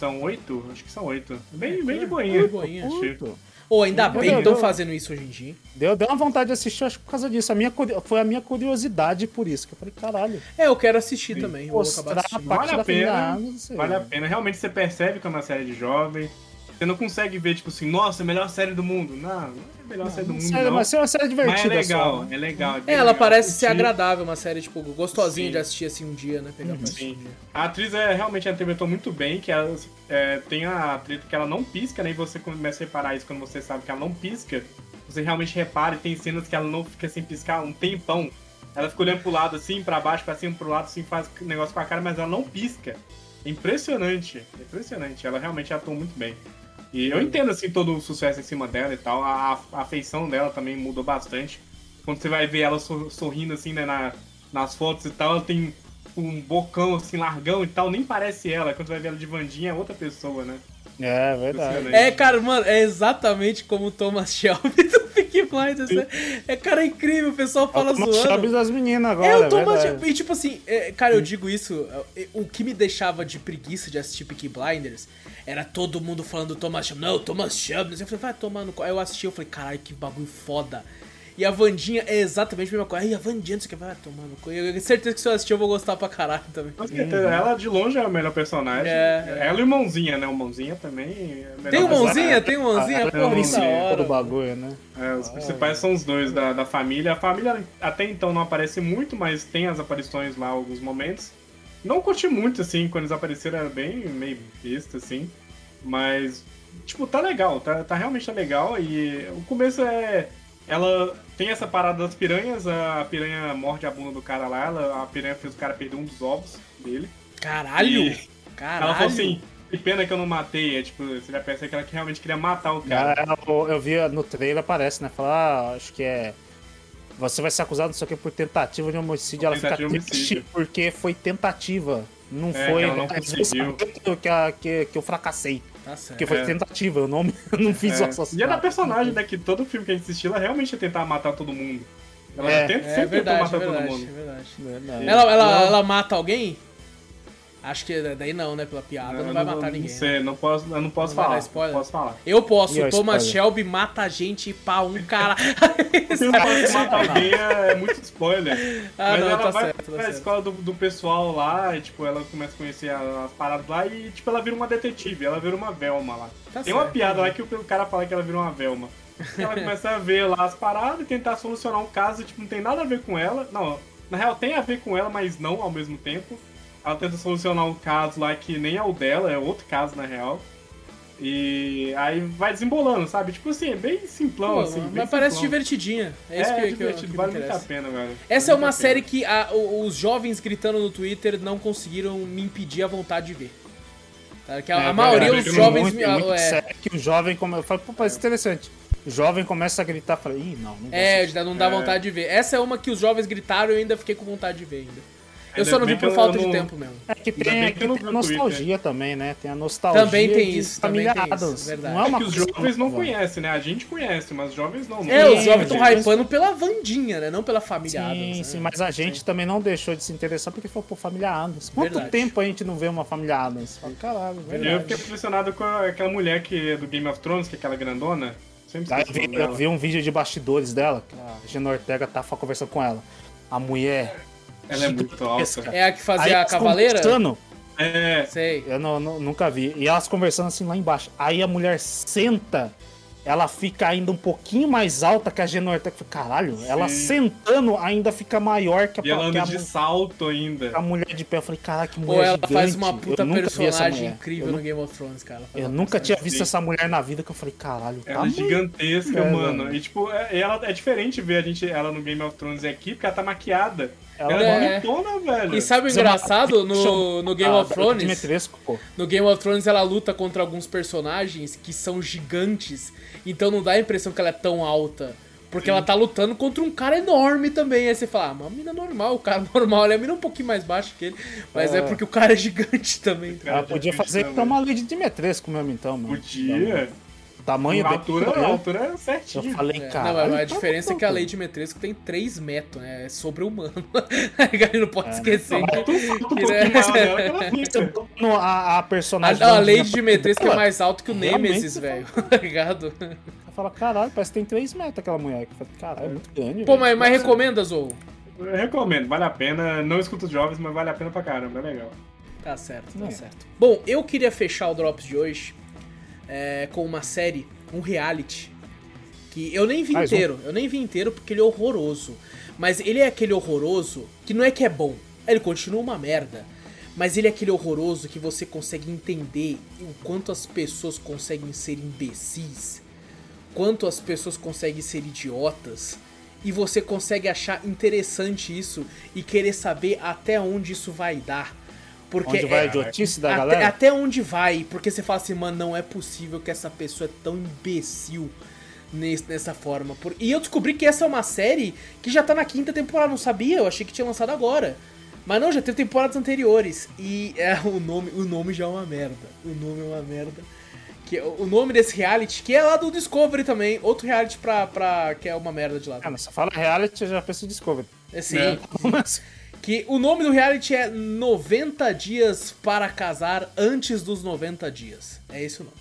São oito? Acho que são oito. Bem, É, bem de é, boinha. de boinha. Ou ainda bem que estão fazendo isso hoje em dia. Deu, deu uma vontade de assistir, acho que por causa disso. A minha, foi a minha curiosidade por isso. Que eu falei, caralho. É, eu quero assistir também. Eu vou acabar assistindo. Vale a pena, sei. Vale a pena. Realmente você percebe que é uma série de jovem. Você não consegue ver, tipo assim, nossa, melhor série do mundo. Não, não é a melhor série do mundo, Sério, não. mas é uma série divertida Mas é legal, só. né? é legal. É, bem ela legal parece ser agradável, uma série, tipo, gostosinha Sim. de assistir assim um dia, né? Pegar pra assistir um Sim. dia. A atriz é, realmente interpretou muito bem, que ela é, tem a treta que ela não pisca, né? E você começa a reparar isso quando você sabe que ela não pisca. Você realmente repara e tem cenas que ela não fica sem piscar um tempão. Ela fica olhando pro lado assim, pra baixo, pra cima, pro lado, assim, faz negócio com a cara, mas ela não pisca. É impressionante, é impressionante. Ela realmente atuou muito bem. E eu entendo, assim, todo o sucesso em cima dela e tal. A, a afeição dela também mudou bastante. Quando você vai ver ela sor- sorrindo, assim, né, na- nas fotos e tal, ela tem um bocão, assim, largão e tal. Nem parece ela. Quando você vai ver ela de Vandinha, é outra pessoa, né? É, verdade. Impressionante. É, cara, mano, é exatamente como o Thomas Shelby do Peaky Blinders, né? É, cara, é incrível, o pessoal fala É o Thomas zoando. Shelby das meninas agora, É, o é Thomas verdade. Shelby. E tipo assim, é, cara, eu digo isso, é, o que me deixava de preguiça de assistir Peaky Blinders era todo mundo falando do Thomas Shelby. Não, Thomas Shelby. Eu falei, vai tomar no... Aí eu assisti, eu falei, caralho, que bagulho foda. E a Vandinha é exatamente a mesma coisa. Ai, a Vandinha, não sei o que, vai tomar no cu. Eu tenho certeza que se eu assistir eu vou gostar pra caralho também. Com certeza, ela de longe é a melhor personagem. É. Ela e o Mãozinha, né? O Mãozinha também é Tem o mãozinha? Tem o mãozinha? Ah, mãozinha, hora. do bagulho, né? É, os principais são os dois da, da família. A família até então não aparece muito, mas tem as aparições lá em alguns momentos. Não curti muito, assim, quando eles apareceram era bem meio besta, assim. Mas, tipo, tá legal, tá, tá realmente tá legal. E o começo é. Ela tem essa parada das piranhas, a piranha morde a bunda do cara lá, ela, a piranha fez o cara perder um dos ovos dele. Caralho! E Caralho! Ela falou assim, que pena que eu não matei. É tipo, você já pensa que ela realmente queria matar o cara. Cara, eu, eu vi no trailer, aparece, né? Fala, ah, acho que é. Você vai ser acusado, não sei o que, por tentativa de homicídio. Ela fica triste porque foi tentativa. Não É, foi. que ela não é, conseguiu. Que, que, que eu fracassei. Tá certo. Porque foi É. tentativa, eu não, eu não fiz o É. assassinato. E é da personagem, né? Que todo filme que a gente assistiu, ela realmente ia tentar matar todo mundo. Ela É. tenta, É sempre verdade, é tentou matar verdade, todo é mundo. verdade. Verdade. Ela, ela, ela mata alguém? Acho que daí não, né? Pela piada, não, Eu vai matar ninguém. Não né? sei, não posso, eu não posso Não falar. spoiler? Não posso falar. Eu posso, E o Thomas spoiler? Shelby mata a gente pra um cara. Se não pode matar alguém, é, é muito spoiler. Ah, Mas não, ela tá vai certo, tá pra certo. escola do, do pessoal lá, e, tipo, ela começa a conhecer as paradas lá e, tipo, ela vira uma detetive, ela vira uma Velma lá. Tá Tem uma certo. piada lá que o, o cara fala que ela vira uma Velma. Ela começa a ver lá as paradas e tentar solucionar um caso, tipo, não tem nada a ver com ela. Não, na real tem a ver com ela, mas não ao mesmo tempo. Ela tenta solucionar um caso lá que nem é o dela, é outro caso na real. E aí vai desembolando, sabe? Tipo assim, é bem simplão, Pô, assim. bem mas parece simplão. divertidinha. É É, isso que, que, eu- divertido, que me vale muito a pena, velho. Essa é Vale uma muito a série pena. que a- os jovens gritando no Twitter não conseguiram me impedir a vontade de ver. Tá? Que a, É, a maioria dos tem jovens muito, me. é muito é, que o jovem come... eu falo, pô, parece interessante. O jovem começa a gritar, fala, ih, não, não é, não dá É. vontade de ver. Essa é uma que os jovens gritaram e eu ainda fiquei com vontade de ver ainda. Eu só não vi por falta de tempo mesmo. É que tem, bem que tem a Twitter. nostalgia também, né? Tem a nostalgia Também tem isso, também família tem isso, Addams. verdade. Não é uma É que os jovens não conhecem, né? A gente conhece, mas os jovens não. não É, os jovens estão hypando pela Vandinha, né? Não pela família Sim, né? sim, mas a gente também não deixou de se interessar porque falou, pô, família Adams. Quanto Verdade. tempo a gente não vê uma família Adams? Fala, caralho, verdade. eu fiquei impressionado com aquela mulher que é do Game of Thrones, que é aquela grandona. Sempre eu vi, eu vi um vídeo de bastidores dela, que a Gina Ortega tava conversando com ela. A mulher. Ela é muito alta. É a que Aí fazia a elas cavaleira? conversando, É, Sei. Eu não, não- nunca vi. E elas conversando assim lá embaixo. Aí a mulher senta ela fica ainda um pouquinho mais alta que a Genortec. Caralho, ela sentando ainda fica maior que a E ela anda a, de salto ainda. a mulher de pé. Eu falei, caralho, que mulher Ou ela gigante. faz uma puta personagem incrível Eu, no Game of Thrones, cara. Eu nunca tinha visto essa mulher na vida que eu falei, caralho, tá Ela é gigantesca, É, mano. mano. E tipo, é, ela, é diferente ver a gente, ela no Game of Thrones aqui, porque ela tá maquiada. Ela é- é bonitona, velho. E sabe o é uma- engraçado? No, no Game Ah, of Thrones, Dimitrescu, pô. no Game of Thrones ela luta contra alguns personagens que são gigantes, então não dá a impressão que ela é tão alta. Porque ela tá lutando contra um cara enorme também. Aí você fala, ah, uma mina normal, o cara normal, ela é a mina um pouquinho mais baixa que ele, mas é, É. porque o cara é gigante também. Ela podia fazer pra uma lei de Dimitrescu mesmo, então, mano. Podia. Tamanho a dele. altura, a altura é Eu certinho. falei, É, cara. não, mas a diferença é que a lei de Metresco tem 3 metros, né? É sobre-humano. a gente não pode É, esquecer Não, que. que, né? a, a personagem. A, a da de Metresco é mais alto que o Nemesis, velho. Tá ligado? Eu falo, caralho, parece que tem 3 metros aquela mulher. Eu caralho, é muito grande. Pô, mas, mas recomenda, Zou? Eu recomendo, vale a pena. Não escuto os jovens, mas vale a pena pra caramba, é legal. Tá certo, tá É. certo. Bom, eu queria fechar o Drops de hoje é, com uma série, um reality, que eu nem vi Mais um. inteiro, eu nem vi inteiro porque ele é horroroso. Mas ele é aquele horroroso que não é que é bom, ele continua uma merda. Mas ele é aquele horroroso que você consegue entender o quanto as pessoas conseguem ser imbecis, quanto as pessoas conseguem ser idiotas, e você consegue achar interessante isso e querer saber até onde isso vai dar. Porque Onde vai a é- idiotice da até, galera? até onde vai? Porque você fala assim, mano, não é possível que essa pessoa é tão imbecil nesse- nessa forma. Por- E eu descobri que essa é uma série que já tá na quinta temporada, não sabia? Eu achei que tinha lançado agora. Mas não, já teve temporadas anteriores. E é, o, nome, o nome já é uma merda. O nome é uma merda. Que, o nome desse reality, que é lá do Discovery também, outro reality pra, pra, que é uma merda de lá. Cara, você fala reality, eu já penso em Discovery. É sim. É. Mas, Que o nome do reality é 90 dias para casar antes dos 90 dias. É esse o nome.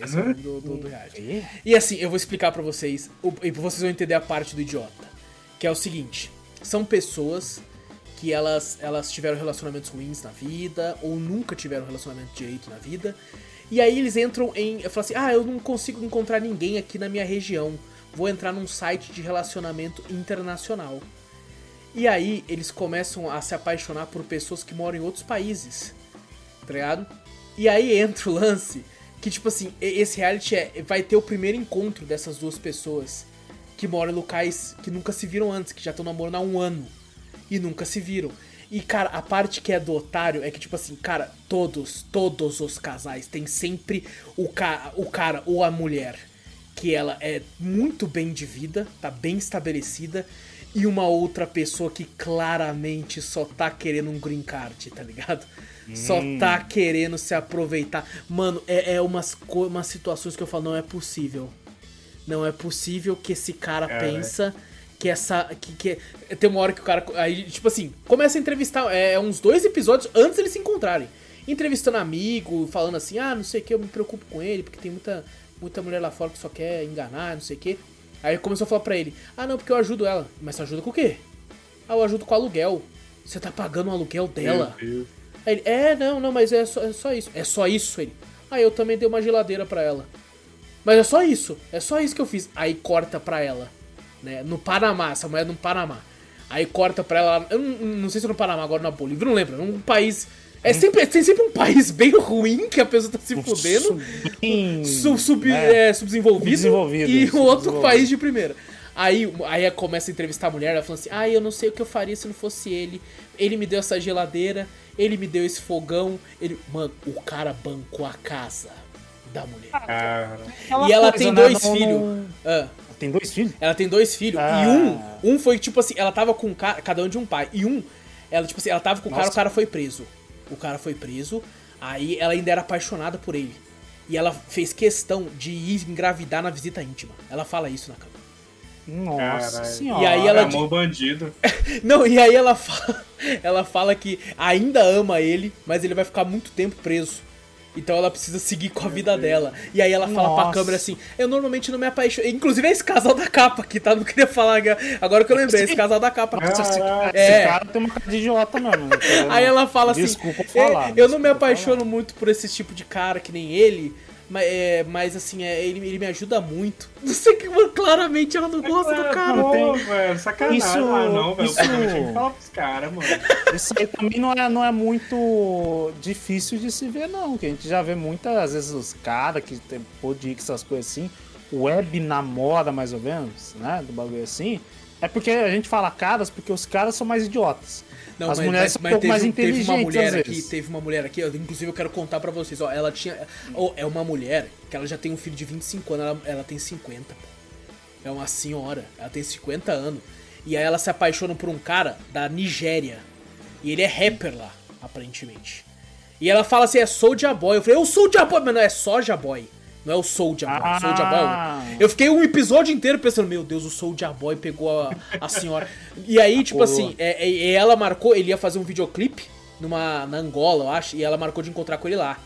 Esse é o nome do, do, do reality. Ih, E assim, eu vou explicar pra vocês, e vocês vão entender a parte do idiota. Que é o seguinte: são pessoas que elas, elas tiveram relacionamentos ruins na vida, ou nunca tiveram relacionamento direito na vida. E aí eles entram em. Eu falo assim: ah, eu não consigo encontrar ninguém aqui na minha região. Vou entrar num site de relacionamento internacional. E aí eles começam a se apaixonar por pessoas que moram em outros países. Tá ligado? E aí entra o lance que, tipo assim, esse reality é, vai ter o primeiro encontro dessas duas pessoas que moram em locais que nunca se viram antes, que já estão namorando há um ano e nunca se viram. E, cara, a parte que é do otário é que, tipo assim, cara, todos, todos os casais tem sempre o, ca o cara ou a mulher que ela é muito bem de vida, tá bem estabelecida, e uma outra pessoa que claramente só tá querendo um green card, tá ligado? Só tá querendo se aproveitar. Mano, é, é umas, umas situações que eu falo, não é possível. Não é possível que esse cara É, pensa que essa. Que, que, tem uma hora que o cara. Aí, tipo assim, começa a entrevistar. É uns dois episódios antes eles se encontrarem. Entrevistando amigo, falando assim, ah, não sei o que, eu me preocupo com ele, porque tem muita, muita mulher lá fora que só quer enganar, não sei o que. Aí começou a falar pra ele, ah não, porque eu ajudo ela. Mas você ajuda com o quê? Ah, eu ajudo com o aluguel. Você tá pagando o aluguel dela? Aí ele, é, não, não, mas é só, é só isso. É só isso, ele. Ah, eu também dei uma geladeira pra ela. Mas é só isso, é só isso que eu fiz. Aí corta pra ela, né? No Panamá, essa mulher é no Panamá. Aí corta pra ela, eu não, não sei se é no Panamá, agora na Bolívia, não lembro. Um país. É sempre, tem sempre um país bem ruim que a pessoa tá se fudendo. bem, Sub, sub, né? é, subdesenvolvido, Subdesenvolvido, e o outro país de primeira. Aí, aí começa a entrevistar a mulher, ela falando assim: Ah, eu não sei o que eu faria se não fosse ele. Ele me deu essa geladeira, ele me deu esse fogão. Ele... Mano, o cara bancou a casa da mulher. Aquela e ela tem né, dois não- filhos. Ah, Tem dois filhos? ela tem dois filhos. Ah. E um, um foi tipo assim, ela tava com um cara, cada um de um pai. E um, ela, tipo assim, ela tava com o cara, o cara foi preso. O cara foi preso, aí ela ainda era apaixonada por ele. E ela fez questão de ir engravidar na visita íntima. Ela fala isso na cama. Nossa Caralho. senhora. E aí ela- Amor bandido. Não, e aí ela fala, ela fala que ainda ama ele, mas ele vai ficar muito tempo preso. Então ela precisa seguir com a vida dela. E aí ela fala pra Nossa. câmera assim: Eu normalmente não me apaixono. Inclusive é esse casal da capa aqui, tá? Não queria falar. Agora que eu lembrei, esse casal da capa. Nossa, esse, esse É. cara tem uma cara de idiota mesmo. né? Aí ela fala assim: Desculpa "É, falar. Eu não me apaixono muito por esse tipo de cara que nem ele, Mas, é, mas assim, é, ele, ele me ajuda muito. Não sei que, mano, claramente ela não gosta do cara. Pô, velho, sacanagem. Isso- ah, não, velho. isso- que falar pros caras, mano. Isso aí também não é, não é muito difícil de se ver, não. Que a gente já vê muitas vezes os caras que tem podic, essas coisas assim, web namora mais ou menos, né? Do bagulho assim. É porque a gente fala caras porque os caras são mais idiotas. Não, As mas, mulheres mas- são um pouco teve, mais um- teve uma inteligentes, mulher aqui, teve uma mulher aqui, eu- inclusive eu quero contar pra vocês, ó, ela tinha, ó, é uma mulher que ela já tem um filho de 25 anos, ela, ela tem 50, pô. É uma senhora, ela tem 50 anos. E aí ela se apaixona por um cara da Nigéria. E ele é rapper lá, aparentemente. E ela fala assim, é Soulja Boy. Eu falei, eu sou Soulja Boy, mas não é Soulja Boy. Não é o Soulja Boy. Ah. Soulja Boy. é Eu fiquei um episódio inteiro pensando, meu Deus, o Soulja Boy pegou a, a senhora. E aí, tipo Coroa. assim, é, é- ela marcou, ele ia fazer um videoclipe numa, na Angola, eu acho, e ela marcou de encontrar com ele lá.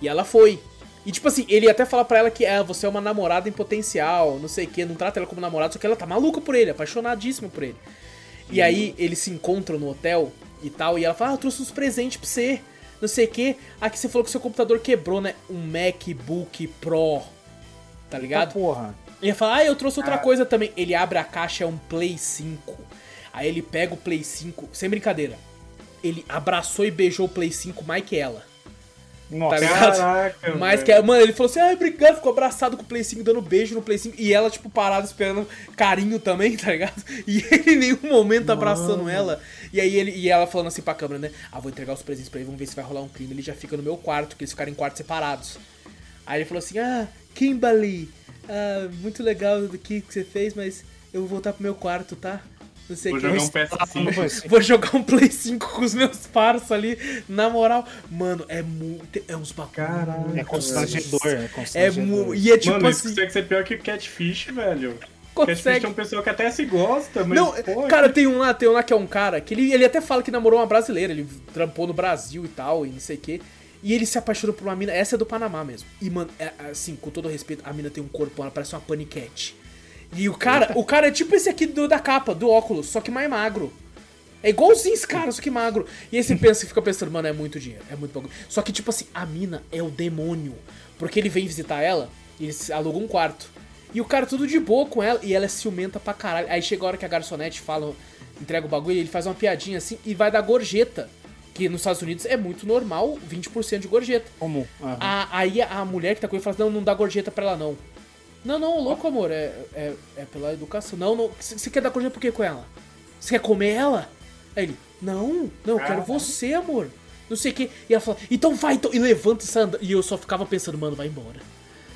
E ela foi. E tipo assim, ele ia até falar pra ela que é, você é uma namorada em potencial, não sei o que, não trata ela como namorada, só que ela tá maluca por ele, apaixonadíssima por ele. E aí eles se encontram no hotel e tal, e ela fala, ah, eu trouxe uns presentes pra você, não sei o que. Aqui você falou que seu computador quebrou, né? Um MacBook Pro, tá Ah, ligado? porra. E ele fala, ah, eu trouxe outra coisa também. Ele abre a caixa, é um Play 5. Aí ele pega o Play 5, sem brincadeira. Ele abraçou e beijou o Play 5 mais que ela. Nossa. Tá ligado? Caraca, Mais velho. que ela, mano, ele falou assim, ai, obrigado, ficou abraçado com o Play 5, dando beijo no Play 5. E ela, tipo, parada esperando carinho também, tá ligado? E ele em nenhum momento abraçando ela. E aí ele, e ela falando assim pra câmera, né? Ah, vou entregar os presentes pra ele, vamos ver se vai rolar um crime. Ele já fica no meu quarto, que eles ficaram em quartos separados. Aí ele falou assim, ah, Kimberly, ah, muito legal do que você fez, mas eu vou voltar pro meu quarto, tá? Não sei Vou que. jogar um PS5. Não foi assim. Vou jogar um Play 5 com os meus parça ali, na moral. Mano, é muito. É uns. Caralho. É constrangedor, é É constrangedor. mu... E é tipo Mano, isso assim. consegue ser pior que Catfish, velho. Consegue. tem um pessoal que até se gosta, mas. Não, pô, cara, tem um lá, tem um lá que é um cara que ele, ele até fala que namorou uma brasileira, ele trampou no Brasil e tal, e não sei o quê. E ele se apaixonou por uma mina, essa é do Panamá mesmo. E, mano, é, assim, com todo respeito, a mina tem um corpo, ela parece uma paniquete. E o cara, o cara é tipo esse aqui do, da capa, do óculos, só que mais magro. É igualzinho esse cara, só que magro. E aí você pensa, fica pensando, mano, é muito dinheiro, é muito bagulho. Só que, tipo assim, a mina é o demônio. Porque ele vem visitar ela, e eles alugam um quarto. E o cara tudo de boa com ela, e ela é ciumenta pra caralho. Aí chega a hora que a garçonete fala, entrega o bagulho, e ele faz uma piadinha assim, e vai dar gorjeta. Que nos Estados Unidos é muito normal, 20% de gorjeta. Comum. aham. A- aí a, mulher que tá com ele fala assim, não, não dá gorjeta pra ela não. Não, não, louco amor, é, é, é pela educação. Não, não, você quer dar gorjeta por que com ela? Você quer comer ela? Aí ele, não, não, eu quero você, amor. Não sei o que. E ela fala, então vai, então. E levanta e sai andando. E eu só ficava pensando, mano, vai embora.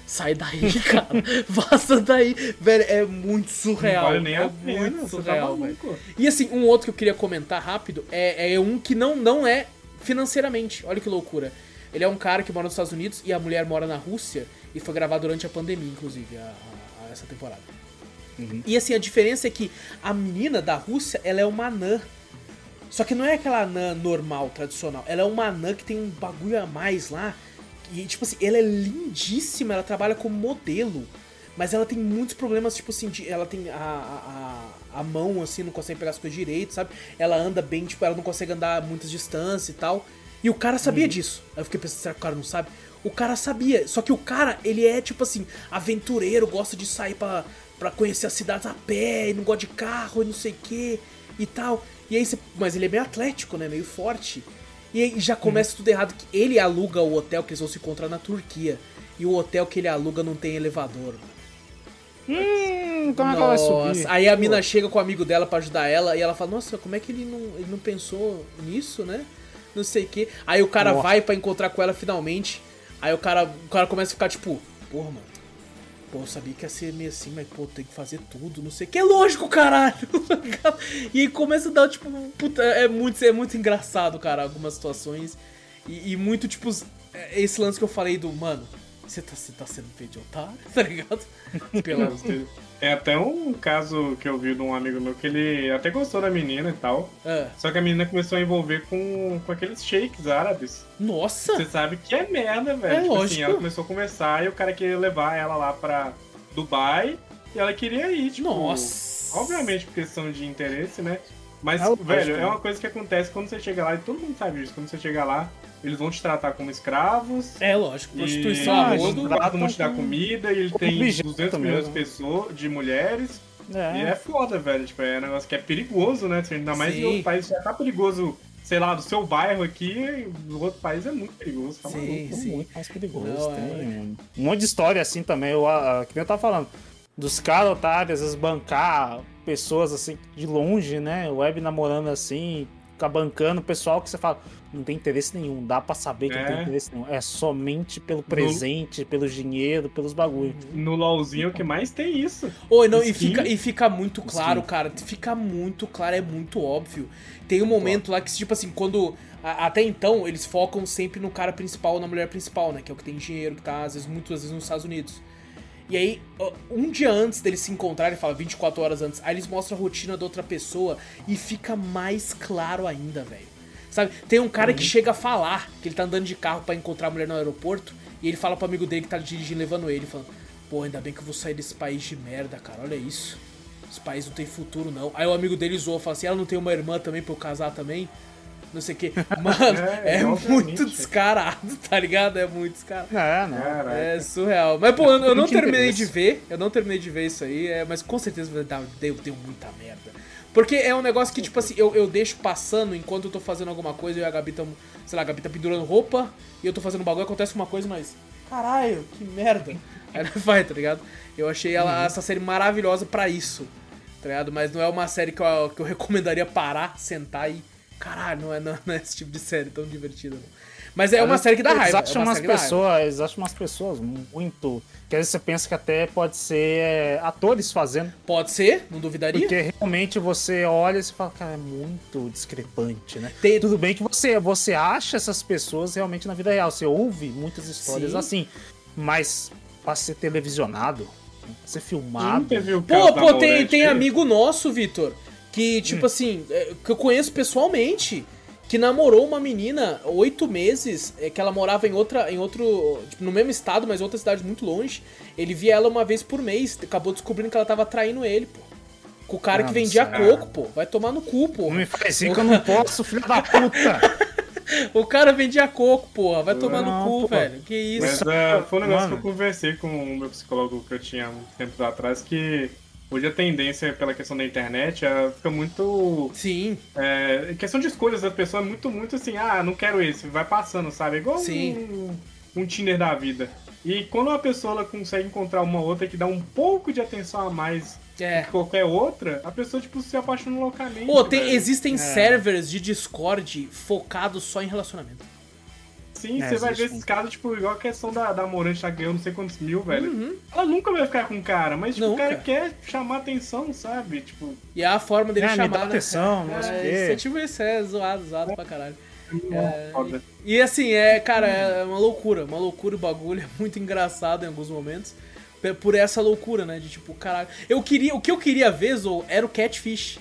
Sai daí, cara. Vaza daí. Velho, é muito surreal. Não vale nem é a pena, muito tá surreal, velho. maluco. E assim, um outro que eu queria comentar rápido é, é um que não, não é financeiramente. Olha que loucura. Ele é um cara que mora nos Estados Unidos e a mulher mora na Rússia e foi gravado durante a pandemia, inclusive, a, a- a essa temporada. E assim, a diferença é que a menina da Rússia, ela é uma anã. Só que não é aquela anã normal, tradicional. Ela é uma anã que tem um bagulho a mais lá. E, tipo assim, ela é lindíssima, ela trabalha como modelo. Mas ela tem muitos problemas, tipo assim, de- ela tem a, a, a- mão, assim, não consegue pegar as coisas direito, sabe? Ela anda bem, tipo, ela não consegue andar muitas distâncias e tal. E o cara sabia disso. Aí eu fiquei pensando, será que o cara não sabe? O cara sabia, só que o cara, ele é, tipo assim, aventureiro, gosta de sair pra, pra conhecer as cidades a pé, e não gosta de carro, e não sei o que, e tal. E aí você, mas ele é meio atlético, né, meio forte. E aí já começa tudo errado, que ele aluga o hotel que eles vão se encontrar na Turquia. E o hotel que ele aluga não tem elevador, mano. Hum, como é que ela vai subir? Aí a mina chega com o amigo dela pra ajudar ela e ela fala, nossa, como é que ele não, ele não pensou nisso, né? Não sei o que. Aí o cara Nossa. vai pra encontrar com ela finalmente. Aí o cara, o cara começa a ficar tipo, porra, mano. Pô, eu sabia que ia ser meio assim, mas pô, tem que fazer tudo, não sei o que. É lógico, caralho! e aí começa a dar, tipo, puta, é muito, é muito engraçado, cara, algumas situações. E, e muito, tipo, é esse lance que eu falei do, mano, você tá, você tá sendo feito de otário, tá ligado? Pela, Tem até um caso que eu vi de um amigo meu que ele até gostou da menina e tal. é. Só que a menina começou a envolver com, com aqueles shakes árabes. Nossa! Você sabe que é merda, velho. É tipo lógico. assim, ela começou a conversar e o cara queria levar ela lá pra Dubai e ela queria ir, tipo. Nossa! Obviamente por questão de interesse, né? Mas, É velho, é uma coisa que acontece quando você chega lá, e todo mundo sabe disso, quando você chega lá, eles vão te tratar como escravos. É, lógico. Prostituição e a rodo. tratam, vão te dar comida, e ele tem objeto 200 milhões de mesmo. pessoas, de mulheres. É. E é foda, velho. Tipo, é um negócio que é perigoso, né? Ainda mais Sim. em outro país já tá perigoso, sei lá, do seu bairro aqui, no outro país é muito perigoso. Tá maluco. Sim, É sim. muito mais perigoso. Não, tem é. um monte de história assim também. Eu, a, a, que nem eu tava falando. Dos caras otários, às vezes bancar pessoas assim de longe, né? Web namorando assim, ficar bancando o pessoal que você fala, não tem interesse nenhum, dá pra saber que não tem É. interesse nenhum. É somente pelo presente, pelo dinheiro, pelos bagulhos. No LOLzinho é o que mais tem isso. Oi, não, e fica, e fica muito claro, Skin. cara. Fica muito claro, é muito óbvio. Tem um momento lá que, tipo assim, quando. a- até então, eles focam sempre no cara principal ou na mulher principal, né? Que é o que tem dinheiro, que tá, às vezes, muitas vezes nos Estados Unidos. E aí, um dia antes deles se encontrarem, fala 24 horas antes, aí eles mostram a rotina da outra pessoa e fica mais claro ainda, velho. Sabe? Tem um cara que chega a falar que ele tá andando de carro pra encontrar a mulher no aeroporto e ele fala pro amigo dele que tá dirigindo, levando ele, falando: Pô, ainda bem que eu vou sair desse país de merda, cara, olha isso. Esse país não tem futuro, não. Aí o amigo dele zoou, fala assim: Ela não tem uma irmã também pra eu casar também? Não sei o que. Mano, É, é, muito descarado, tá ligado? É muito descarado. É, né? Caraca. É surreal. Mas, pô, eu, eu não terminei de ver. Eu não terminei de ver isso aí, é, mas com certeza vai dar- deu, deu muita merda. Porque é um negócio que, tipo assim, eu, eu deixo passando enquanto eu tô fazendo alguma coisa e a Gabi tá, sei lá, a Gabi tá pendurando roupa e eu tô fazendo um bagulho, acontece uma coisa, mas. Caralho, que merda. Aí ela vai, tá ligado? Eu achei ela, essa série maravilhosa pra isso, tá ligado? Mas não é uma série que eu, que eu recomendaria parar, sentar e. Caralho, não é, não, não é esse tipo de série tão divertida, não. Mas é uma série que dá Eles raiva. acham é uma umas pessoas, eles acham umas pessoas muito. Que às vezes você pensa que até pode ser é, atores fazendo. Pode ser, não duvidaria. Porque realmente você olha e fala, cara, é muito discrepante, né? Tem- Tudo bem que você, você acha essas pessoas realmente na vida real. Você ouve muitas histórias Sim. assim. Mas pra ser televisionado, pra ser filmado. Pô, pô, tem, tem amigo nosso, Vitor, que, tipo assim, é, que eu conheço pessoalmente, que namorou uma menina oito meses, é, que ela morava em outra, em outro, tipo, no mesmo estado, mas em outra cidade muito longe. Ele via ela uma vez por mês, acabou descobrindo que ela tava traindo ele, pô. Com o cara que Ah, vendia sério? coco, pô. Vai tomar no cu, pô. Não me faz assim que eu não posso, filho da puta. O cara vendia coco, porra. Vai tomar no Não, cu, pô. velho. Que isso. Mas é, foi um negócio Mano. que eu conversei com o meu psicólogo que eu tinha um tempo atrás, que hoje a tendência pela questão da internet é, fica muito. Sim, É, questão de escolhas da pessoa é muito, muito assim, ah, não quero esse, vai passando, sabe? É igual Sim. um, um Tinder da vida. E quando uma pessoa ela consegue encontrar uma outra que dá um pouco de atenção a mais é. que qualquer outra, a pessoa, tipo, se apaixona loucamente. Pô, tem, existem servers de Discord focados só em relacionamento. Sim, É, você vai ver esses um. casos, tipo, igual a questão da, da Morante tá ganhando não sei quantos mil, velho. Uhum. Ela nunca vai ficar com o cara, mas tipo, o cara quer chamar atenção, sabe? Tipo, E é a forma dele É, me chamar, dá né? atenção, o É, quê. isso é tipo isso, é zoado, zoado pra caralho. É, foda. E assim, é, cara, é uma loucura, uma loucura o bagulho, é muito engraçado em alguns momentos. Por essa loucura, né? De tipo, caralho. Eu queria, o que eu queria ver, Zou, era o Catfish.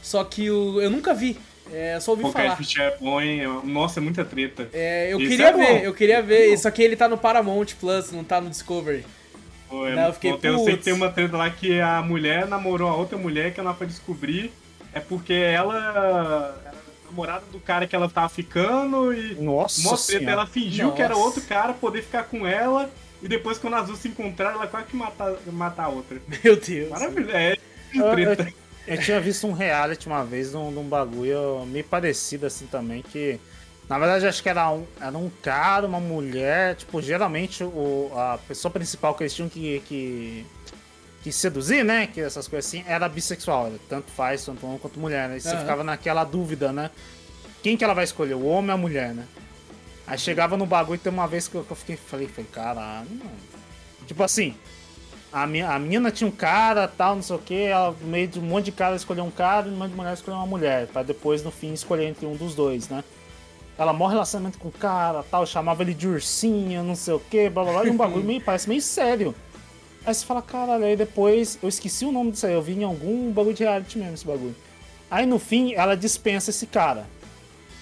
Só que o, eu nunca vi. É, só ouvi Pô, falar. Catfish é bom, hein? Nossa, é muita treta. É, eu Isso queria é ver, eu queria ver. Só que ele tá no Paramount Plus, não tá no Discovery. Pô, é Não, eu fiquei. Tem- eu sei que tem uma treta lá que a mulher namorou a outra mulher que ela foi descobrir. É porque ela era namorada do cara que ela tava ficando e. Nossa Mó treta, ela fingiu que era Nossa. outro cara poder ficar com ela. E depois, quando as duas se encontraram, ela quase que matar, matar a outra. Meu Deus. Maravilha, é Eu- treta. Eu tinha visto um reality uma vez num, num bagulho meio parecido assim também, que na verdade acho que era um, era um cara, uma mulher, tipo, geralmente o, a pessoa principal que eles tinham que, que, que seduzir, né? Que essas coisas assim, era bissexual, era tanto faz, tanto homem quanto mulher, né? E você Aham. ficava naquela dúvida, né? Quem que ela vai escolher, o homem ou a mulher, né? Aí chegava no bagulho e tem uma vez que eu, que eu fiquei, falei, falei, caralho, mano. Tipo assim, a, minha, a mina tinha um cara, tal, não sei o que, ela no meio de um monte de cara escolheu um cara e no meio de mulher escolheu uma mulher, pra depois no fim escolher entre um dos dois, né? Ela morre relacionamento com o cara, tal, chamava ele de ursinho, não sei o que, blá blá blá, e um bagulho meio, parece meio sério. Aí você fala, caralho, aí depois, eu esqueci o nome disso aí, eu vi em algum bagulho de reality mesmo esse bagulho. Aí no fim, ela dispensa esse cara.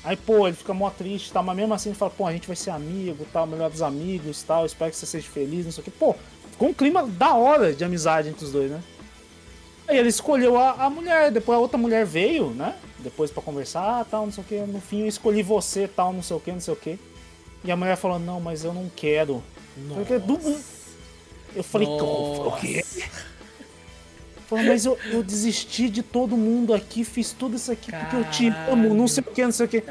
Aí, pô, ele fica mó triste e tal, mas mesmo assim ele fala, pô, a gente vai ser amigo, tal, melhor dos amigos tal, espero que você seja feliz, não sei o que. Pô, ficou um clima da hora de amizade entre os dois, né? Aí ele escolheu a, a mulher, depois a outra mulher veio, né? Depois pra conversar, tal, não sei o que. No fim eu escolhi você, tal, não sei o que, não sei o que. E a mulher falou, não, mas eu não quero. Nossa. Eu, do... eu falei, Nossa. o quê? Falou, mas eu, eu desisti de todo mundo aqui, fiz tudo isso aqui porque eu te amo, não sei o que, não sei o que.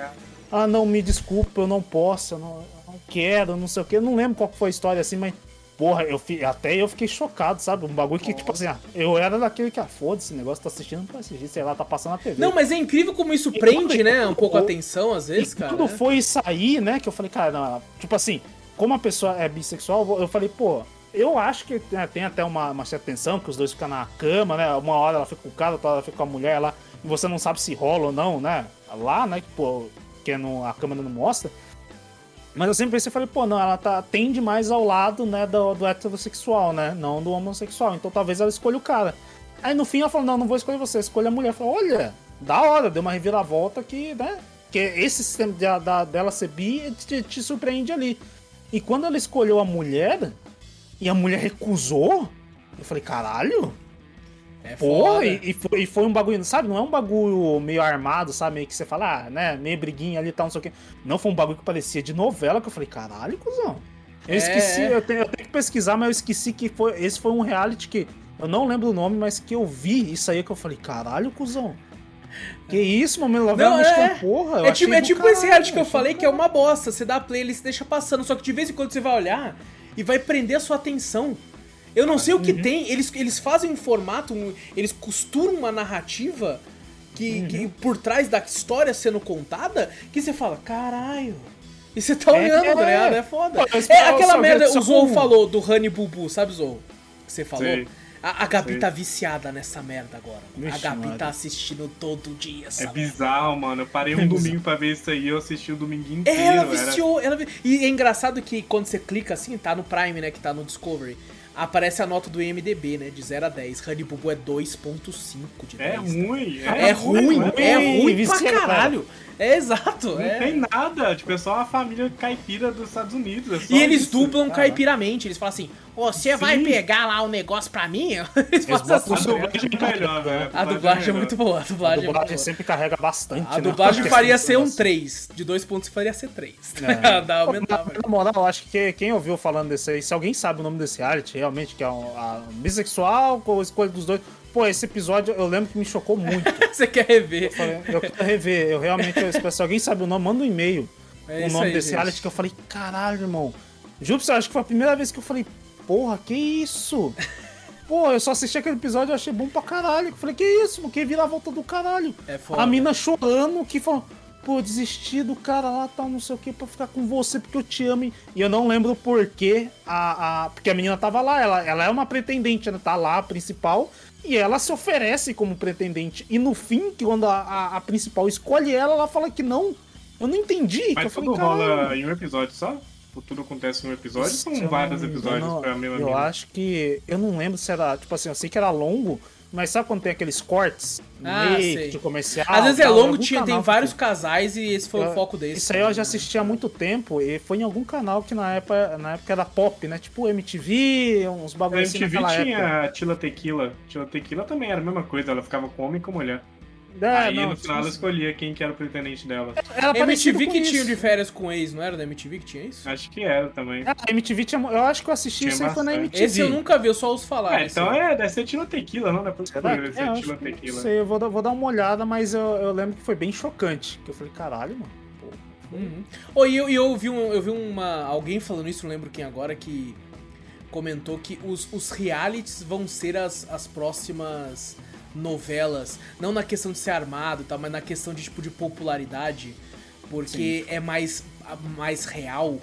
Ah, não, me desculpa, eu não posso, eu não, eu não quero, não sei o que. Eu não lembro qual foi a história assim, mas. Porra, eu fi- até eu fiquei chocado, sabe? Um bagulho que, tipo assim, ah, eu era daquele que, ah, foda-se, esse negócio tá assistindo, não pode assistir, sei lá, tá passando na TV. Não, mas é incrível como isso prende, né? Um pouco a atenção, às vezes, E cara. quando foi sair, né, que eu falei, cara, não, tipo assim, como a pessoa é bissexual, eu falei, pô, eu acho que né, tem até uma, uma certa tensão, que os dois ficam na cama, né? Uma hora ela fica com o cara, outra hora ela fica com a mulher lá, e você não sabe se rola ou não, né? Lá, né, que, pô, que não, a câmera não mostra. Mas eu sempre pensei, falei, pô, não, ela tá, tende mais ao lado, né, do, do heterossexual, né? Não do homossexual. Então talvez ela escolha o cara. Aí no fim ela falou, não, não vou escolher você, escolha a mulher. Eu falei, olha, da hora, deu uma reviravolta que, né? Que esse sistema de, da, dela ser bi te, te surpreende ali. E quando ela escolheu a mulher, e a mulher recusou, eu falei, caralho? É Pô, e, e foi, e foi um bagulho, sabe? Não é um bagulho meio armado, sabe? Meio que você fala, ah, né? Meio briguinha ali e tal, não sei o quê. Não, foi um bagulho que parecia de novela, que eu falei, caralho, cuzão. Eu É, esqueci. Eu, tenho, eu tenho que pesquisar, mas eu esqueci que foi, esse foi um reality que eu não lembro o nome, mas que eu vi isso aí que eu falei, caralho, cuzão. Que isso, mano, lá Não, é. porra. É tipo, é tipo caralho, esse reality que eu falei que é uma bosta. Você dá play, ele se deixa passando. Só que de vez em quando você vai olhar e vai prender a sua atenção. Eu não sei o Uhum. que tem. Eles, eles fazem um formato, um- eles costuram uma narrativa que, Uhum. que por trás da história sendo contada, que você fala, caralho. E você tá É, olhando, é. tá ligado? É foda. Pô, É esperava aquela merda, o com- falou do Honey Bubu, sabe, Zorro? Que você falou? A, a Gabi Sei. tá viciada nessa merda agora. a Vixe, Gabi Maria. tá assistindo todo dia É merda. bizarro, mano. Eu parei um domingo pra ver isso aí eu assisti o domingo inteiro. É, ela era- viciou. Ela... vi- E é engraçado que quando você clica assim, tá no Prime, né? Que tá no Discovery. Aparece a nota do IMDB, né? De 0 a 10. Honey Bubu é 2.5 de 10. É ruim. É ruim, mano. é ruim pra Vicia, cara. É exato. Não é. tem nada. Tipo, é só uma família caipira dos Estados Unidos. é só E eles isso. dublam Caralho. caipiramente. Eles falam assim: Você vai pegar lá o negócio pra mim? Eles A assim. o dublagem é melhor, velho. A dublagem é muito boa. A A dublagem, é muito dublagem boa. sempre carrega bastante, A né? dublagem Porque faria esse ser um negócio- 3. De dois pontos faria ser 3. É. Dá aumentava. Na moral, eu acho que quem ouviu falando desse aí, se alguém sabe o nome desse reality, realmente, que é um, a, bissexual com a escolha dos dois. Pô, esse episódio eu lembro que me chocou muito. Você quer rever. Eu falei, eu quero rever, eu realmente, eu se alguém sabe o nome, manda um e-mail É o nome aí, desse gente. reality que eu falei, caralho, irmão. Juro você, acho que foi a primeira vez que eu falei, porra, que isso? Pô, eu só assisti aquele episódio e achei bom pra caralho. Eu falei, que isso, mano, que vira a volta do caralho. É foda. A mina chorando, que falou, pô, desisti do cara lá, tal, não sei o que, pra ficar com você, porque eu te amo. E eu não lembro por que a, a. Porque a menina tava lá, ela, ela é uma pretendente, né? Tá lá, a principal. E ela se oferece como pretendente. E no fim, que quando a, a, a principal escolhe ela, ela fala que não. Eu não entendi. que eu Mas falei, tudo "Caralho." rola em um episódio só? Ou tudo acontece em um episódio? ou São vários não episódios engano, pra mesma Eu acho que. Eu não lembro se era. Tipo assim, eu sei que era longo, mas sabe quando tem aqueles cortes? Ah, meio de comercial. Às vezes é tal, longo, tinha, tem vários que- casais e esse foi o Eu- foco desse. Isso aí eu já assisti há muito tempo e foi em algum canal que na época, na época era pop, né? Tipo MTV, uns A bagulho assim MTV tinha época. a Tila Tequila. Tila Tequila também era a mesma coisa, ela ficava com homem e com mulher. É, Aí não, no final ela escolhia quem que era o pretendente dela. era MTV que isso. tinha de férias com ex, não era da MTV que tinha isso? Acho que era também. Ah, a MTV tinha. Eu acho que eu assisti Tinha isso aí foi na. MTV. Esse eu nunca vi, eu só ouço falar. Desse então é, deve ser Tila Tequila, não? Deve ser É, Tila Tequila. Não sei, eu vou, dar- vou dar uma olhada, mas eu, eu lembro que foi bem chocante. Que eu falei, caralho, mano. Pô, Uhum. Oh, e eu, eu vi, um, eu vi uma, alguém falando isso, não lembro quem agora, que comentou que os, os realities vão ser as, as próximas novelas. Não na questão de ser armado tal, mas na questão de tipo de popularidade. Porque é mais, mais real.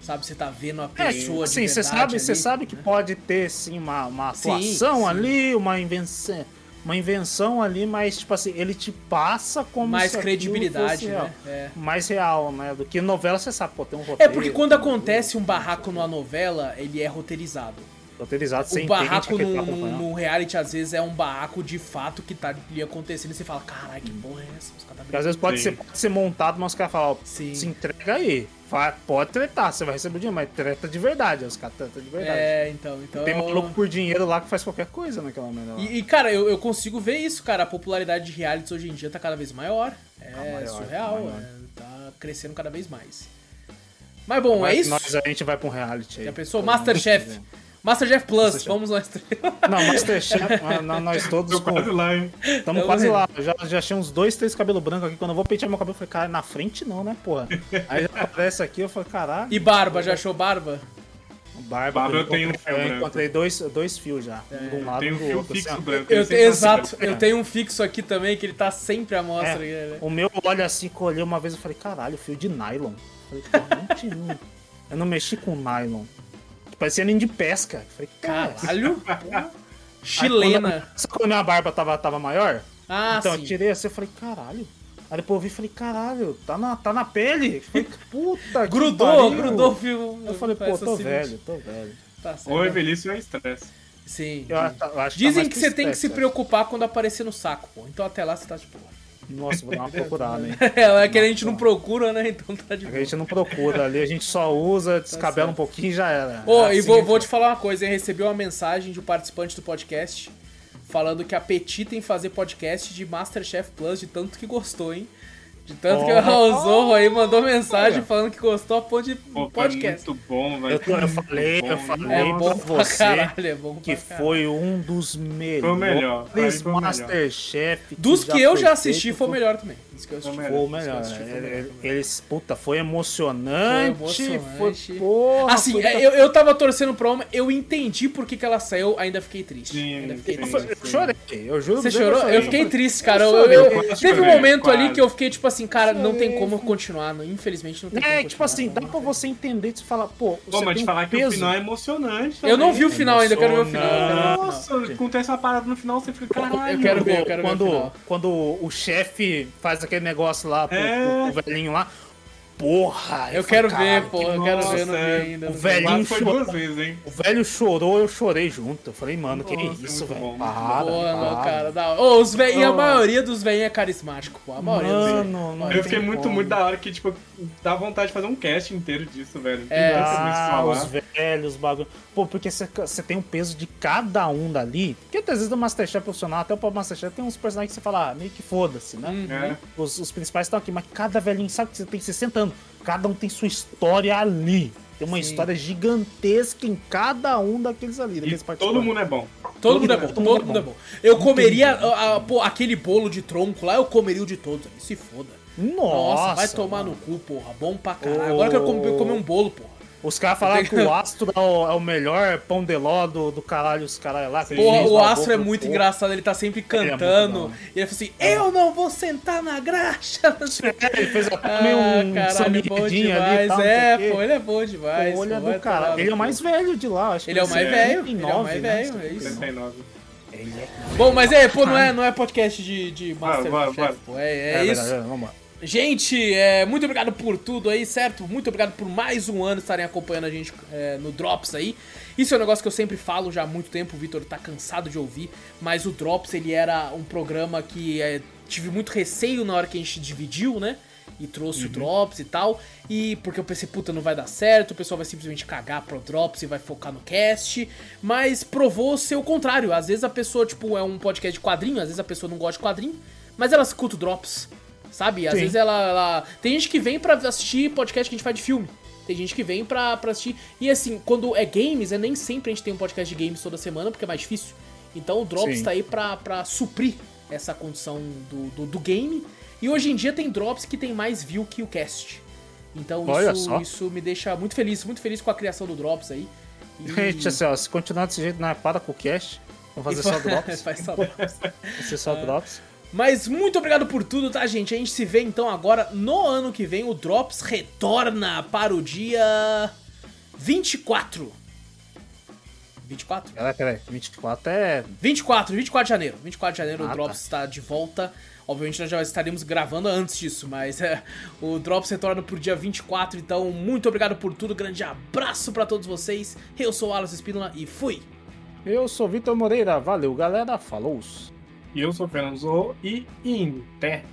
Sabe, você tá vendo a pessoa de sim, você sabe, você sabe que pode ter sim uma, uma Sim, atuação sim. ali, uma invenção, uma invenção ali, mas tipo assim, ele te passa como mais credibilidade, né? É. Mais real, né? Do que novela, você sabe, pô, tem um roteiro. É porque quando acontece um barraco numa novela, ele é roteirizado. Roteirizado, você o barraco tá no, reality, às vezes, é um barraco de fato que tá ali acontecendo e você fala, caralho, que porra é essa? Os caras tá às vezes pode Sim. ser, pode ser montado, mas os caras falam, se entrega aí. Pode tretar, você vai receber o dinheiro, mas treta de verdade. Os caras tretam de verdade. É, então, então. Tem maluco por dinheiro lá que faz qualquer coisa naquela merda lá. E, e, cara, eu, eu consigo ver isso, cara. A popularidade de realities hoje em dia tá cada vez maior. É Tá maior, surreal, tá é, tá crescendo cada vez mais. Mas bom, é isso? Nós a gente vai pra um reality aí. Já pensou? Masterchef. Masterchef Plus, vamos nós três. Não, Masterchef, não, nós todos com... quase lá, hein? Estamos Tamo quase lá. Já, já achei uns dois, três cabelos brancos aqui. Quando eu vou pentear meu cabelo, eu falei, cara, na frente não, né, porra? Aí já aparece aqui, eu falei, caralho. E barba, já achou barba? Barba, Barba eu tenho um fio eu branco. encontrei dois, dois fios já. Um de um lado Tem um fio outro. assim, fixo ó. branco. Eu, tá exato, certo. eu tenho um fixo aqui também que ele tá sempre à mostra. aqui, É, né? o meu olha assim, que eu olhei uma vez e falei, caralho, fio de nylon. Eu Falei, pô, 21. eu não mexi com nylon. Parecia nem de pesca. Eu Falei, caralho. Chilena. Sabe quando a minha barba tava, tava maior? Ah, então, eu sim. tirei assim, eu falei, caralho. Aí depois eu vi e falei, caralho, tá na, tá na pele. Eu Falei, puta que Grudou, grudou o fio. Eu falei, pô, tô assim, velho, tô velho. Tá certo. Ou é velhice ou é estresse. Sim. Eu, eu acho tá Dizem mais que você tem que se preocupar quando aparecer no saco, pô. Então até lá você tá de boa. Nossa, vou dar uma procurada, hein. É, é que a gente não procura, né? Então tá de A boa. gente não procura ali, a gente só usa, descabela um pouquinho e já era. Ô, É e assim vou, vou te falar uma coisa, hein? Recebi uma mensagem de um participante do podcast falando que apetita em fazer podcast de Masterchef Plus, de tanto que gostou, hein? De tanto que Oh. o Zorro aí mandou mensagem falando que gostou a ponto de Pô, podcast. É muito bom, velho. Eu, eu falei, Muito eu bom, falei É bom pra você caralho, é bom que caralho. foi um dos melhores Foi o melhor. Masterchef. Dos que já eu já assisti, feito, foi o melhor também. Eu Foi. Foi o melhor. eu melhor. Eles, puta, foi emocionante. Foi emocionante. Foi, porra. Assim, foi- é, eu, eu tava torcendo pra uma, eu entendi por que, que ela saiu, ainda fiquei triste. Sim, ainda fiquei sim. triste. Eu chorei, eu juro Você chorou? chorei. Eu fiquei triste, cara. Eu, eu- eu teve um momento ali quase. que eu fiquei tipo assim, cara, não tem como continuar. não- Infelizmente não tem como É, tipo assim, dá pra você entender, você fala, pô, Pô, você mas tem te falar um que peso. o final é emocionante. Eu não também. vi o final ainda, eu quero ver o final. eu. Nossa, acontece uma parada no final, você fica, caralho. Eu quero ver, eu quero ver quando o chefe faz aquele negócio lá pro, É. pro- pro velhinho lá, porra! Eu falei, quero ver, "Caralho, pô, que eu quero ver, Nossa, não vi é. ainda. O não velho- Quase foi chorou. duas vezes, hein? O velho chorou, eu chorei junto. Eu falei, mano, que Nossa, isso, velho? bom, muito Para, Pô, não, cara, da hora. Ô, os ve... E a Oh. maioria dos velhinhos é carismático, pô. A maioria dos. Mano, não Eu fiquei muito, como. muito da hora que, tipo, dá vontade de fazer um cast inteiro disso, velho. Tem É. Ah, falar. os velhos, bagulho. Pô, porque você tem um peso de cada um dali. Porque às vezes no Masterchef profissional, até o próprio Masterchef, tem uns personagens que você fala, ah, meio que foda-se, né? Uhum. É. Os, os principais estão aqui, mas cada velhinho sabe que você tem 60 anos. Cada um tem sua história ali. Tem uma Sim. história gigantesca em cada um daqueles ali, E daqueles todo mundo é bom. Todo mundo é bom, Todo todo mundo mundo é é bom. Eu comeria a- a- pô, aquele bolo de tronco lá, eu comeria o de todos. ali, Se foda. Nossa, Nossa, vai tomar mano. no cu, porra. Bom pra caralho. Ô. Agora eu quero comer, comer um bolo, porra. Os caras falaram que o astro é o, é o melhor pão de ló do, do caralho, os caras lá. Porra, o Astro é muito engraçado, ele tá sempre é cantando. hora. e ele fala assim: Eu não vou sentar na graxa. O. É, ele fez até Ah, um caralho, é bom demais. ali tal, é, o pô, ele é bom demais. Ele é pô, vai do caralho. Ele é o mais velho de lá, acho que Ele é o mais é velho. Ele é o 39, mais né? velho, é isso. 79. Ele é... Bom, mas é, pô, não é, não é podcast de, de Masterchef, bora. pô. É, é É isso. verdade, vamos lá. Gente, é, muito obrigado por tudo aí, certo? Muito obrigado por mais um ano estarem acompanhando a gente é, no Drops aí. Isso é um negócio que eu sempre falo já há muito tempo, o Vitor tá cansado de ouvir, mas o Drops ele era um programa que é, tive muito receio na hora que a gente dividiu, né? E trouxe o Drops e tal. E porque eu pensei, puta, não vai dar certo, o pessoal vai simplesmente cagar pro Drops e vai focar no cast. Mas provou ser o contrário. Às vezes a pessoa, tipo, é um podcast de quadrinho, às vezes a pessoa não gosta de quadrinho, mas ela escuta o Drops. Sabe? Às Sim. vezes ela, ela- Tem gente que vem pra assistir podcast que a gente faz de filme. Tem gente que vem pra, pra assistir. E assim, quando é games, é nem sempre a gente tem um podcast de games toda semana, porque é mais difícil. Então o Drops Sim. tá aí pra, pra suprir essa condição do, do, do game. E hoje em dia tem Drops que tem mais view que o cast. Então Olha isso, só. isso me deixa muito feliz, muito feliz com a criação do Drops aí. E- Gente, assim, ó, se continuar desse jeito, não é para com o cast. Vamos fazer só drops. faz só drops. Vai ser só drops. Mas muito obrigado por tudo, tá, gente? A gente se vê então agora no ano que vem. O Drops retorna para o dia 24. 24? Peraí, peraí. 24 é. 24, 24 de janeiro. 24 de janeiro Ah, o tá. Drops está de volta. Obviamente nós já estaremos gravando antes disso, mas é, o Drops retorna pro dia 24, então muito obrigado por tudo. Grande abraço pra todos vocês. Eu sou o Alas Espínola e fui! Eu sou Vitor Moreira. Valeu, galera. Falou. Eu sou o Fernando Zorro e Inter.